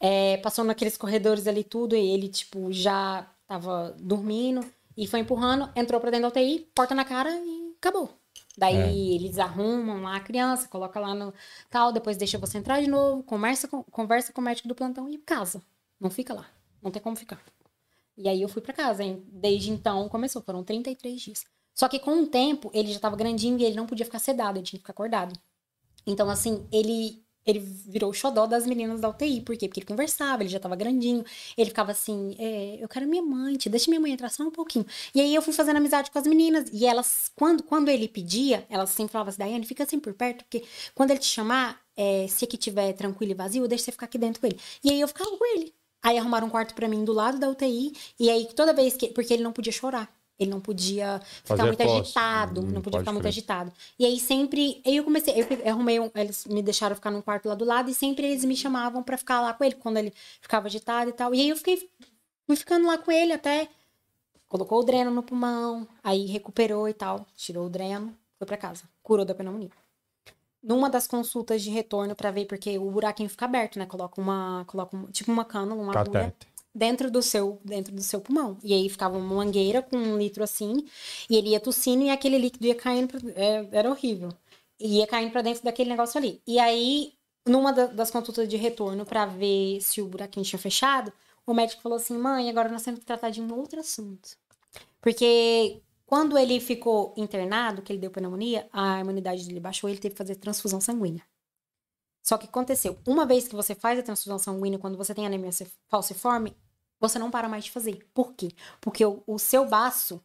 É, passou naqueles corredores ali tudo e ele, tipo, já tava dormindo e foi empurrando, entrou pra dentro da UTI, porta na cara e acabou. Daí É. eles arrumam lá a criança, coloca lá no tal, depois deixa você entrar de novo, conversa com, conversa com o médico do plantão e casa. Não fica lá. Não tem como ficar. E aí eu fui pra casa, hein? Desde então começou, foram 33 dias. Só que com o tempo, ele já tava grandinho e ele não podia ficar sedado, ele tinha que ficar acordado. Então, assim, ele ele virou o xodó das meninas da UTI. Por quê? Porque ele conversava, ele já tava grandinho. Ele ficava assim, é, eu quero minha mãe, te deixa minha mãe entrar só um pouquinho. E aí eu fui fazendo amizade com as meninas. E elas, quando, quando ele pedia, elas sempre falavam assim, Daiane, fica assim por perto, porque quando ele te chamar, é, se aqui tiver tranquilo e vazio, deixa você ficar aqui dentro com ele. E aí eu ficava com ele. Aí arrumaram um quarto pra mim do lado da UTI. E aí toda vez que. Porque ele não podia chorar. Ele não podia ficar Fazer muito força. agitado. Hum, não podia ficar muito crer. agitado. E aí sempre. Aí eu comecei. Eu arrumei um. Eles me deixaram ficar num quarto lá do lado. E sempre eles me chamavam pra ficar lá com ele. Quando ele ficava agitado e tal. E aí eu fiquei. Fui ficando lá com ele até. Colocou o dreno no pulmão. Aí recuperou e tal. Tirou o dreno. Foi pra casa. Curou da pneumonia numa das consultas de retorno pra ver, porque o buraquinho fica aberto, né? Coloca uma, coloca um- tipo uma cânula, uma agulha Catéter. dentro do seu, dentro do seu pulmão. E aí ficava uma mangueira com um litro assim, e ele ia tossindo e aquele líquido ia caindo, pra, é, era horrível. E ia caindo pra dentro daquele negócio ali. E aí, numa da- das consultas de retorno pra ver se o buraquinho tinha fechado, o médico falou assim: "Mãe, agora nós temos que tratar de um outro assunto". Porque quando ele ficou internado, que ele deu pneumonia, a imunidade dele baixou, ele teve que fazer transfusão sanguínea. Só que aconteceu, uma vez que você faz a transfusão sanguínea, quando você tem anemia falciforme, você não para mais de fazer. Por quê? Porque o, o seu baço,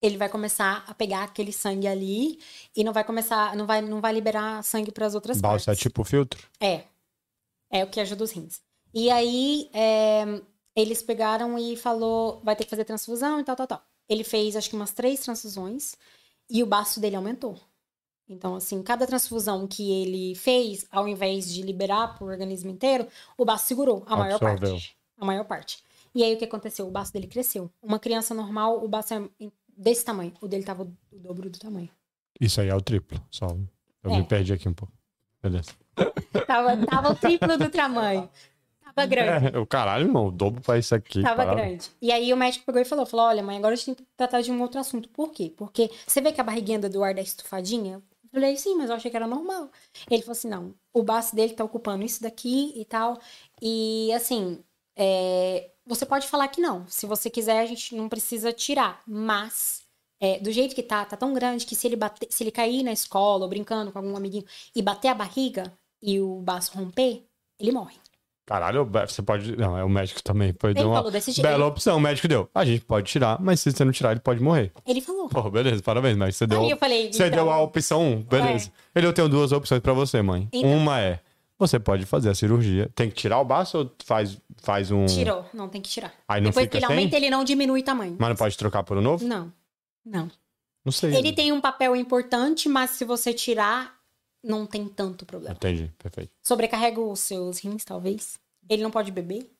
ele vai começar a pegar aquele sangue ali e não vai começar, não vai, não vai liberar sangue para as outras Balsa é partes. tipo filtro? É. É o que ajuda os rins. E aí, é, eles pegaram e falou, vai ter que fazer transfusão e tal, tal, tal. Ele fez acho que umas três transfusões e o baço dele aumentou. Então, assim, cada transfusão que ele fez, ao invés de liberar pro organismo inteiro, o baço segurou a maior Absorveu. parte. A maior parte. E aí o que aconteceu? O baço dele cresceu. Uma criança normal, o baço é desse tamanho. O dele tava o dobro do tamanho. Isso aí é o triplo. Só. Eu É. me perdi aqui um pouco. Beleza. Tava, tava o triplo do tamanho. Tava grande. É, o caralho, irmão, o dobro pra isso aqui. Tava grande. E aí o médico pegou e falou, falou, olha mãe, agora a gente tem que tratar de um outro assunto. Por quê? Porque você vê que a barriguinha do Eduardo é estufadinha? Eu falei, sim, mas eu achei que era normal. Ele falou assim, não, o baço dele tá ocupando isso daqui e tal. E assim, é, você pode falar que não. Se você quiser, a gente não precisa tirar. Mas, é, do jeito que tá, tá tão grande que se ele bater, se ele cair na escola ou brincando com algum amiguinho e bater a barriga e o baço romper, ele morre. Caralho, você pode. Não, é o médico também. Foi Ele uma falou desse jeito. bela opção. O médico deu. A gente pode tirar, mas se você não tirar, ele pode morrer. Ele falou. Pô, beleza, parabéns, mas você deu. Aí eu falei, Você então- deu a opção 1, beleza. Ele eu tenho duas opções pra você, mãe. Então. Uma é. Você pode fazer a cirurgia. Tem que tirar o baço ou faz, faz um. Tirou, não tem que tirar. Aí não Depois fica que ele sem? aumenta, ele não diminui o tamanho. Mas não pode trocar por um novo? Não, não. Não sei. Ele tem um papel importante, mas se você tirar, não tem tanto problema. Entendi, perfeito. Sobrecarrega os seus rins, talvez. Ele não pode beber.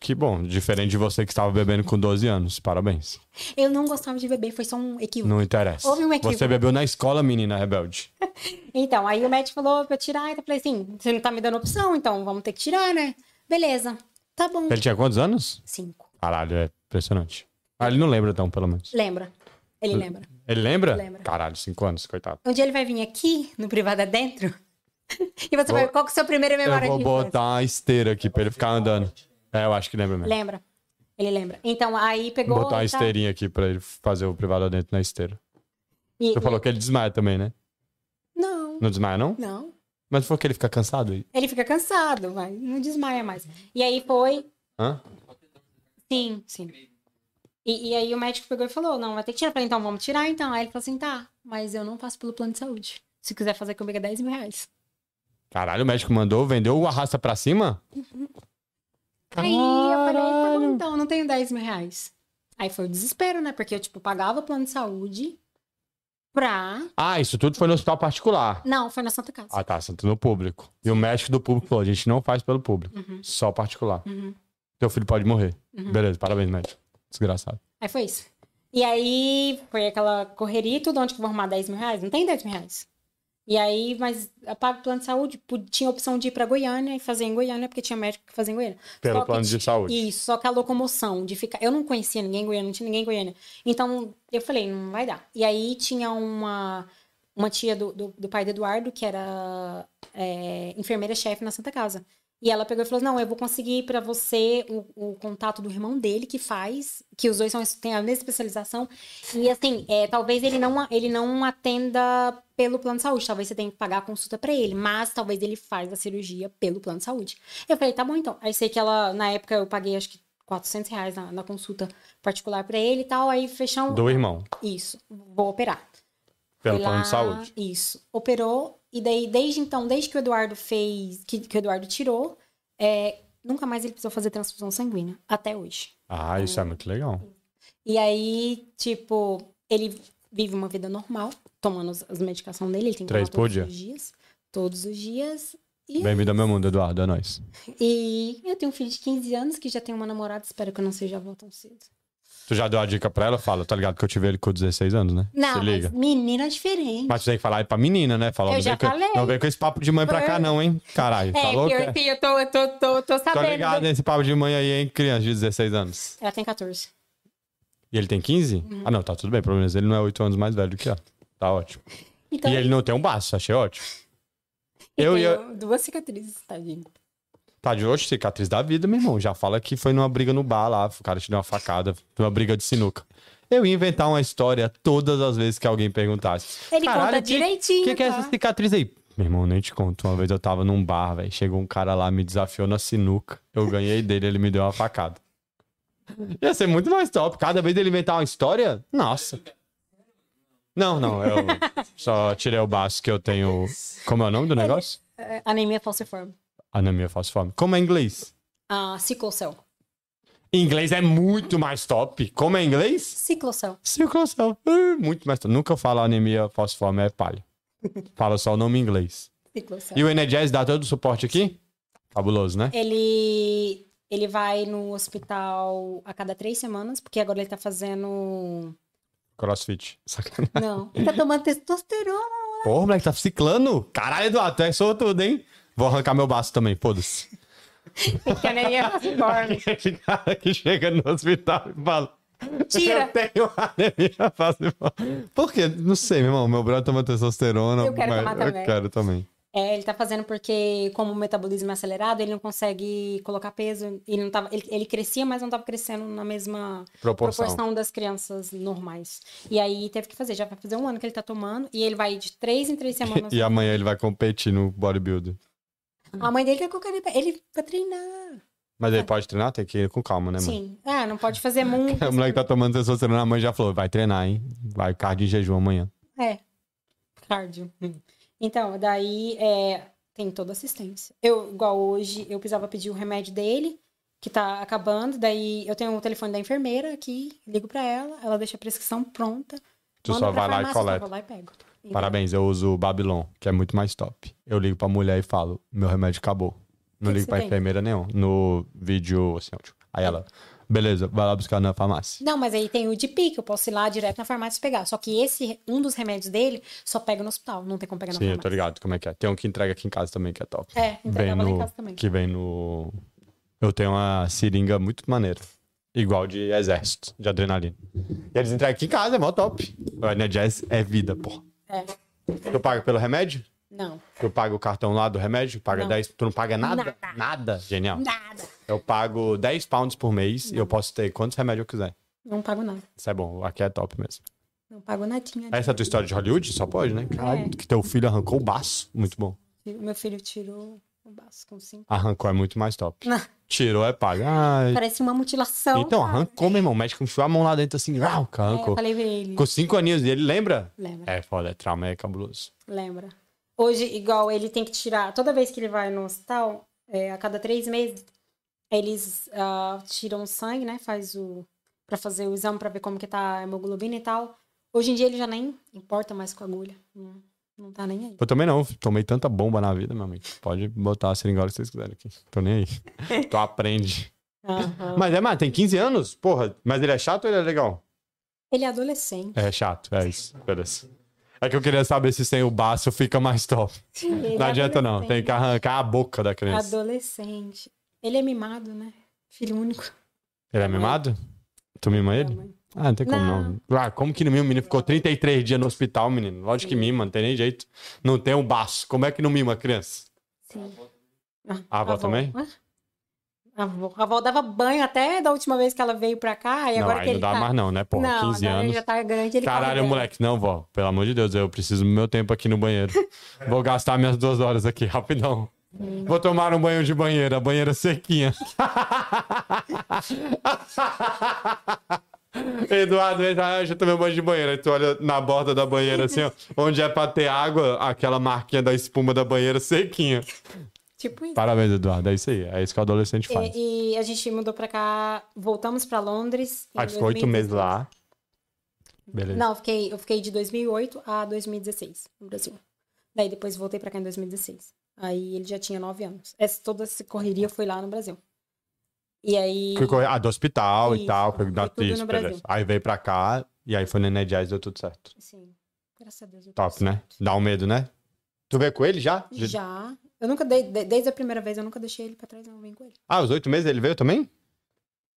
Que bom, diferente de você que estava bebendo com 12 anos. Parabéns. Eu não gostava de beber, foi só um equívoco. Não interessa. Houve um equívoco. Você bebeu na escola, menina rebelde. Então, aí o médico falou pra tirar, então eu falei assim, você não tá me dando opção, então vamos ter que tirar, né? Beleza, tá bom. Ele tinha quantos anos? Cinco. Caralho, é impressionante. Ah, ele não lembra então, pelo menos. Lembra? Ele lembra. Ele lembra? Lembra. Caralho, 5 anos, coitado. Um dia ele vai vir aqui, no privado adentro, e você vai ver qual que é a sua primeira memória Eu vou botar uma esteira aqui pra ele ficar andando. É, eu acho que lembra mesmo. Lembra? Ele lembra. Então, aí pegou. Vou botar uma esteirinha aqui pra ele fazer o privado dentro na esteira. E- Você falou que ele desmaia também, né? Não, Não desmaia, não? não. Mas foi que ele fica cansado aí. Ele fica cansado, vai. Não desmaia mais. E aí foi. Hã? Sim, sim. E, e aí o médico pegou e falou: não, vai ter que tirar. Eu falei, então vamos tirar então. Aí ele falou assim: tá, mas eu não faço pelo plano de saúde. Se quiser fazer comigo é 10 mil reais. Caralho, o médico mandou, vendeu o arrasta pra cima? Aí eu falei, tá bom, então, eu não tenho 10 mil reais. Aí foi o desespero, né? Porque eu, tipo, pagava o plano de saúde pra. Ah, isso tudo foi no hospital particular. Não, foi na Santa Casa. Ah, tá, Santo no público. E o médico do público falou: a gente não faz pelo público, Uhum. só particular. Uhum. Teu filho pode morrer. Uhum. Beleza, parabéns, médico. Desgraçado. Aí foi isso. E aí foi aquela correria e tudo. Onde que eu vou arrumar 10 mil reais? Não tem 10 mil reais. E aí, mas pago o plano de saúde, tinha a opção de ir pra Goiânia e fazer em Goiânia, porque tinha médico que fazia em Goiânia. Pelo plano de saúde. Isso, só que a locomoção de ficar. Eu não conhecia ninguém em Goiânia, não tinha ninguém em Goiânia. Então, eu falei, não vai dar. E aí tinha uma, uma tia do, do, do pai do Eduardo, que era é, enfermeira-chefe na Santa Casa. E ela pegou e falou: Não, eu vou conseguir pra você o, o contato do irmão dele que faz, que os dois são, têm a mesma especialização. E assim, é, talvez ele não, ele não atenda pelo plano de saúde, talvez você tenha que pagar a consulta pra ele, mas talvez ele faz a cirurgia pelo plano de saúde. Eu falei: Tá bom então. Aí sei que ela, na época, eu paguei acho que 400 reais na, na consulta particular pra ele e tal. Aí fechamos. Do irmão, Isso, vou operar. Pelo Fui plano lá, de saúde. Isso. Operou. E daí, desde então, desde que o Eduardo fez, que, que o Eduardo tirou, é, nunca mais ele precisou fazer transfusão sanguínea. Até hoje. Ah, isso é muito legal. E aí, tipo, ele vive uma vida normal, tomando as, as medicações dele. Ele tem que Três por todos dia? os dias. Todos os dias. E, Bem-vindo ao meu mundo, Eduardo, é nóis. e eu tenho um filho de 15 anos que já tem uma namorada. Espero que eu não seja avó tão cedo. Tu já deu a dica pra ela? Fala, tá ligado que eu tive ele com 16 anos, né? Não, Se liga. mas menina é diferente. Mas tu tem que falar aí pra menina, né? Fala, Eu não já vem com- falei. Não vem com esse papo de mãe pra cá, não, hein? Caralho, tá é, louco? porque eu, eu tô, eu tô, tô, tô Tô sabendo. ligado nesse papo de mãe aí, hein? Criança de 16 anos. Ela tem 14. E ele tem 15? Uhum. Ah, não, tá tudo bem. Pelo menos ele não é 8 anos mais velho do que ela. Tá ótimo. Então, E ele não tem um baço, achei ótimo. E Eu ia- duas cicatrizes, tadinho. Tá de hoje, cicatriz da vida, meu irmão. Já fala que foi numa briga no bar lá, o cara te deu uma facada, numa briga de sinuca. Eu ia inventar uma história todas as vezes que alguém perguntasse. Ele conta que- direitinho. O que, que é tá? essa cicatriz aí? Meu irmão, nem te conto. Uma vez eu tava num bar, velho. Chegou um cara lá, me desafiou na sinuca. Eu ganhei dele, ele me deu uma facada. Ia ser muito mais top. Cada vez ele inventar uma história, nossa. Não, não, eu só tirei o baço que eu tenho. Como é o nome do negócio? É, Anemia falciforme. Anemia falciforme. Como é em inglês? Ah, sickle cell. Inglês é muito mais top. Como é inglês? Ciclocel. Circulação. Uh, Muito mais top. Nunca falo anemia falciforme, é palha. Fala só o nome em inglês. Ciclocel. E o Energize dá todo o suporte aqui? Fabuloso, né? Ele, ele vai no hospital a cada três semanas, porque agora ele tá fazendo. Crossfit. Sacanagem. Não, ele tá tomando testosterona. Porra, moleque, tá ciclando? Caralho, Eduardo, tu é sortudo, hein? Vou arrancar meu baço também, foda-se. Que anemia falciforme. Esse cara que chega no hospital e fala. Tira. Eu tenho anemia falciforme. Por quê? Não sei, meu irmão. Meu brother toma testosterona. Eu quero tomar também. Eu quero também. É, ele tá fazendo porque, como o metabolismo é acelerado, ele não consegue colocar peso. Ele, não tava, ele, ele crescia, mas não tava crescendo na mesma Proporção. proporção das crianças normais. E aí teve que fazer. Já vai fazer um ano que ele tá tomando. E ele vai de três em três semanas. E amanhã ele vai competir no bodybuilder. A mãe dele quer colocar ele pra, ele pra treinar. Mas ele pode treinar? Tem que ir com calma, né, mano? Sim. Ah, não pode fazer muito. O moleque tá tomando testosterona, a mãe já falou, vai treinar, hein? Vai cardio em jejum amanhã. É. Cardio. Então, daí é, tem toda assistência. Eu, igual hoje, eu precisava pedir o remédio dele, que tá acabando. Daí eu tenho o telefone da enfermeira aqui, ligo pra ela, ela deixa a prescrição pronta. Tu só vai lá e farmácia, eu coleta. vou lá e pego. Então, Parabéns, eu uso o Babylon, que é muito mais top. Eu ligo pra mulher e falo, meu remédio acabou. Não Que que ligo você pra tem? enfermeira nenhum. No vídeo, assim, tipo, aí ela, beleza, vai lá buscar na farmácia. Não, mas aí tem o de pique, eu posso ir lá direto na farmácia pegar. Só que esse, um dos remédios dele, só pega no hospital, não tem como pegar na Sim, eu farmácia. tô ligado como é que é. Tem um que entrega aqui em casa também, que é top. É, Vem entregava lá em no, casa também. que vem no... Eu tenho uma seringa muito maneira. Igual de exército, de adrenalina. E eles entregam aqui em casa, é mó top. O Energize é vida, pô. É. Tu paga pelo remédio? Não. Tu paga o cartão lá do remédio? Paga Não. 10? Tu não paga nada? Nada. Nada. Genial. Nada. Eu pago 10 pounds por mês e eu posso ter quantos remédios eu quiser. Não pago nada. Isso é bom. Aqui é top mesmo. Não pago nadinha. Essa é a tua história de Hollywood? Só pode, né? Caralho, É. que teu filho arrancou o baço. Muito bom. Meu filho tirou o baço com cinco. Arrancou é muito mais top. Não. Tirou é paga. Ai. Parece uma mutilação. Então, cara. arrancou, meu irmão. O médico enfiou a mão lá dentro assim. Rau, É, eu arrancou. falei pra ele. Com cinco aninhos e ele lembra? Lembra, É foda, é trauma, é cabuloso. lembra. Hoje, igual ele tem que tirar. Toda vez que ele vai no hospital, é, a cada três meses, eles ah, tiram o sangue, né? Faz o. Pra fazer o exame pra ver como que tá a hemoglobina e tal. Hoje em dia ele já nem importa mais com a agulha. Não, não tá nem aí. Eu também não, tomei tanta bomba na vida, meu amigo. Pode botar a seringola que vocês quiserem aqui. Tô nem aí. tu aprende. Aham. Mas é, mas tem 15 anos? Porra, mas ele é chato ou ele é legal? Ele é adolescente. É chato, é isso. Beleza. É que eu queria saber se sem o baço fica mais top. Ele Não é adianta não, tem que arrancar a boca da criança. Adolescente. Ele é mimado, né? Filho único. Ele é mimado? Tu mima ele? Ah, não tem como não. Ah, como que não mima? O menino ficou 33 dias no hospital, menino. Lógico que mima, não tem nem jeito. Não tem um baço. Como é que não mima a criança? Sim. A avó também? Hã? A avó, a avó dava banho até da última vez que ela veio pra cá. E não, agora aí que não ele dá tá... mais não, né, porra? não, 15 agora ele anos. já tá grande, ele Caralho, moleque. Não, vó. Pelo amor de Deus, eu preciso do meu tempo aqui no banheiro. Vou gastar minhas duas horas aqui, rapidão. Vou tomar um banho de banheira, banheira sequinha. Eduardo, ah, já tomei um banho de banheira. Aí tu olha na borda da banheira, assim, ó, onde é pra ter água, aquela marquinha da espuma da banheira sequinha. Tipo isso. Parabéns, Eduardo. É isso aí. É isso que o adolescente faz. E, e a gente mudou pra cá, voltamos pra Londres. Aí ficou oito meses 2016. lá. Beleza. Não, eu fiquei, eu fiquei de 2008 a 2016 no Brasil. Daí depois voltei pra cá em 2016. Aí ele já tinha nove anos. Essa, toda essa correria foi lá no Brasil. E aí. Ficou, ah, do hospital e Isso, tal. Foi, da, tudo isso, beleza. Aí veio pra cá e aí foi no Energize e deu tudo certo. Sim. Graças a Deus. deu Top, né? certo. Dá um medo, né? Tu veio com ele já? Já. Eu nunca dei, de- desde a primeira vez, eu nunca deixei ele pra trás, não. Vem com ele. Ah, os oito meses ele veio também?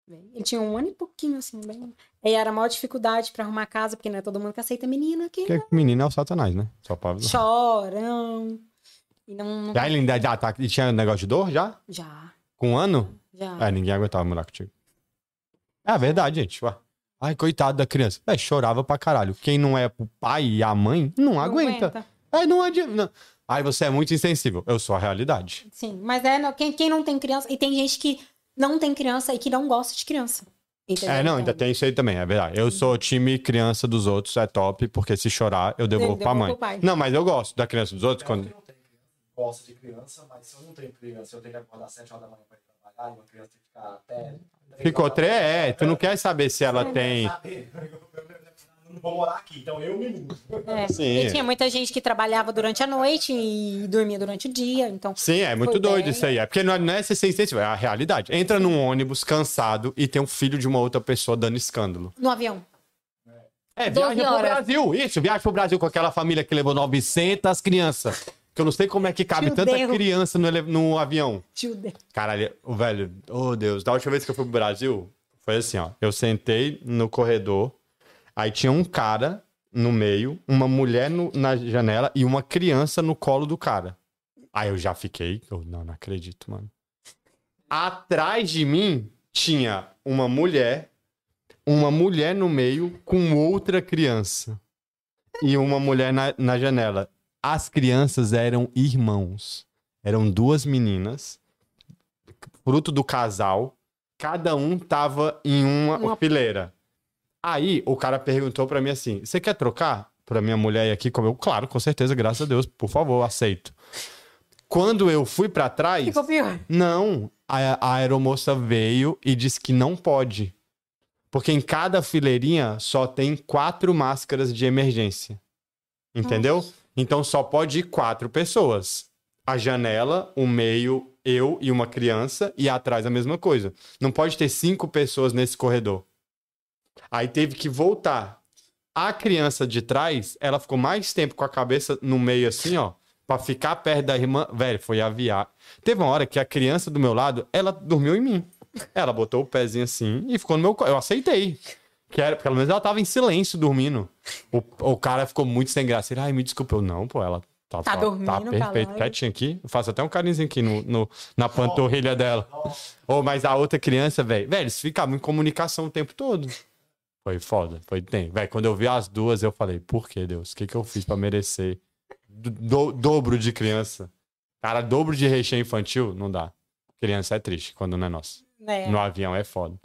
Ele tinha um ano e pouquinho, assim, bem. E era a maior dificuldade pra arrumar casa, porque não é todo mundo que aceita menina aqui. Porque menino é o satanás, né? Só pra avisar. Chorão. E não. não- E aí ele ainda já tá, e tinha negócio de dor já? Já. Com um ano? Já. É, ninguém aguentava morar contigo. É a verdade, gente. Ué. Ai, coitado da criança. É, chorava pra caralho. Quem não é o pai e a mãe, não, Não aguenta. É, não adianta. Não. Ai, você é muito insensível. Eu sou a realidade. Sim, mas é não, quem, quem não tem criança. E tem gente que não tem criança e que não gosta de criança. Entendeu? É, não, ainda Então, tem isso aí também, é verdade. Eu sou time criança dos outros, é top, porque se chorar, eu devolvo pra devolvo mãe. pro pai. Não, mas eu gosto da criança dos outros. Quando... Quando... não tem criança, gosta de criança, mas se eu não tenho criança, eu tenho que acordar às 7 horas da manhã pra e uma criança ficar até. Ficou três, é, tu não quer saber se ela tem. Não vou morar aqui, então eu me mudo. É. Sim. E tinha muita gente que trabalhava durante a noite e dormia durante o dia, então... Sim, é muito doido bem. isso aí. É porque não é, é ser sensível, é a realidade. Entra num ônibus cansado e tem um filho de uma outra pessoa dando escândalo. No avião. É, 12 viaja pro. Brasil. Isso, viaja pro Brasil com aquela família que levou 900 crianças. Que eu não sei como é que cabe tanta Judeu. criança no, no avião. Tio Deus. Caralho, velho, oh Deus, da última vez que eu fui pro Brasil, foi assim, ó. Eu sentei no corredor, aí tinha um cara no meio, uma mulher no- na janela e uma criança no colo do cara. Aí eu já fiquei, eu não, não acredito, mano. Atrás de mim tinha uma mulher, uma mulher no meio com outra criança. E uma mulher na, na janela. As crianças eram irmãos. Eram duas meninas fruto do casal, cada um tava em uma, Uma- fileira. Aí o cara perguntou pra mim assim: "Você quer trocar pra minha mulher aqui comer?" Eu, claro, com certeza, graças a Deus, por favor, aceito. Quando eu fui pra trás, Ficou pior. não, a, a aeromoça veio e disse que não pode. Porque em cada fileirinha só tem quatro máscaras de emergência. Entendeu? Então só pode ir quatro pessoas. A janela, o meio, eu e uma criança, e atrás a mesma coisa. Não pode ter cinco pessoas nesse corredor. Aí teve que voltar. A criança de trás, ela ficou mais tempo com a cabeça no meio assim, ó, pra ficar perto da irmã. Velho, foi aviar. Teve uma hora que a criança do meu lado, ela dormiu em mim. Ela botou o pezinho assim e ficou no meu. Eu aceitei. Que era, pelo menos ela tava em silêncio dormindo. O, o cara ficou muito sem graça. Ele, ai, me desculpa. Eu, não, pô, ela tá, Tá dormindo, tá perfeito, caralho. quietinha aqui. Eu faço até um carinhozinho aqui no, no- na panturrilha dela. Ô, mas a outra criança, velho, velho, eles ficavam em comunicação o tempo todo. Foi foda, foi tempo. Velho, quando eu vi as duas, eu falei, por que, Deus? O que, que eu fiz pra merecer do- dobro de criança? Cara, dobro de recheio infantil, não dá. Criança é triste quando não é nossa. É. No avião é foda.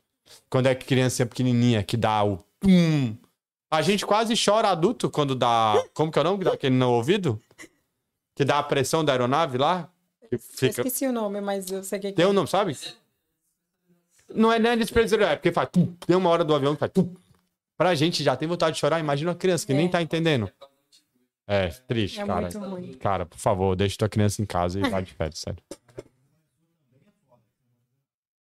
Quando é criança pequenininha que dá o pum. A gente quase chora adulto quando dá. Como que é o nome daquele no ouvido? Que dá a pressão da aeronave lá? Que Eu fica. esqueci o nome, mas eu sei o que Tem é. um nome, sabe? Não é nem desprezível, é porque faz. Tum, tem uma hora do avião que faz. Tum. Pra gente já tem vontade de chorar, imagina uma criança que nem É. tá entendendo. É, triste, É cara. Cara, por favor, deixa tua criança em casa e vai de férias, sério.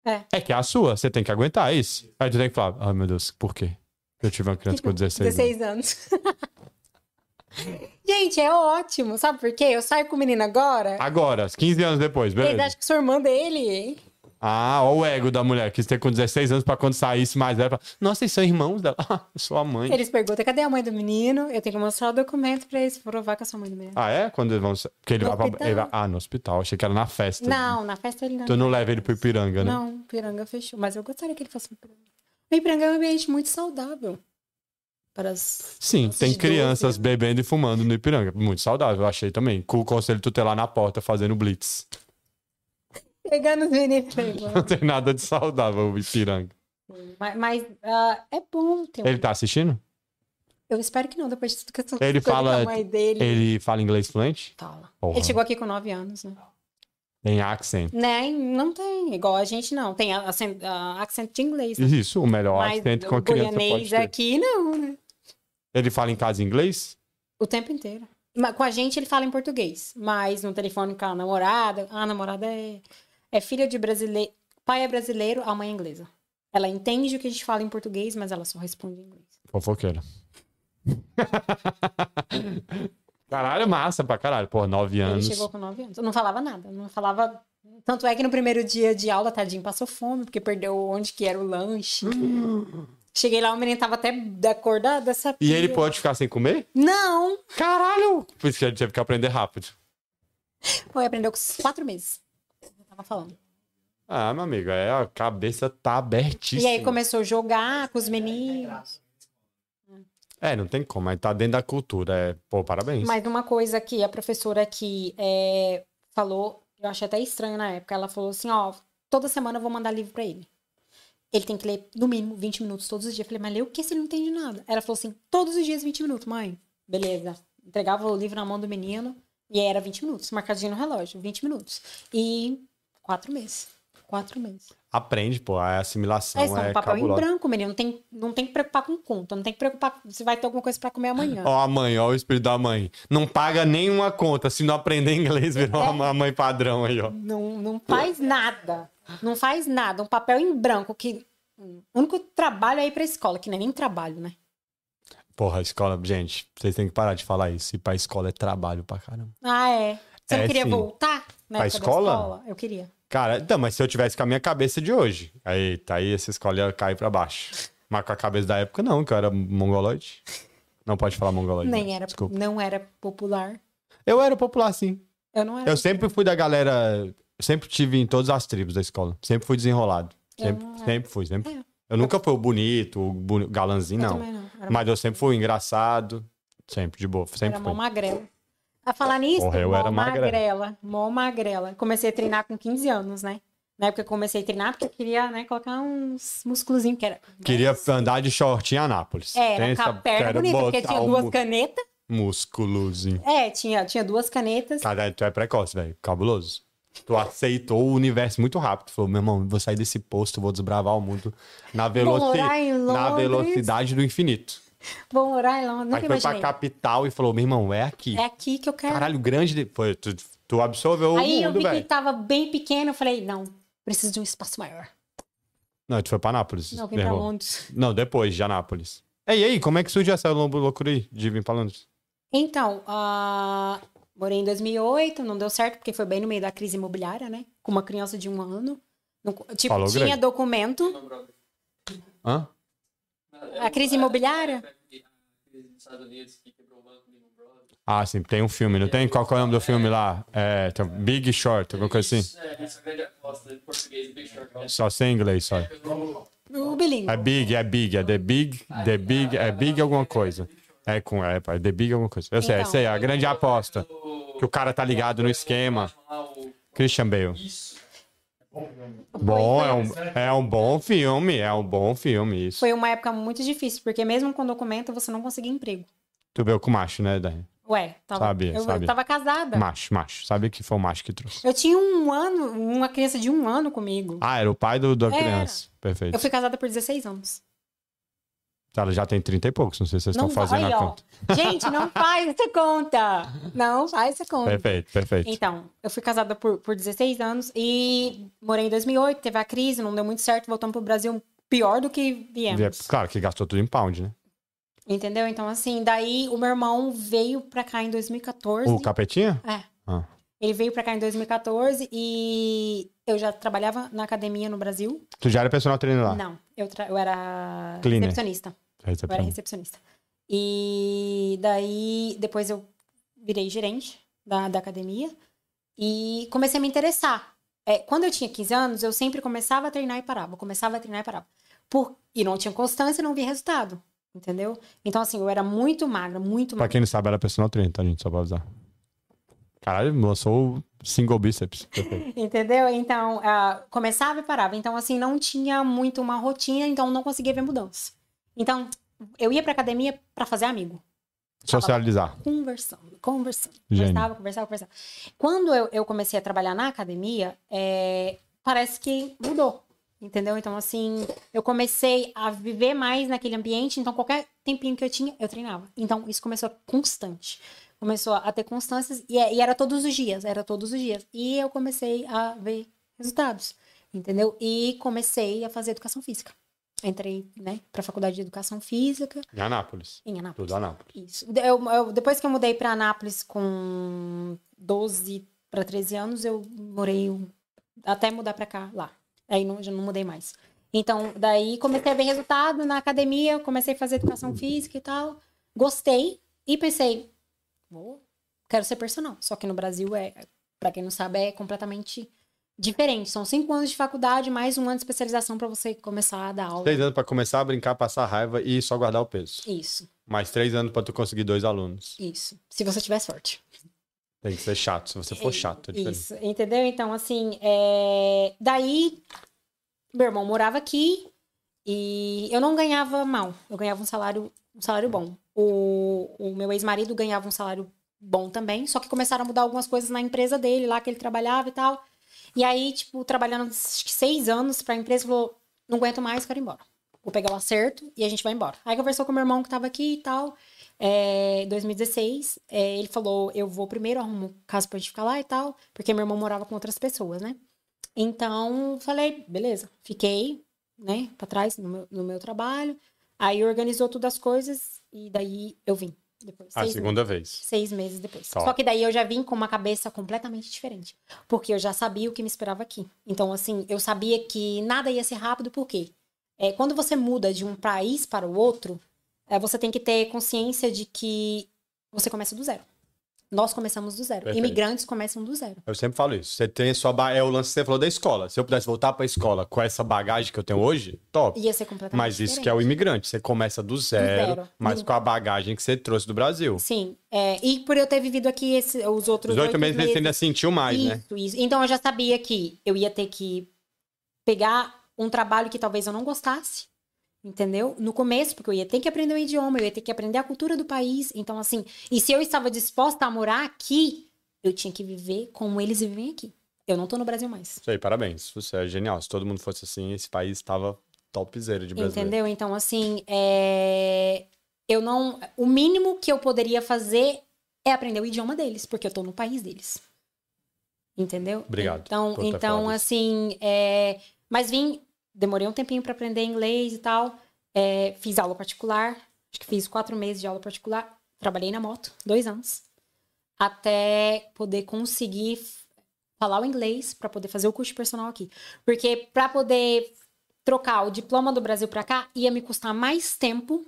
É. É que é a sua, você tem que aguentar isso. Aí tu tem que falar, ai meu Deus, por quê? Eu tive uma criança com 16 anos. 16 anos. Gente, é ótimo. Sabe por quê? Eu saio com o menino agora. Agora, 15 anos depois, beleza? acham que sou irmã dele. Ah, ó o ego da mulher, quis ter com 16 anos pra quando saísse mais velho. falar, Nossa, eles são irmãos dela. Ah, eu sou a mãe. Eles perguntam, cadê a mãe do menino? Eu tenho que mostrar o documento pra eles provar que eu sou a mãe do menino. Ah, é? Quando eles vão. Porque ele vai pra. ele vai- Ah, no hospital. Achei que era na festa. Não, na festa ele não. Tu não leva ele pro Ipiranga, né? Não, Piranga fechou. Mas eu gostaria que ele fosse pro Piranga. O Ipiranga é um ambiente muito saudável. Para as... Sim, tem crianças 12, bebendo e fumando no Ipiranga. Muito saudável, eu achei também. Com o conselho tutelar na porta fazendo blitz. Pegando os meninos. Não tem nada de saudável o Ipiranga. mas mas ah, é bom ter um... Ele tá assistindo? Eu espero que não, depois de tudo que eu Ele fala- mãe dele. Ele fala inglês fluente? Fala. Porra. Ele chegou aqui com 9 anos, né? Tem accent. Né? Não tem, igual a gente não. Tem accent, ah, accent de inglês. Né? Isso, o melhor Mas accent com a criança pode ter. aqui, não, né? Ele fala em casa inglês? O tempo inteiro. Com a gente ele fala em português. Mas no telefone com a namorada, a namorada é, é filha de brasileiro. Pai é brasileiro, a mãe é inglesa. Ela entende o que a gente fala em português, mas ela só responde em inglês. Fofoqueira. caralho, massa pra caralho. Pô, nove Ele anos. chegou com 9 anos. Eu não falava nada. Não falava. Tanto é que no primeiro dia de aula, tadinho, passou fome, porque perdeu onde que era o lanche. Cheguei lá, o menino tava até da cor da, dessa E ele pode ficar sem comer? Não! Caralho! Por isso que ele teve que aprender rápido. Foi, aprendeu com quatro meses. Tava falando. Ah, meu amigo, é, a cabeça tá abertíssima. E aí começou a jogar com os meninos. É, não tem como, mas tá dentro da cultura. É, pô, parabéns. Mas uma coisa que a professora aqui é, falou, eu achei até estranho na época, ela falou assim, ó, toda semana eu vou mandar livro pra ele. Ele tem que ler, no mínimo, 20 minutos todos os dias. Eu falei, mas lê o que se ele não entende nada? Ela falou assim, todos os dias 20 minutos, mãe. Beleza. Entregava o livro na mão do menino e era 20 minutos, marcadinho no relógio, 20 minutos. E quatro meses. Quatro meses. Aprende, pô. A assimilação É, só é um papel em cabulosa. branco, menino. Não tem, não tem que preocupar com conta. Não tem que preocupar se vai ter alguma coisa pra comer amanhã. Ó a mãe, ó o espírito da mãe. Não paga nenhuma conta. Se não aprender inglês, virou É. uma mãe padrão aí, ó. Não, não faz nada. Não faz nada. Um papel em branco que. O único trabalho é ir pra escola, que não é nem trabalho, né? Porra, escola, gente, vocês têm que parar de falar isso. Ir pra escola é trabalho pra caramba. Ah, é. Você É, não queria sim. voltar na Pra da escola? Eu queria. Cara, então, mas se eu tivesse com a minha cabeça de hoje, aí, tá aí, essa escola ia cair pra baixo. Mas com a cabeça da época, não, que eu era mongoloide. Não pode falar mongoloide. Nem né? era, Desculpa. não era popular. Eu era popular, sim. Eu não era. Eu sempre fui da galera. Sempre tive em todas as tribos da escola. Sempre fui desenrolado. Sempre, sempre fui, sempre. É. Eu nunca fui o bonito, o boni- galanzinho, não. não. Mas eu sempre fui engraçado. Sempre, de boa. Sempre era fui. magrela. A falar nisso, Porra, eu mó era magrela. magrela. Mó magrela. Comecei a treinar com 15 anos, né? Na época eu comecei a treinar porque eu queria, né, colocar uns músculozinhos que era. Queria andar de short em Anápolis. Era, Tem com a perna bonita, porque tinha duas canetas. Músculozinho. É, tinha, tinha duas canetas. Cara, tu é precoce, velho. Cabuloso. Tu aceitou o universo muito rápido. Falou, meu irmão, vou sair desse posto, vou desbravar o mundo na, veloci... na velocidade do infinito. Vou morar em Londres. Aí Nunca foi pra imaginei. capital e falou, meu irmão, é aqui. É aqui que eu quero. Caralho, grande. de- Foi, tu, tu absorveu Aí o eu mundo, vi que velho. tava bem pequeno, eu falei, não, preciso de um espaço maior. Não, tu foi pra Anápolis. Não, vim pra. Londres. Não, depois de Anápolis. Ei, ei, como é que surgiu essa lou- loucura aí de vir pra Londres? Então, ah, morei em 2008, não deu certo, porque foi bem no meio da crise imobiliária, né? Com uma criança de um ano. Não- tipo, Falou tinha grande. documento. Hã? A crise imobiliária? Estados Unidos que quebrou o banco Lehman Brothers. Ah, sim, tem um filme, não tem? Qual que é o nome do filme lá? É, tem Big Short, alguma coisa assim? Isso, É, isso é a grande aposta em português, Big Short. Só sem inglês, só. O bilíngue. É Big, é Big, é The Big, The Big, é Big alguma coisa. É com, é, é The Big alguma coisa. Eu sei, Então. essa aí, é a grande aposta. Que o cara tá ligado no esquema. Christian Bale. Isso. Bom, é um, é um bom filme, é um bom filme, isso. Foi uma época muito difícil, porque mesmo com documento você não conseguia emprego. Tu veio com macho, né, Daí? Ué, tava, Sabia, eu, sabia. eu tava casada. Macho, macho. Sabe que foi o macho que trouxe. Eu tinha um ano, uma criança de um ano comigo. Ah, era o pai do, da criança. Perfeito. Eu fui casada por 16 anos. Ela já tem 30 e poucos, não sei se vocês estão Não fazendo vai, a ó. conta. Gente, não faz essa conta. Não faz essa conta. Perfeito, perfeito. Então, eu fui casada por, por 16 anos e morei em 2008, teve a crise, não deu muito certo, voltamos pro Brasil pior do que viemos. Claro que gastou tudo em pound, né? Entendeu? Então, assim, daí o meu irmão veio pra cá em 2014. O capetinha? É. Ah. Ele veio pra cá em 2014 e eu já trabalhava na academia no Brasil. Tu já era personal trainer lá? Não, eu, eu era Cleaner. recepcionista. Eu era recepcionista. E daí, depois eu virei gerente da, da academia e comecei a me interessar. É, quando eu tinha 15 anos, eu sempre começava a treinar e parava. Começava a treinar e parava. Por, e não tinha constância e não via resultado. Entendeu? Então, assim, eu era muito magra, muito Pra magra. quem não sabe, era personal trainer, tá, gente? Só pra avisar. Caralho, lançou single bíceps. Entendeu? Então, ah, começava e parava. Então, assim, não tinha muito uma rotina, então não conseguia ver mudança. Então, eu ia pra academia pra fazer amigo. Socializar. conversando, conversando. Gênio. Conversava, conversava, conversava. Quando eu, eu comecei a trabalhar na academia, é, parece que mudou. Entendeu? Então, assim, eu comecei a viver mais naquele ambiente, então qualquer tempinho que eu tinha, eu treinava. Então, isso começou constante. Começou a ter constâncias e, e era todos os dias, era todos os dias. E eu comecei a ver resultados, entendeu? E comecei a fazer educação física. Entrei, né, pra faculdade de educação física Em Anápolis. em Anápolis. Tudo Anápolis. Isso. Eu, eu- depois que eu mudei para Anápolis com 12 para 13 anos, eu morei até mudar para cá, lá. Aí não, já não mudei mais. Então, daí comecei a ver resultado na academia, comecei a fazer educação física e tal. Gostei e pensei, vou, quero ser personal. Só que no Brasil é, para quem não sabe, é completamente diferente. São cinco anos de faculdade, mais um ano de especialização para você começar a dar aula. Três anos pra começar a brincar, passar raiva e só guardar o peso. Isso, Mais três anos pra tu conseguir dois alunos. isso. Se você tiver sorte. Tem que ser chato. Se você for chato, é diferente. Isso, entendeu? Então, assim, é... daí meu irmão morava aqui e eu não ganhava mal. Eu ganhava um salário, um salário bom. O, o meu ex-marido ganhava um salário bom também, só que começaram a mudar algumas coisas na empresa dele, lá que ele trabalhava e tal. E aí, tipo, trabalhando seis anos pra empresa, falou: não aguento mais, quero ir embora. Vou pegar o acerto e a gente vai embora. Aí conversou com meu irmão que tava aqui e tal. É, 2016, é, ele falou: eu vou primeiro, arrumo casa pra gente ficar lá e tal, porque meu irmão morava com outras pessoas, né? Então, falei, beleza, fiquei, né, pra trás no meu, no meu trabalho. Aí organizou todas as coisas e daí eu vim. Depois, A segunda vez. meses, seis meses depois. Tá. Só que daí eu já vim com uma cabeça completamente diferente. Porque eu já sabia o que me esperava aqui. Então, assim, eu sabia que nada ia ser rápido, por quê? É, quando você muda de um país para o outro, é, você tem que ter consciência de que você começa do zero. Nós começamos do zero. Perfeito. Imigrantes começam do zero. Eu sempre falo isso. Você tem a sua ba... É o lance que você falou da escola. Se eu pudesse voltar pra escola com essa bagagem que eu tenho hoje, top. Ia ser completamente Mas isso que é o imigrante. Você começa do zero, zero. mas Sim. com a bagagem que você trouxe do Brasil. Sim. é, e por eu ter vivido aqui esse- os outros Os oito meses você ainda sentiu mais, né? Isso, isso. Então eu já sabia que eu ia ter que pegar um trabalho que talvez eu não gostasse, entendeu? No começo, porque eu ia ter que aprender o idioma, eu ia ter que aprender a cultura do país. Então, assim, e se eu estava disposta a morar aqui, eu tinha que viver como eles vivem aqui. Eu não tô no Brasil mais. Isso aí, parabéns. Você é genial. Se todo mundo fosse assim, esse país estava topzera de brasileiro. Entendeu? Então, assim, é... eu não. O mínimo que eu poderia fazer é aprender o idioma deles, porque eu tô no país deles. Entendeu? Obrigado Então, então assim, é... mas vim, demorei um tempinho para aprender inglês e tal. É, Fiz aula particular, acho que fiz quatro meses de aula particular. Trabalhei na moto, dois anos, até poder conseguir falar o inglês para poder fazer o curso personal aqui. Porque para poder trocar o diploma do Brasil para cá ia me custar mais tempo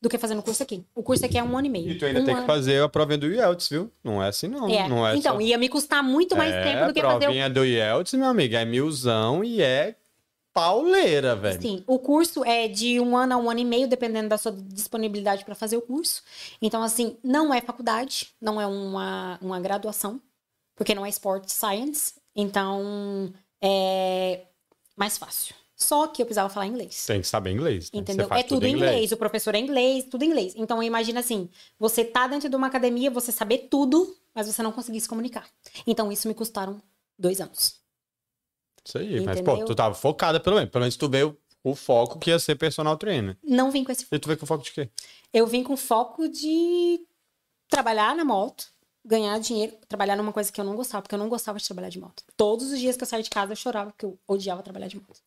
do que fazendo o curso aqui. O curso aqui é um ano e meio. E tu ainda Um tem que ano. fazer a prova do IELTS, viu? Não é assim, não. É. não é então, só... ia me custar muito mais é, tempo do que a fazer o provinha do IELTS, meu amigo, é milzão e é pauleira, velho. Sim, o curso é de um ano a um ano e meio, dependendo da sua disponibilidade para fazer o curso. Então, assim, não é faculdade, não é uma, uma graduação, porque não é Sport Science. Então, é mais fácil. Só que eu precisava falar inglês. Tem que saber inglês. né? Entendeu? É tudo em em inglês. o professor é inglês, tudo em inglês. Então imagina assim, você tá dentro de uma academia, você saber tudo, mas você não conseguir se comunicar. Então isso me custaram dois anos. Isso aí, mas pô, Entendeu? tu tava focada pelo menos. Pelo menos tu veio o foco que ia ser personal trainer. Não vim com esse E tu veio com foco de quê? Eu vim com foco de trabalhar na moto, ganhar dinheiro, trabalhar numa coisa que eu não gostava, porque eu não gostava de trabalhar de moto. Todos os dias que eu saía de casa eu chorava porque eu odiava trabalhar de moto.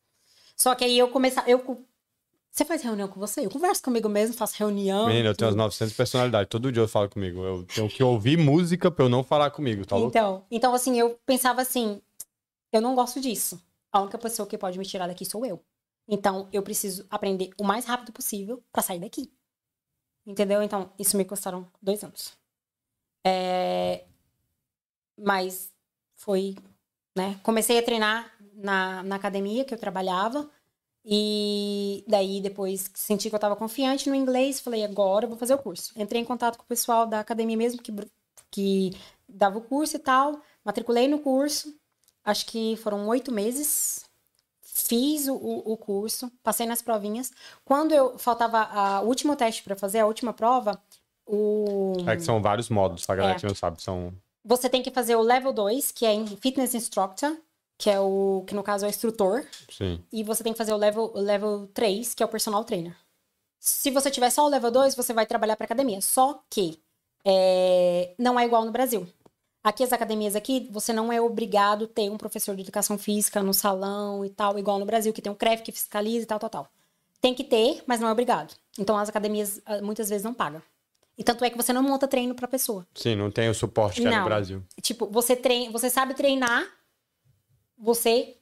Só que aí eu começava, eu você faz reunião com você? Eu converso comigo mesmo, faço reunião. Menina, eu tenho umas tudo. 900 personalidades. Todo dia eu falo comigo. Eu tenho que ouvir música pra eu não falar comigo, tá louco? Então, então assim, eu pensava assim, eu não gosto disso. A única pessoa que pode me tirar daqui sou eu. Então, eu preciso aprender o mais rápido possível pra sair daqui. Entendeu? Então, isso me custaram dois anos. É, Mas foi, né? Comecei a treinar na, na academia que eu trabalhava. E daí, depois senti que eu estava confiante no inglês, falei, agora eu vou fazer o curso. Entrei em contato com o pessoal da academia mesmo, que, que dava o curso e tal. Matriculei no curso. Acho que foram oito meses. Fiz o, o, curso, passei nas provinhas. Quando eu faltava a, o último teste para fazer, a última prova, o... É que são vários módulos, tá, galera? É. Que não sabe. São. Você tem que fazer o level 2, que é em Fitness Instructor, que é o que no caso é o instrutor, Sim. e você tem que fazer o level, o level 3, que é o personal trainer. Se você tiver só o level 2, você vai trabalhar para academia. Só que é, não é igual no Brasil. Aqui as academias aqui, você não é obrigado a ter um professor de educação física no salão e tal, igual no Brasil, que tem um CREF que fiscaliza e tal, tal, tal. Tem que ter, mas não é obrigado. Então as academias ah, muitas vezes não pagam. E tanto é que você não monta treino para pessoa. Sim, não tem o suporte que é no. Brasil. Tipo, você treina, você sabe treinar, você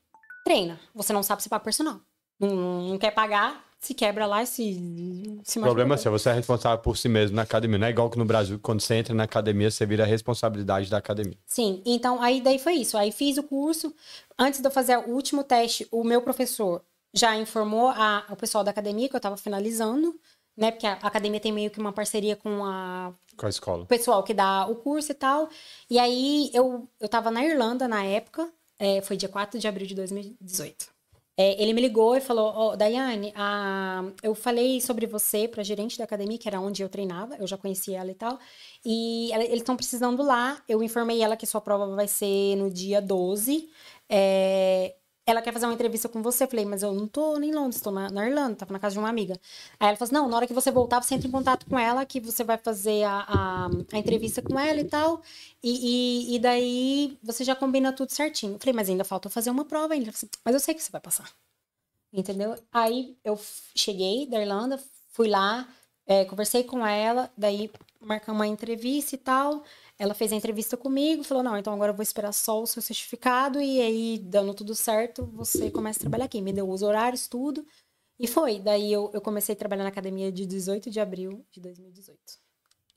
treina. Você não sabe se paga personal. Não, não quer pagar, se quebra lá e se, se O problema é seu, você é responsável por si mesmo na academia. Não é igual que no Brasil, quando você entra na academia, você vira a responsabilidade da academia. Sim, então aí daí foi isso. Aí fiz o curso. Antes de eu fazer o último teste, o meu professor já informou a, o pessoal da academia que eu tava finalizando, né? Porque a academia tem meio que uma parceria com a Com a escola. o pessoal que dá o curso e tal. E aí eu, eu tava na Irlanda na época, é, foi dia 4 de abril de 2018. É, ele me ligou e falou: Ó, Daiane, eu falei sobre você pra gerente da academia, que era onde eu treinava, eu já conhecia ela e tal. E ela- eles estão precisando lá. Eu informei ela que sua prova vai ser no dia 12. é, ela quer fazer uma entrevista com você. Eu falei, mas eu não tô em Londres, tô na, na Irlanda, tava na casa de uma amiga. Aí ela falou assim, não, na hora que você voltar, você entra em contato com ela, que você vai fazer a, a, a entrevista com ela e tal. E, e, e daí você já combina tudo certinho. Eu falei, mas ainda falta fazer uma prova ainda. Assim, mas eu sei que você vai passar. Entendeu? Aí eu cheguei da Irlanda, fui lá, é, conversei com ela, daí marcamos uma entrevista e tal. Ela fez a entrevista comigo, falou: Não, então agora eu vou esperar só o seu certificado e aí, dando tudo certo, você começa a trabalhar aqui. Me deu os horários, tudo. E foi. Daí eu, eu comecei a trabalhar na academia de 18 de abril de 2018.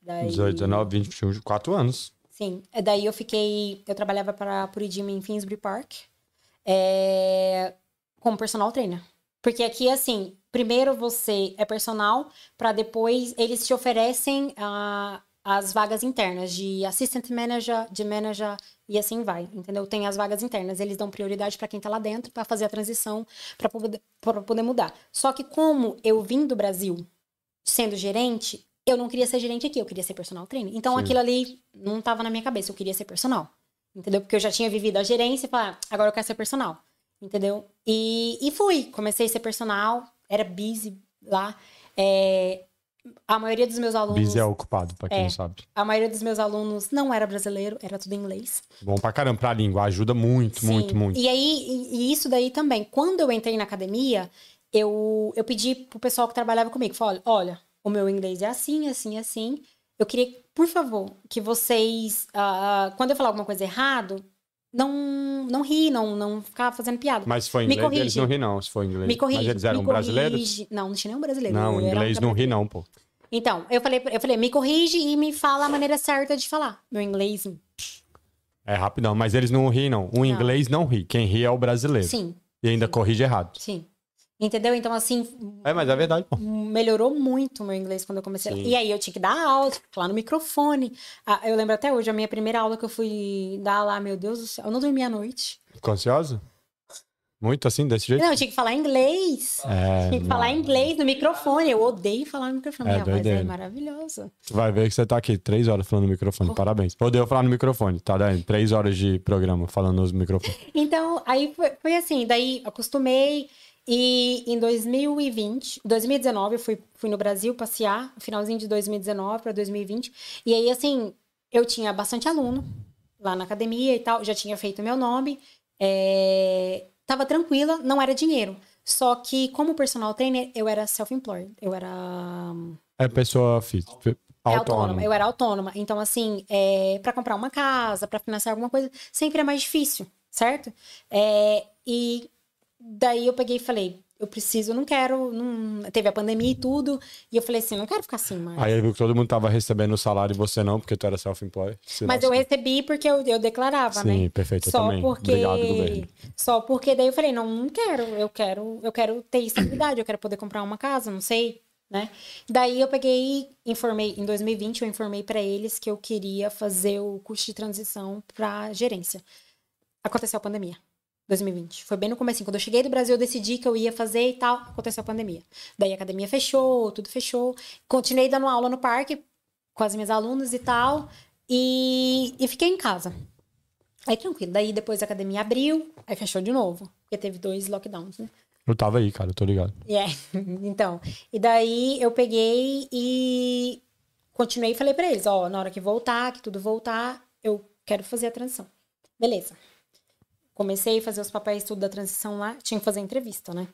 Daí, 18, 19, 20, 21, 4 anos. Sim. É, Daí eu fiquei. Eu trabalhava para a Puridima em Finsbury Park é, como personal trainer. Porque aqui, assim, primeiro você é personal, para depois eles te oferecem ah, as vagas internas de assistant manager, de manager e assim vai, entendeu? Tem as vagas internas, eles dão prioridade para quem tá lá dentro para fazer a transição para poder, pra poder mudar. Só que como eu vim do Brasil sendo gerente, eu não queria ser gerente aqui, eu queria ser personal trainer. Então Sim. aquilo ali não tava na minha cabeça, eu queria ser personal. Entendeu? Porque eu já tinha vivido a gerência e falei, ah, agora eu quero ser personal. Entendeu? E, e fui, comecei a ser personal, era busy lá. É, a maioria dos meus alunos. Busy é ocupado, pra quem É. não sabe. A maioria dos meus alunos não era brasileiro, era tudo em inglês. Bom pra caramba pra língua, ajuda muito, Sim. muito, muito. E aí, e, isso daí também. Quando eu entrei na academia, eu, eu pedi pro pessoal que trabalhava comigo, falei, olha, o meu inglês é assim, assim, assim. Eu queria, por favor, que vocês, ah, quando eu falar alguma coisa errado, não, não ri, não, não ficar fazendo piada. Mas Me inglês, eles corrige. não ri não, se for inglês. me corrige. Mas eles eram brasileiros? Não, não tinha nenhum brasileiro. Não, inglês não ri não, pô. Então, eu falei, eu falei, me corrige e me fala a maneira certa de falar. Meu inglês, É rapidão, mas eles não ri não. O inglês não ri, quem ri é o brasileiro. sim, E ainda corrige errado. sim. Entendeu? Então, assim, É, mas é verdade, pô. melhorou muito o meu inglês quando eu comecei. Sim. E aí eu tinha que dar aula, falar no microfone. Ah, eu lembro até hoje, a minha primeira aula que eu fui dar lá, meu Deus do céu, eu não dormi à noite. Ficou ansiosa? Muito assim, desse jeito? Não, eu tinha que falar inglês. É, Tinha que falar não. inglês no microfone. Eu odeio falar no microfone. É Minha voz é maravilhosa. Tu vai ver que você tá aqui três horas falando no microfone. Parabéns. Odeio falar no microfone, tá, Dani? Três horas de programa falando nos microfones. Então, aí foi, foi assim, daí acostumei. E em 2020, 2019, eu fui, fui no Brasil passear, no finalzinho de 2019 para 2020. E aí, assim, eu tinha bastante aluno lá na academia e tal, já tinha feito meu nome, é, tava tranquila, não era dinheiro. Só que, como personal trainer, eu era self-employed, eu era É pessoa física, é autônoma. Eu era autônoma. Então, assim, é, para comprar uma casa, para financiar alguma coisa, sempre é mais difícil, certo? É, e daí eu peguei e falei, eu preciso, não quero. Não... Teve a pandemia e tudo. E eu falei assim, não quero ficar assim mais. Aí viu que todo mundo tava recebendo o salário e você não, porque tu era self-employed. Se Mas eu recebi porque eu, eu declarava, né? Sim, perfeito, Só também. porque. Obrigado, governo. Só porque daí eu falei, não, não quero, eu quero, eu quero ter estabilidade, eu quero poder comprar uma casa, não sei, né? Daí eu peguei, informei, em 2020 eu informei pra eles que eu queria fazer o curso de transição pra gerência. Aconteceu a pandemia. 2020. Foi bem no começo. Quando eu cheguei do Brasil, eu decidi que eu ia fazer e tal. Aconteceu a pandemia. Daí a academia fechou, tudo fechou. Continuei dando aula no parque com as minhas alunas e tal. E, e fiquei em casa. Aí tranquilo. Daí depois a academia abriu, aí fechou de novo. Porque teve dois lockdowns, né? Eu tava aí, cara, eu tô ligado. É, então. E daí eu peguei e continuei e falei pra eles: ó, na hora que voltar, que tudo voltar, eu quero fazer a transição. Beleza. Comecei a fazer os papéis tudo da transição lá, tinha que fazer entrevista, né?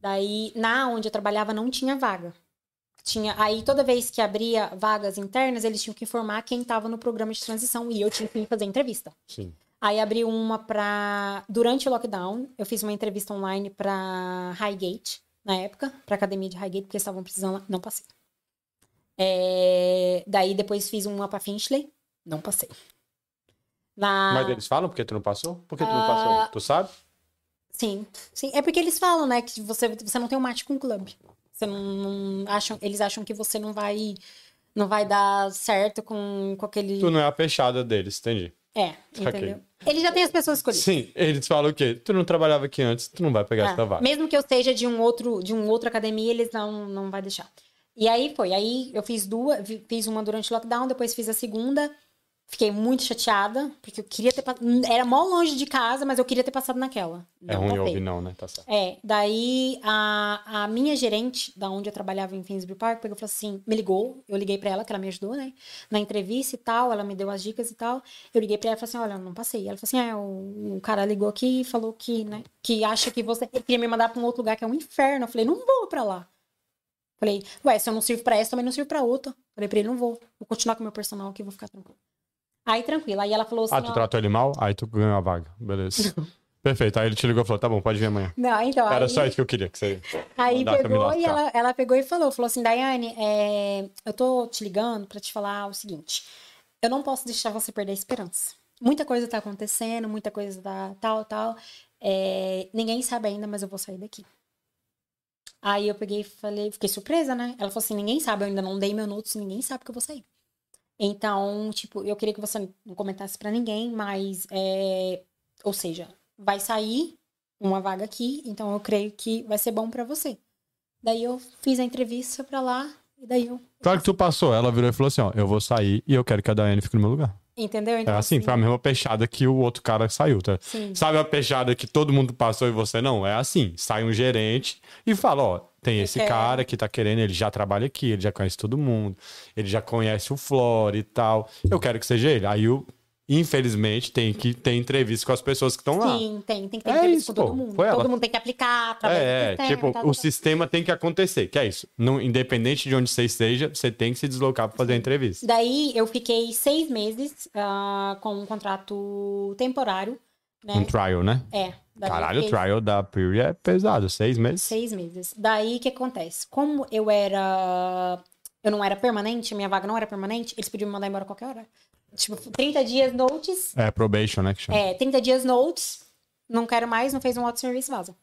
Daí, na onde eu trabalhava, não tinha vaga. Tinha, aí toda vez que abria vagas internas, eles tinham que informar quem estava no programa de transição e eu tinha que fazer entrevista. Sim. Aí abri uma pra. Durante o lockdown, eu fiz uma entrevista online pra Highgate, na época, pra academia de Highgate, porque eles estavam precisando lá. Não passei. É, Daí depois fiz uma pra Finchley, não passei. Na... Mas eles falam porque tu não passou? Por que tu não Ah. passou? Tu sabe? Sim, sim. É porque eles falam, né, que você, você não tem um match com o clube. Você não, não acham, eles acham que você não vai não vai dar certo com, com aquele. Tu não é a fechada deles, entendi. É, entendeu? Ele já tem as pessoas escolhidas. Sim, eles falam o quê? Tu não trabalhava aqui antes, tu não vai pegar É, essa vaga. Mesmo que eu seja de um outro, de um outro academia, eles não, não vai deixar. E aí foi. Aí eu fiz duas, fiz uma durante o lockdown, depois fiz a segunda. Fiquei muito chateada, porque eu queria ter passado. Era mó longe de casa, mas eu queria ter passado naquela. É Não ruim passei. ouvir não, né? Tá certo. É, daí a, a minha gerente, da onde eu trabalhava em Finsbury Park, pegou e falou assim: me ligou, eu liguei pra ela, que ela me ajudou, né? Na entrevista e tal, ela me deu as dicas e tal. Eu liguei pra ela e falei assim: olha, eu não passei. Ela falou assim: é, o, o cara ligou aqui e falou que, né, que acha que você. Ele queria me mandar pra um outro lugar que é um inferno. Eu falei: não vou pra lá. Falei, ué, se eu não sirvo pra essa, também não sirvo pra outra. Falei pra ele, não vou. Vou continuar com o meu personal aqui, vou ficar tranquilo. Aí, tranquilo. Aí ela falou assim, Ah, tu ó, tratou ele mal? Aí tu ganhou a vaga. Beleza. Perfeito. Aí ele te ligou e falou: tá bom, pode vir amanhã. Não, então, Era aí... só isso que eu queria que você. Aí pegou e ela, ela pegou e falou, falou assim, Daiane, é, eu tô te ligando pra te falar o seguinte, eu não posso deixar você perder a esperança. Muita coisa tá acontecendo, muita coisa tá tal, tal. é, ninguém sabe ainda, mas eu vou sair daqui. Aí eu peguei e falei, fiquei surpresa, né? Ela falou assim, ninguém sabe, eu ainda não dei meu notes, ninguém sabe que eu vou sair. Então, tipo, eu queria que você não comentasse pra ninguém, mas, é, ou seja, vai sair uma vaga aqui, então eu creio que vai ser bom pra você. Daí eu fiz a entrevista pra lá e daí eu, Claro que tu passou. Ela virou e falou assim: ó, eu vou sair e eu quero que a Daiane fique no meu lugar. Entendeu? É Então assim, foi a mesma peixada que o outro cara saiu, tá? sim. Sabe a peixada que todo mundo passou e você não? É assim, sai um gerente e fala, ó, tem esse quero. cara que tá querendo, ele já trabalha aqui, ele já conhece todo mundo, ele já conhece o Flora e tal. Eu quero que seja ele. Aí, o- infelizmente, tem que ter entrevista com as pessoas que estão lá. Sim, tem, tem que ter É entrevista isso, com todo pô. mundo. Todo mundo tem que aplicar, É, é, tipo, tal, o tal. sistema tem que acontecer, que é isso. Não, independente de onde você esteja, você tem que se deslocar pra fazer a entrevista. Daí eu fiquei seis meses ah, com um contrato temporário, né? Um trial, né? É. Caralho, o trial da Puri é pesado, seis meses. Seis meses. Daí o que acontece? Como eu era. Eu não era permanente, minha vaga não era permanente, eles podiam me mandar embora a qualquer hora. Tipo, 30 dias notes. É, probation, né, que chama. É, 30 dias notes. Não quero mais, não fez um auto serviço, vaza.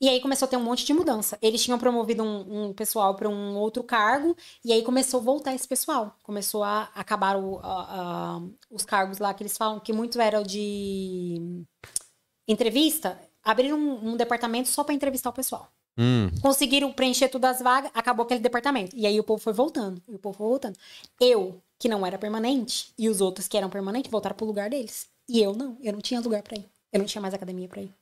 E aí começou a ter um monte de mudança. Eles tinham promovido um, um pessoal para um outro cargo, e aí começou a voltar esse pessoal. Começou a acabar o- a- a- os cargos lá que eles falam, que muito eram de entrevista. Abriram um, um departamento só para entrevistar o pessoal. Hum, Conseguiram preencher todas as vagas, acabou aquele departamento. E aí o povo foi voltando. E o povo foi voltando. Eu, que não era permanente, e os outros que eram permanentes, voltaram pro lugar deles. E eu não, eu não tinha lugar pra ir. Eu não tinha mais academia pra ir.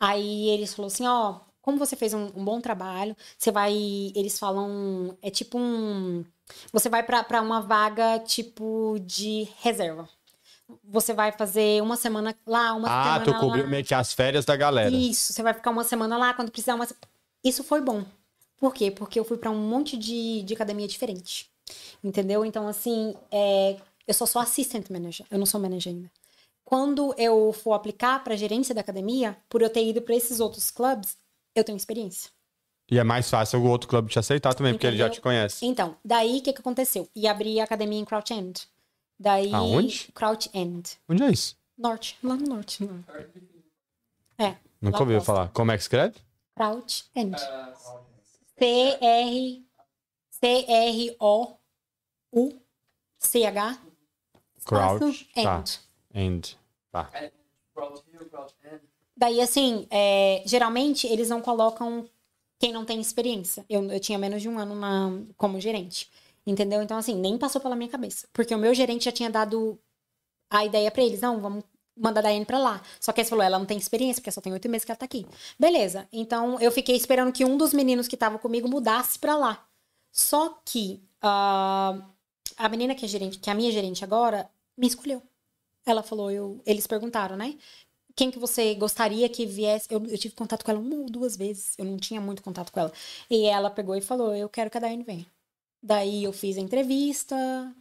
Aí eles falaram assim, ó, como você fez um, um bom trabalho, você vai, eles falam, é tipo um, você vai pra uma vaga tipo de reserva. Você vai fazer uma semana lá, uma Ah, semana tu lá. cobriu meio que as férias da galera. Isso, você vai ficar uma semana lá, quando precisar uma... Isso foi bom. Por quê? Porque eu fui pra um monte de, de academia diferente. Entendeu? Então, assim, é, eu só sou assistant manager, eu não sou manager ainda. Quando eu for aplicar pra gerência da academia, por eu ter ido pra esses outros clubes, eu tenho experiência. E é mais fácil o outro clube te aceitar também, porque ele já Entendeu? te conhece. Então, daí o que, que aconteceu? E abri a academia em Crouch End. Daí. Aonde? Crouch End. Onde é isso? Norte, lá no norte. É. Nunca ouviu falar. Como é que escreve? Crouch End. Ah, C-R... C-R-O-U-C-H. Crouch. Tá. End. End. Tá. Daí, assim, é, geralmente eles não colocam quem não tem experiência. Eu, eu tinha menos de um ano na, como gerente. Entendeu? Então, assim, nem passou pela minha cabeça. Porque o meu gerente já tinha dado a ideia pra eles. Não, vamos mandar a Daiane pra lá. Só que eles falou, ela não tem experiência, porque só tem oito meses que ela tá aqui. Beleza. Então, eu fiquei esperando que um dos meninos que tava comigo mudasse pra lá. Só que ah, a menina que é gerente, que é a minha gerente agora, me escolheu. Ela falou, eu, eles perguntaram, né? Quem que você gostaria que viesse? Eu, eu tive contato com ela uma ou duas vezes. Eu não tinha muito contato com ela. E ela pegou e falou, eu quero que a Daiane venha. Daí eu fiz a entrevista.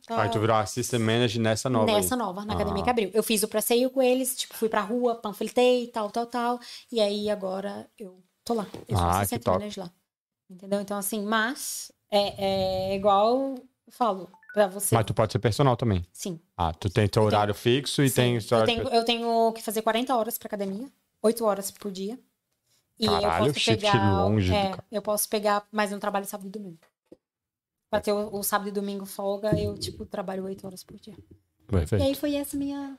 tal. Aí tu virou assistant manager nessa nova Nessa aí. nova, na Ah. academia que abriu. Eu fiz o passeio com eles, tipo, fui pra rua, panfletei, tal, tal, tal. E aí agora eu tô lá. Eu sou Ah, top. manager lá. Entendeu? Então, assim, mas é, é igual eu falo pra você. Mas tu pode ser personal também. Sim. Ah, tu tem teu horário fixo e sim. tem eu, tenho, eu tenho que fazer 40 horas pra academia, 8 horas por dia. E Caralho, eu posso pegar. longe é, eu posso pegar, mas eu não trabalho sábado e domingo. Pra ter o, o sábado e domingo folga, eu, tipo, trabalho 8 horas por dia. E Perfeito. aí foi essa minha.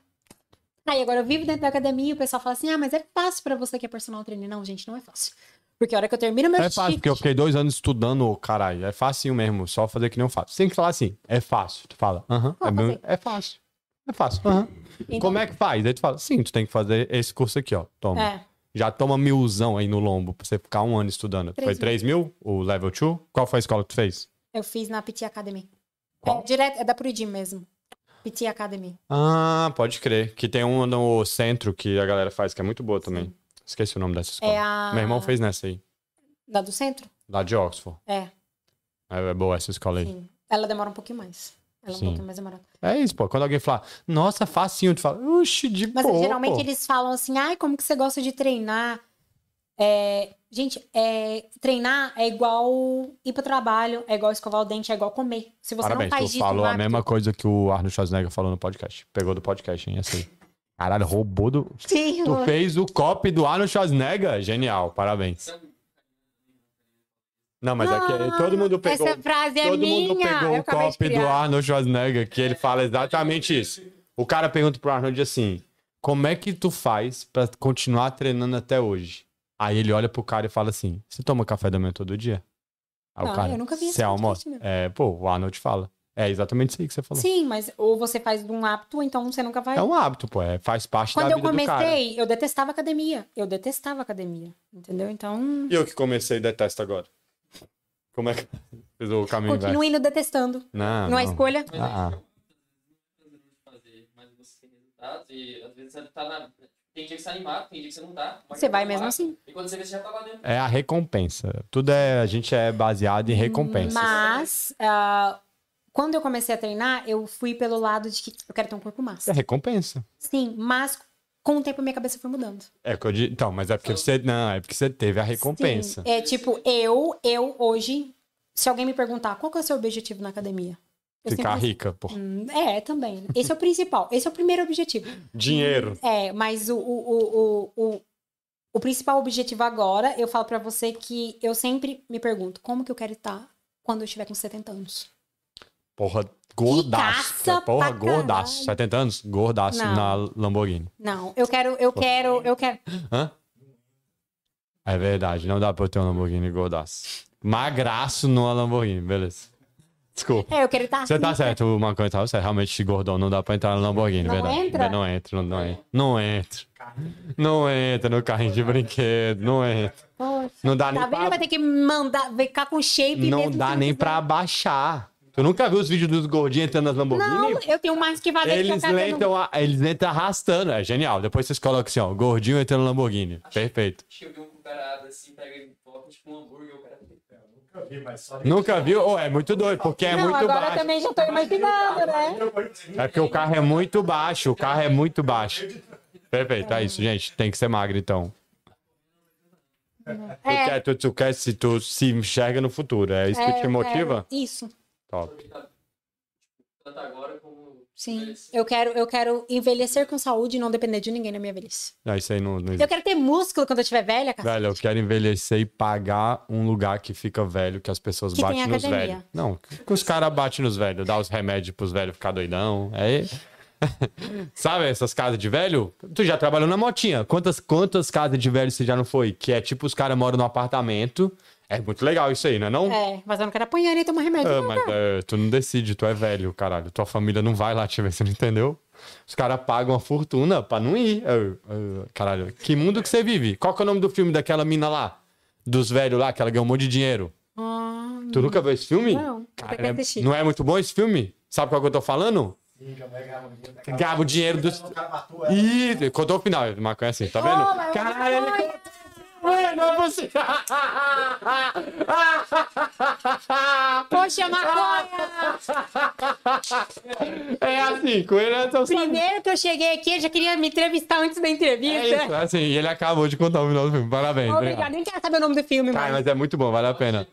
Aí agora eu vivo dentro da academia e o pessoal fala assim: ah, mas é fácil pra você que é personal trainer. Não, gente, não é fácil. Porque a hora que eu termino meu É fácil, porque eu fiquei dois anos estudando, caralho. É facinho mesmo, só fazer que nem eu faço. Você tem que falar assim, é fácil. Tu fala, aham, Ah, é, bem- fazer. é fácil. É fácil. Aham. Então- Como é que faz? Aí tu fala, sim, tu tem que fazer esse curso aqui, ó. Toma. É. Já toma milzão aí no lombo pra você ficar um ano estudando. Três foi mil. 3 mil o level 2? Qual foi a escola que tu fez? Eu fiz na PT Academy. Qual? É, direto, é da Puridi mesmo. PT Academy. Ah, pode crer. Que tem um no centro que a galera faz, que é muito boa também. Esqueci o nome dessa escola. É a. Meu irmão fez nessa aí, Da do centro? lá de Oxford. É, É, é boa essa escola aí. sim. Ela demora um pouquinho mais. Ela é um Sim. pouquinho mais demorada. É isso, pô. Quando alguém fala, nossa, facinho, tu fala, uxi, de Mas boa, geralmente pô. eles falam assim, ai, como que você gosta de treinar? É, gente, é, treinar é igual ir pro trabalho, é igual escovar o dente, é igual comer. Se você Parabéns, não faz tu falou a mesma coisa que o Arnold Schwarzenegger falou no podcast. Pegou do podcast, hein, essa aí. Caralho, roubou do... Sim, Tu fez o copy do Arnold Schwarzenegger? Genial, parabéns. Não, mas é que todo mundo pegou... Essa frase é Todo minha. mundo pegou eu o copy do. Arnold Schwarzenegger, que ele fala exatamente isso. O cara pergunta pro Arnold assim: como é que tu faz pra continuar treinando até hoje? Aí ele olha pro cara e fala assim: você toma café da manhã todo dia? Aí Não, o cara, eu nunca vi esse você almoça? É, pô, o Arnold fala. É exatamente isso aí que você falou. Sim, mas ou você faz de um hábito, então você nunca vai. É um hábito, pô, é, faz parte Quando da eu vida do cara. comecei, eu detestava academia. Eu detestava academia. Entendeu? Então. E eu que comecei e detesto agora. Como é que fiz o caminho? Continue indo detestando. Não, não é escolha. Mas Ah, é prazer de fazer, mas você tem resultados e às vezes você tá na. Tem dia que você tá animado, tem dia que você não tá. Você vai mesmo assim. E quando você vê, você já tá lá dentro. É a recompensa. Tudo é. A gente é baseado em recompensas. Mas, ah, quando eu comecei a treinar, eu fui pelo lado de que eu quero ter um corpo massa. É recompensa. Sim, mas com o tempo minha cabeça foi mudando. É que eu digo. Então, mas é porque você. Não, é porque você teve a recompensa. Sim. É tipo, eu, eu hoje, se alguém me perguntar qual que é o seu objetivo na academia? Eu Ficar sempre- rica, pô. Hum, É, também. Esse é o principal. Esse é o primeiro objetivo. Dinheiro. É, mas o, o, o, o, o, o principal objetivo agora, eu falo pra você que eu sempre me pergunto como que eu quero estar quando eu estiver com 70 anos. Porra, gordaço. caça Porra, gordaço. caralho. 70 anos? Gordaço Não. na Lamborghini. Não, eu quero, eu quero, eu quero. Hã? É verdade, não dá pra eu ter um Lamborghini gordaço. Magraço numa Lamborghini, beleza. Desculpa. É, eu quero estar. Você tá certo, o Maconha tá certo. Realmente, gordão, não dá pra entrar no Lamborghini, Não verdade. entra? Não entra, não, entra. Não entra. Não entra no carrinho de brinquedo, não entra. Poxa, Não dá nem tá vendo? pra... Vai ter que mandar, ficar com shape Não dá nem quiser. pra abaixar. Tu nunca viu os vídeos dos gordinhos entrando nas Lamborghini? Não, eu tenho mais que fazer Eles que entram, a- eles entram arrastando. É genial. Depois vocês colocam assim, ó. Gordinho entrando no Lamborghini. Perfeito. Acho que eu vi um cara assim, pega e coloca tipo um hambúrguer, o cara. Nunca vi, mas só. Nunca viu? Oh, é muito doido, porque é Não, muito agora baixo. também já tô imaginando, né? É porque o carro é muito baixo. O carro é muito baixo. Perfeito, é isso, gente. Tem que ser magro, então. Tu É, quer, tu, tu quer se tu se enxerga no futuro. É isso é, que te motiva? Isso. Top. Tanto agora como. Sim. Eu quero, eu quero envelhecer com saúde e não depender de ninguém na minha velhice. Não, isso aí não, não Eu quero ter músculo quando eu estiver velha, cara. Velho, eu quero envelhecer e pagar um lugar que fica velho, que as pessoas Que batem tem nos velhos. Não, que os caras batem nos velhos, dá os remédios pros velhos ficar doidão. É. Sabe essas casas de velho? Tu já trabalhou na motinha. Quantas, quantas casas de velho você já não foi? Que é tipo os caras moram no apartamento. É muito legal isso aí, não é não? É, mas eu não quero apanhar nem tomar remédio. Ah, não, mas é, tu não decide, tu é velho, caralho. Tua família não vai lá te ver, você não entendeu? Os caras pagam uma fortuna pra não ir. Caralho, que mundo que você vive? Qual que é o nome do filme daquela mina lá? Dos velhos lá, que ela ganhou um monte de dinheiro. Ah, Tu nunca viu esse filme? Não, Cara, é- não é muito bom esse filme? Sabe qual que eu tô falando? A Gaba o dinheiro dos. Ih, contou o final, maconha assim, tá vendo? Oh, Caralho, ele Ué, não é você. Poxa, maconha! É assim, com ele é tão Primeiro que eu cheguei aqui, ele já queria me entrevistar antes da É entrevista. isso, é assim, e ele acabou de contar o final do filme. Parabéns. Obrigada, nem quero saber o nome do filme, Cara, mas... mas é muito bom, vale a pena.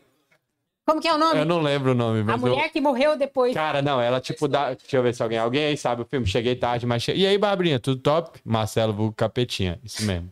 Como que é o nome? Eu não lembro o nome, mas A mulher eu... que morreu depois. Cara, não, ela tipo dá... Deixa eu ver se alguém... Alguém aí sabe o filme. Cheguei tarde, mas... Che... E aí, Babrinha, tudo top? Marcelo Vulgo Capetinha, isso mesmo.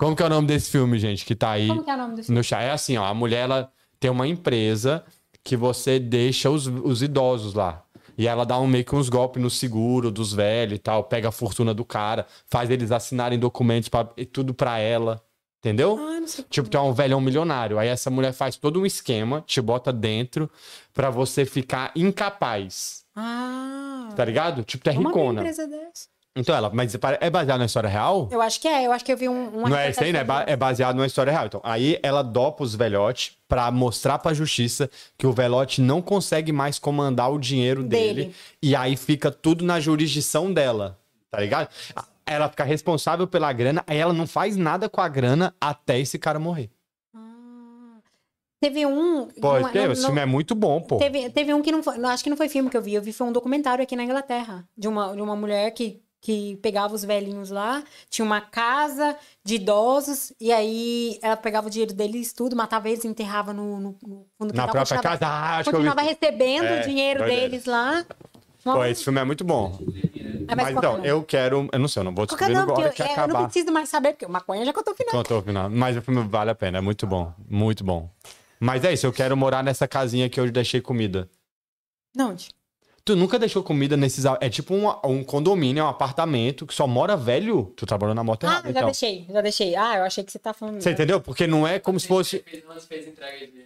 Como que é o nome desse filme, gente, que tá aí Como que é o nome do filme? no chá? É assim, ó, a mulher, ela tem uma empresa que você deixa os, os idosos lá. E ela dá um, meio que uns golpes no seguro dos velhos e tal, pega a fortuna do cara, faz eles assinarem documentos pra, e tudo pra ela. Entendeu? Ah, não sei. Tipo, tu é um velhão milionário. Aí essa mulher faz todo um esquema, te bota dentro pra você ficar incapaz. Ah. Tá ligado? Tipo, Vamos abrir uma empresa dessa. Então ela, mas é baseado na história real? Eu acho que é, eu acho que eu vi um. Não é isso aí, né? É É baseado numa história real. Então, aí ela dopa os velhotes pra mostrar pra justiça que o velhote não consegue mais comandar o dinheiro dele. Dele. E aí fica tudo na jurisdição dela. Tá ligado? Ela fica responsável pela grana, aí ela não faz nada com a grana até esse cara morrer. Ah. Teve um. Pode não- ter, não- esse não- filme é muito bom, pô. Teve, teve um que não foi. acho que não foi filme que eu vi. Eu vi foi um documentário aqui na Inglaterra. De uma, de uma mulher que, que pegava os velhinhos lá. Tinha uma casa de idosos. E aí ela pegava o dinheiro deles, tudo, matava eles, enterrava no, no, no fundo do Na própria continuava- casa, ah, acho que eu vi. Continuava recebendo É, o dinheiro deles lá. Uma- Pô, esse filme é muito bom. É, Mas qual que é então, nome? eu quero. Eu não sei, eu não vou que é descobrir nome? agora Porque que eu, é, eu não acabar. preciso mais saber, porque o maconha já contou o final. Contou o final. Mas o filme vale a pena, é muito bom. Muito bom. Mas é isso, eu quero morar nessa casinha que eu deixei comida. Não, onde? Tu nunca deixou comida nesses. É tipo um, um condomínio, é um apartamento que só mora velho. Tu trabalhou na moto Ah, errada, já então. deixei, já deixei. Ah, eu achei que você tá falando. Você entendeu? Porque não é como se fosse.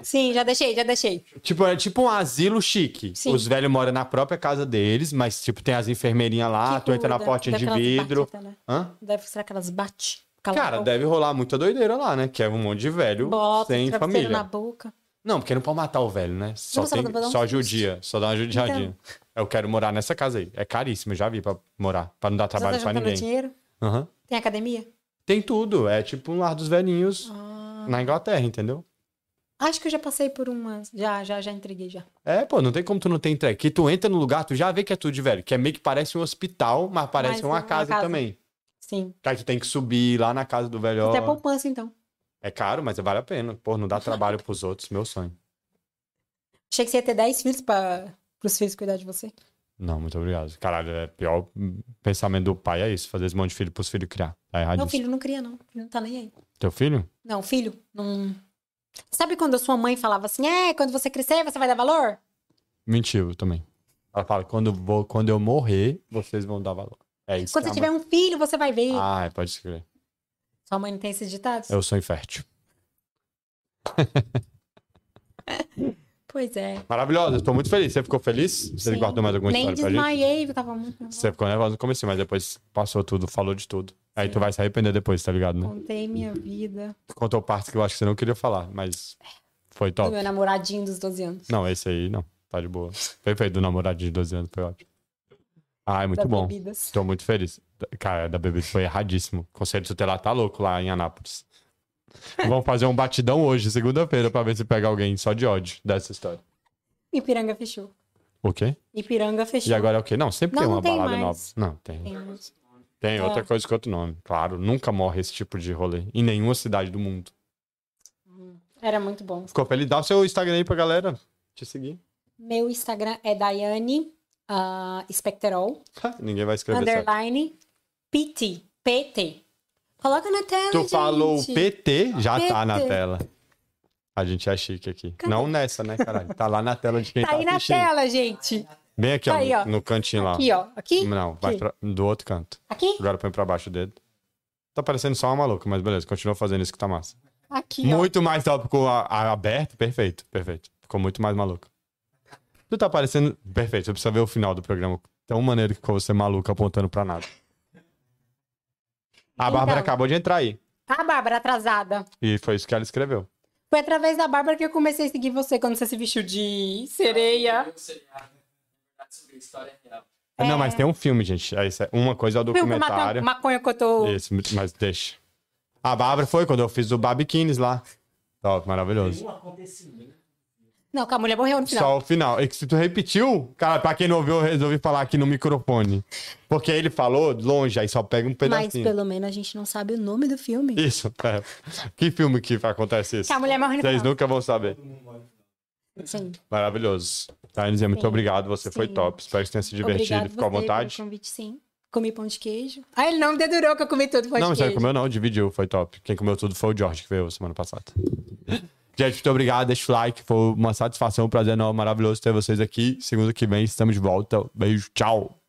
Sim, já deixei, já deixei. Tipo, é tipo um asilo chique. Sim. Os velhos moram na própria casa deles, mas, tipo, tem as enfermeirinhas lá, Que tu entra na portinha de vidro. batitam, né? Hã? Deve ser que elas bate. Cara, boca. deve rolar muita doideira lá, né? Que é um monte de velho Bota sem família. na boca. Não, porque não pode matar o velho, né? Só, Não, só tem, só judia, só dá uma judiadinha. Eu quero morar nessa casa aí. É caríssimo, já vi pra morar, pra não dar trabalho tá pra juntando ninguém. dinheiro? Aham. Tem academia? Tem tudo, é tipo um lar dos velhinhos Ah, na Inglaterra, entendeu? acho que eu já passei por umas. Já, já, já entreguei já. É, pô, não tem como tu não ter entregue. Que tu entra no lugar, tu já vê que é tudo de velho. Que é meio que parece um hospital, mas parece Mas uma, casa, casa. também. Sim. Que aí tu tem que subir lá na casa do velho. Até poupança, então. É caro, mas vale a pena. Pô, não dá trabalho pros outros, meu sonho. Achei que você ia ter 10 filhos para os filhos cuidar de você. Não, muito obrigado. Caralho, é pior pensamento do pai é isso, fazer esse monte de filho pros filhos criar. Tá errado isso. filho não cria, não. Ele não tá nem aí. Teu filho? Não, filho, não. Sabe quando a sua mãe falava assim, é, quando você crescer, você vai dar valor? Mentiu também. Ela fala, quando, eu vou, quando eu morrer, vocês vão dar valor. É isso. Quando você tiver mãe- um filho, você vai ver. Ah, é, pode escrever. Sua mãe não tem esses ditados? Eu sou infértil. Pois é. Maravilhosa, estou muito feliz. Você ficou feliz? Você Sim. guardou mais alguma Nem história pra gente? desmaiei, eu tava muito. Você ficou nervosa no começo, mas depois passou tudo, falou de tudo. Aí tu vai se arrepender depois, tá ligado, né? Contei minha vida. Tu contou partes que eu acho que você não queria falar, mas foi Do top. meu namoradinho dos 12 anos. Não, esse aí não. Tá de boa. Perfeito, do namoradinho de 12 anos, foi ótimo. Ah, é muito das bom. bebidas. Tô muito feliz. Cara, da bebida foi erradíssimo. O Conselho Tutelar tá louco lá em Anápolis. Vamos fazer um batidão hoje, segunda-feira, pra ver se pega alguém só de ódio dessa história. Ipiranga fechou. O quê? Ipiranga fechou. E agora é o quê? Não, sempre Não, tem uma tem balada mais. nova. Não, tem. Tem. Tem É. outra coisa com outro nome. Claro, nunca morre esse tipo de rolê. Em nenhuma cidade do mundo. Era muito bom. Ficou feliz? Dá o seu Instagram aí pra galera te seguir. Meu Instagram é Daiane uh, Specterol, Ninguém vai escrever certo. underline PT. PT. Coloca na tela, Tu gente. falou PT, já tá na PT. tela. A gente é chique aqui. Cadê? Não nessa, né, caralho? Tá lá na tela de quem Tá tá, aí na assistindo. tela, gente. Bem aqui, Tá ó, aí, no, ó. no cantinho lá. Aqui, ó. Aqui? Não, vai Aqui. pra, do outro canto. Aqui? Agora põe pra baixo o dedo. Tá parecendo só uma maluca, mas beleza, continua fazendo isso que tá massa. Aqui, ó. Muito mais top com a, a aberto, perfeito, perfeito. Ficou muito mais maluco. Tu tá parecendo. Perfeito, você precisa ver o final do programa. Tão maneiro que ficou você maluco apontando pra nada. A Bárbara Então. acabou de entrar aí. A Bárbara atrasada. E foi isso que ela escreveu. Foi através da Bárbara que eu comecei a seguir você quando você se vestiu de sereia. Real. Não, mas tem um filme, gente. É isso, é- Uma coisa é o documentário. uma maconha que eu tô... Isso, mas deixa. A Bárbara foi quando eu fiz o Babikines lá. Top, maravilhoso. Um acontecimento. Não, que a mulher morreu no final. Só o final. E que se tu repetiu, cara, pra quem não ouviu, eu resolvi falar aqui no microfone. Porque ele falou longe, aí só pega um Mas pedacinho. pelo menos a gente não sabe o nome do filme. Isso, é. Que filme que acontece isso? Que a mulher morre no Vocês final. nunca vão saber. Sim. Maravilhoso. Tainizia, muito Sim. obrigado. Você foi Sim. top. Espero que você tenha se divertido. Obrigado Ficou à vontade. pelo convite, sim. Comi pão de queijo. Ah, ele não me dedurou que eu comi tudo pão Não, de você não queijo. comeu não, dividiu, foi top. Quem comeu tudo foi o George, que veio semana passada. Gente, muito obrigado, deixa o like, foi uma satisfação, um prazer enorme, maravilhoso ter vocês aqui. Segunda que vem estamos de volta. Beijo, tchau.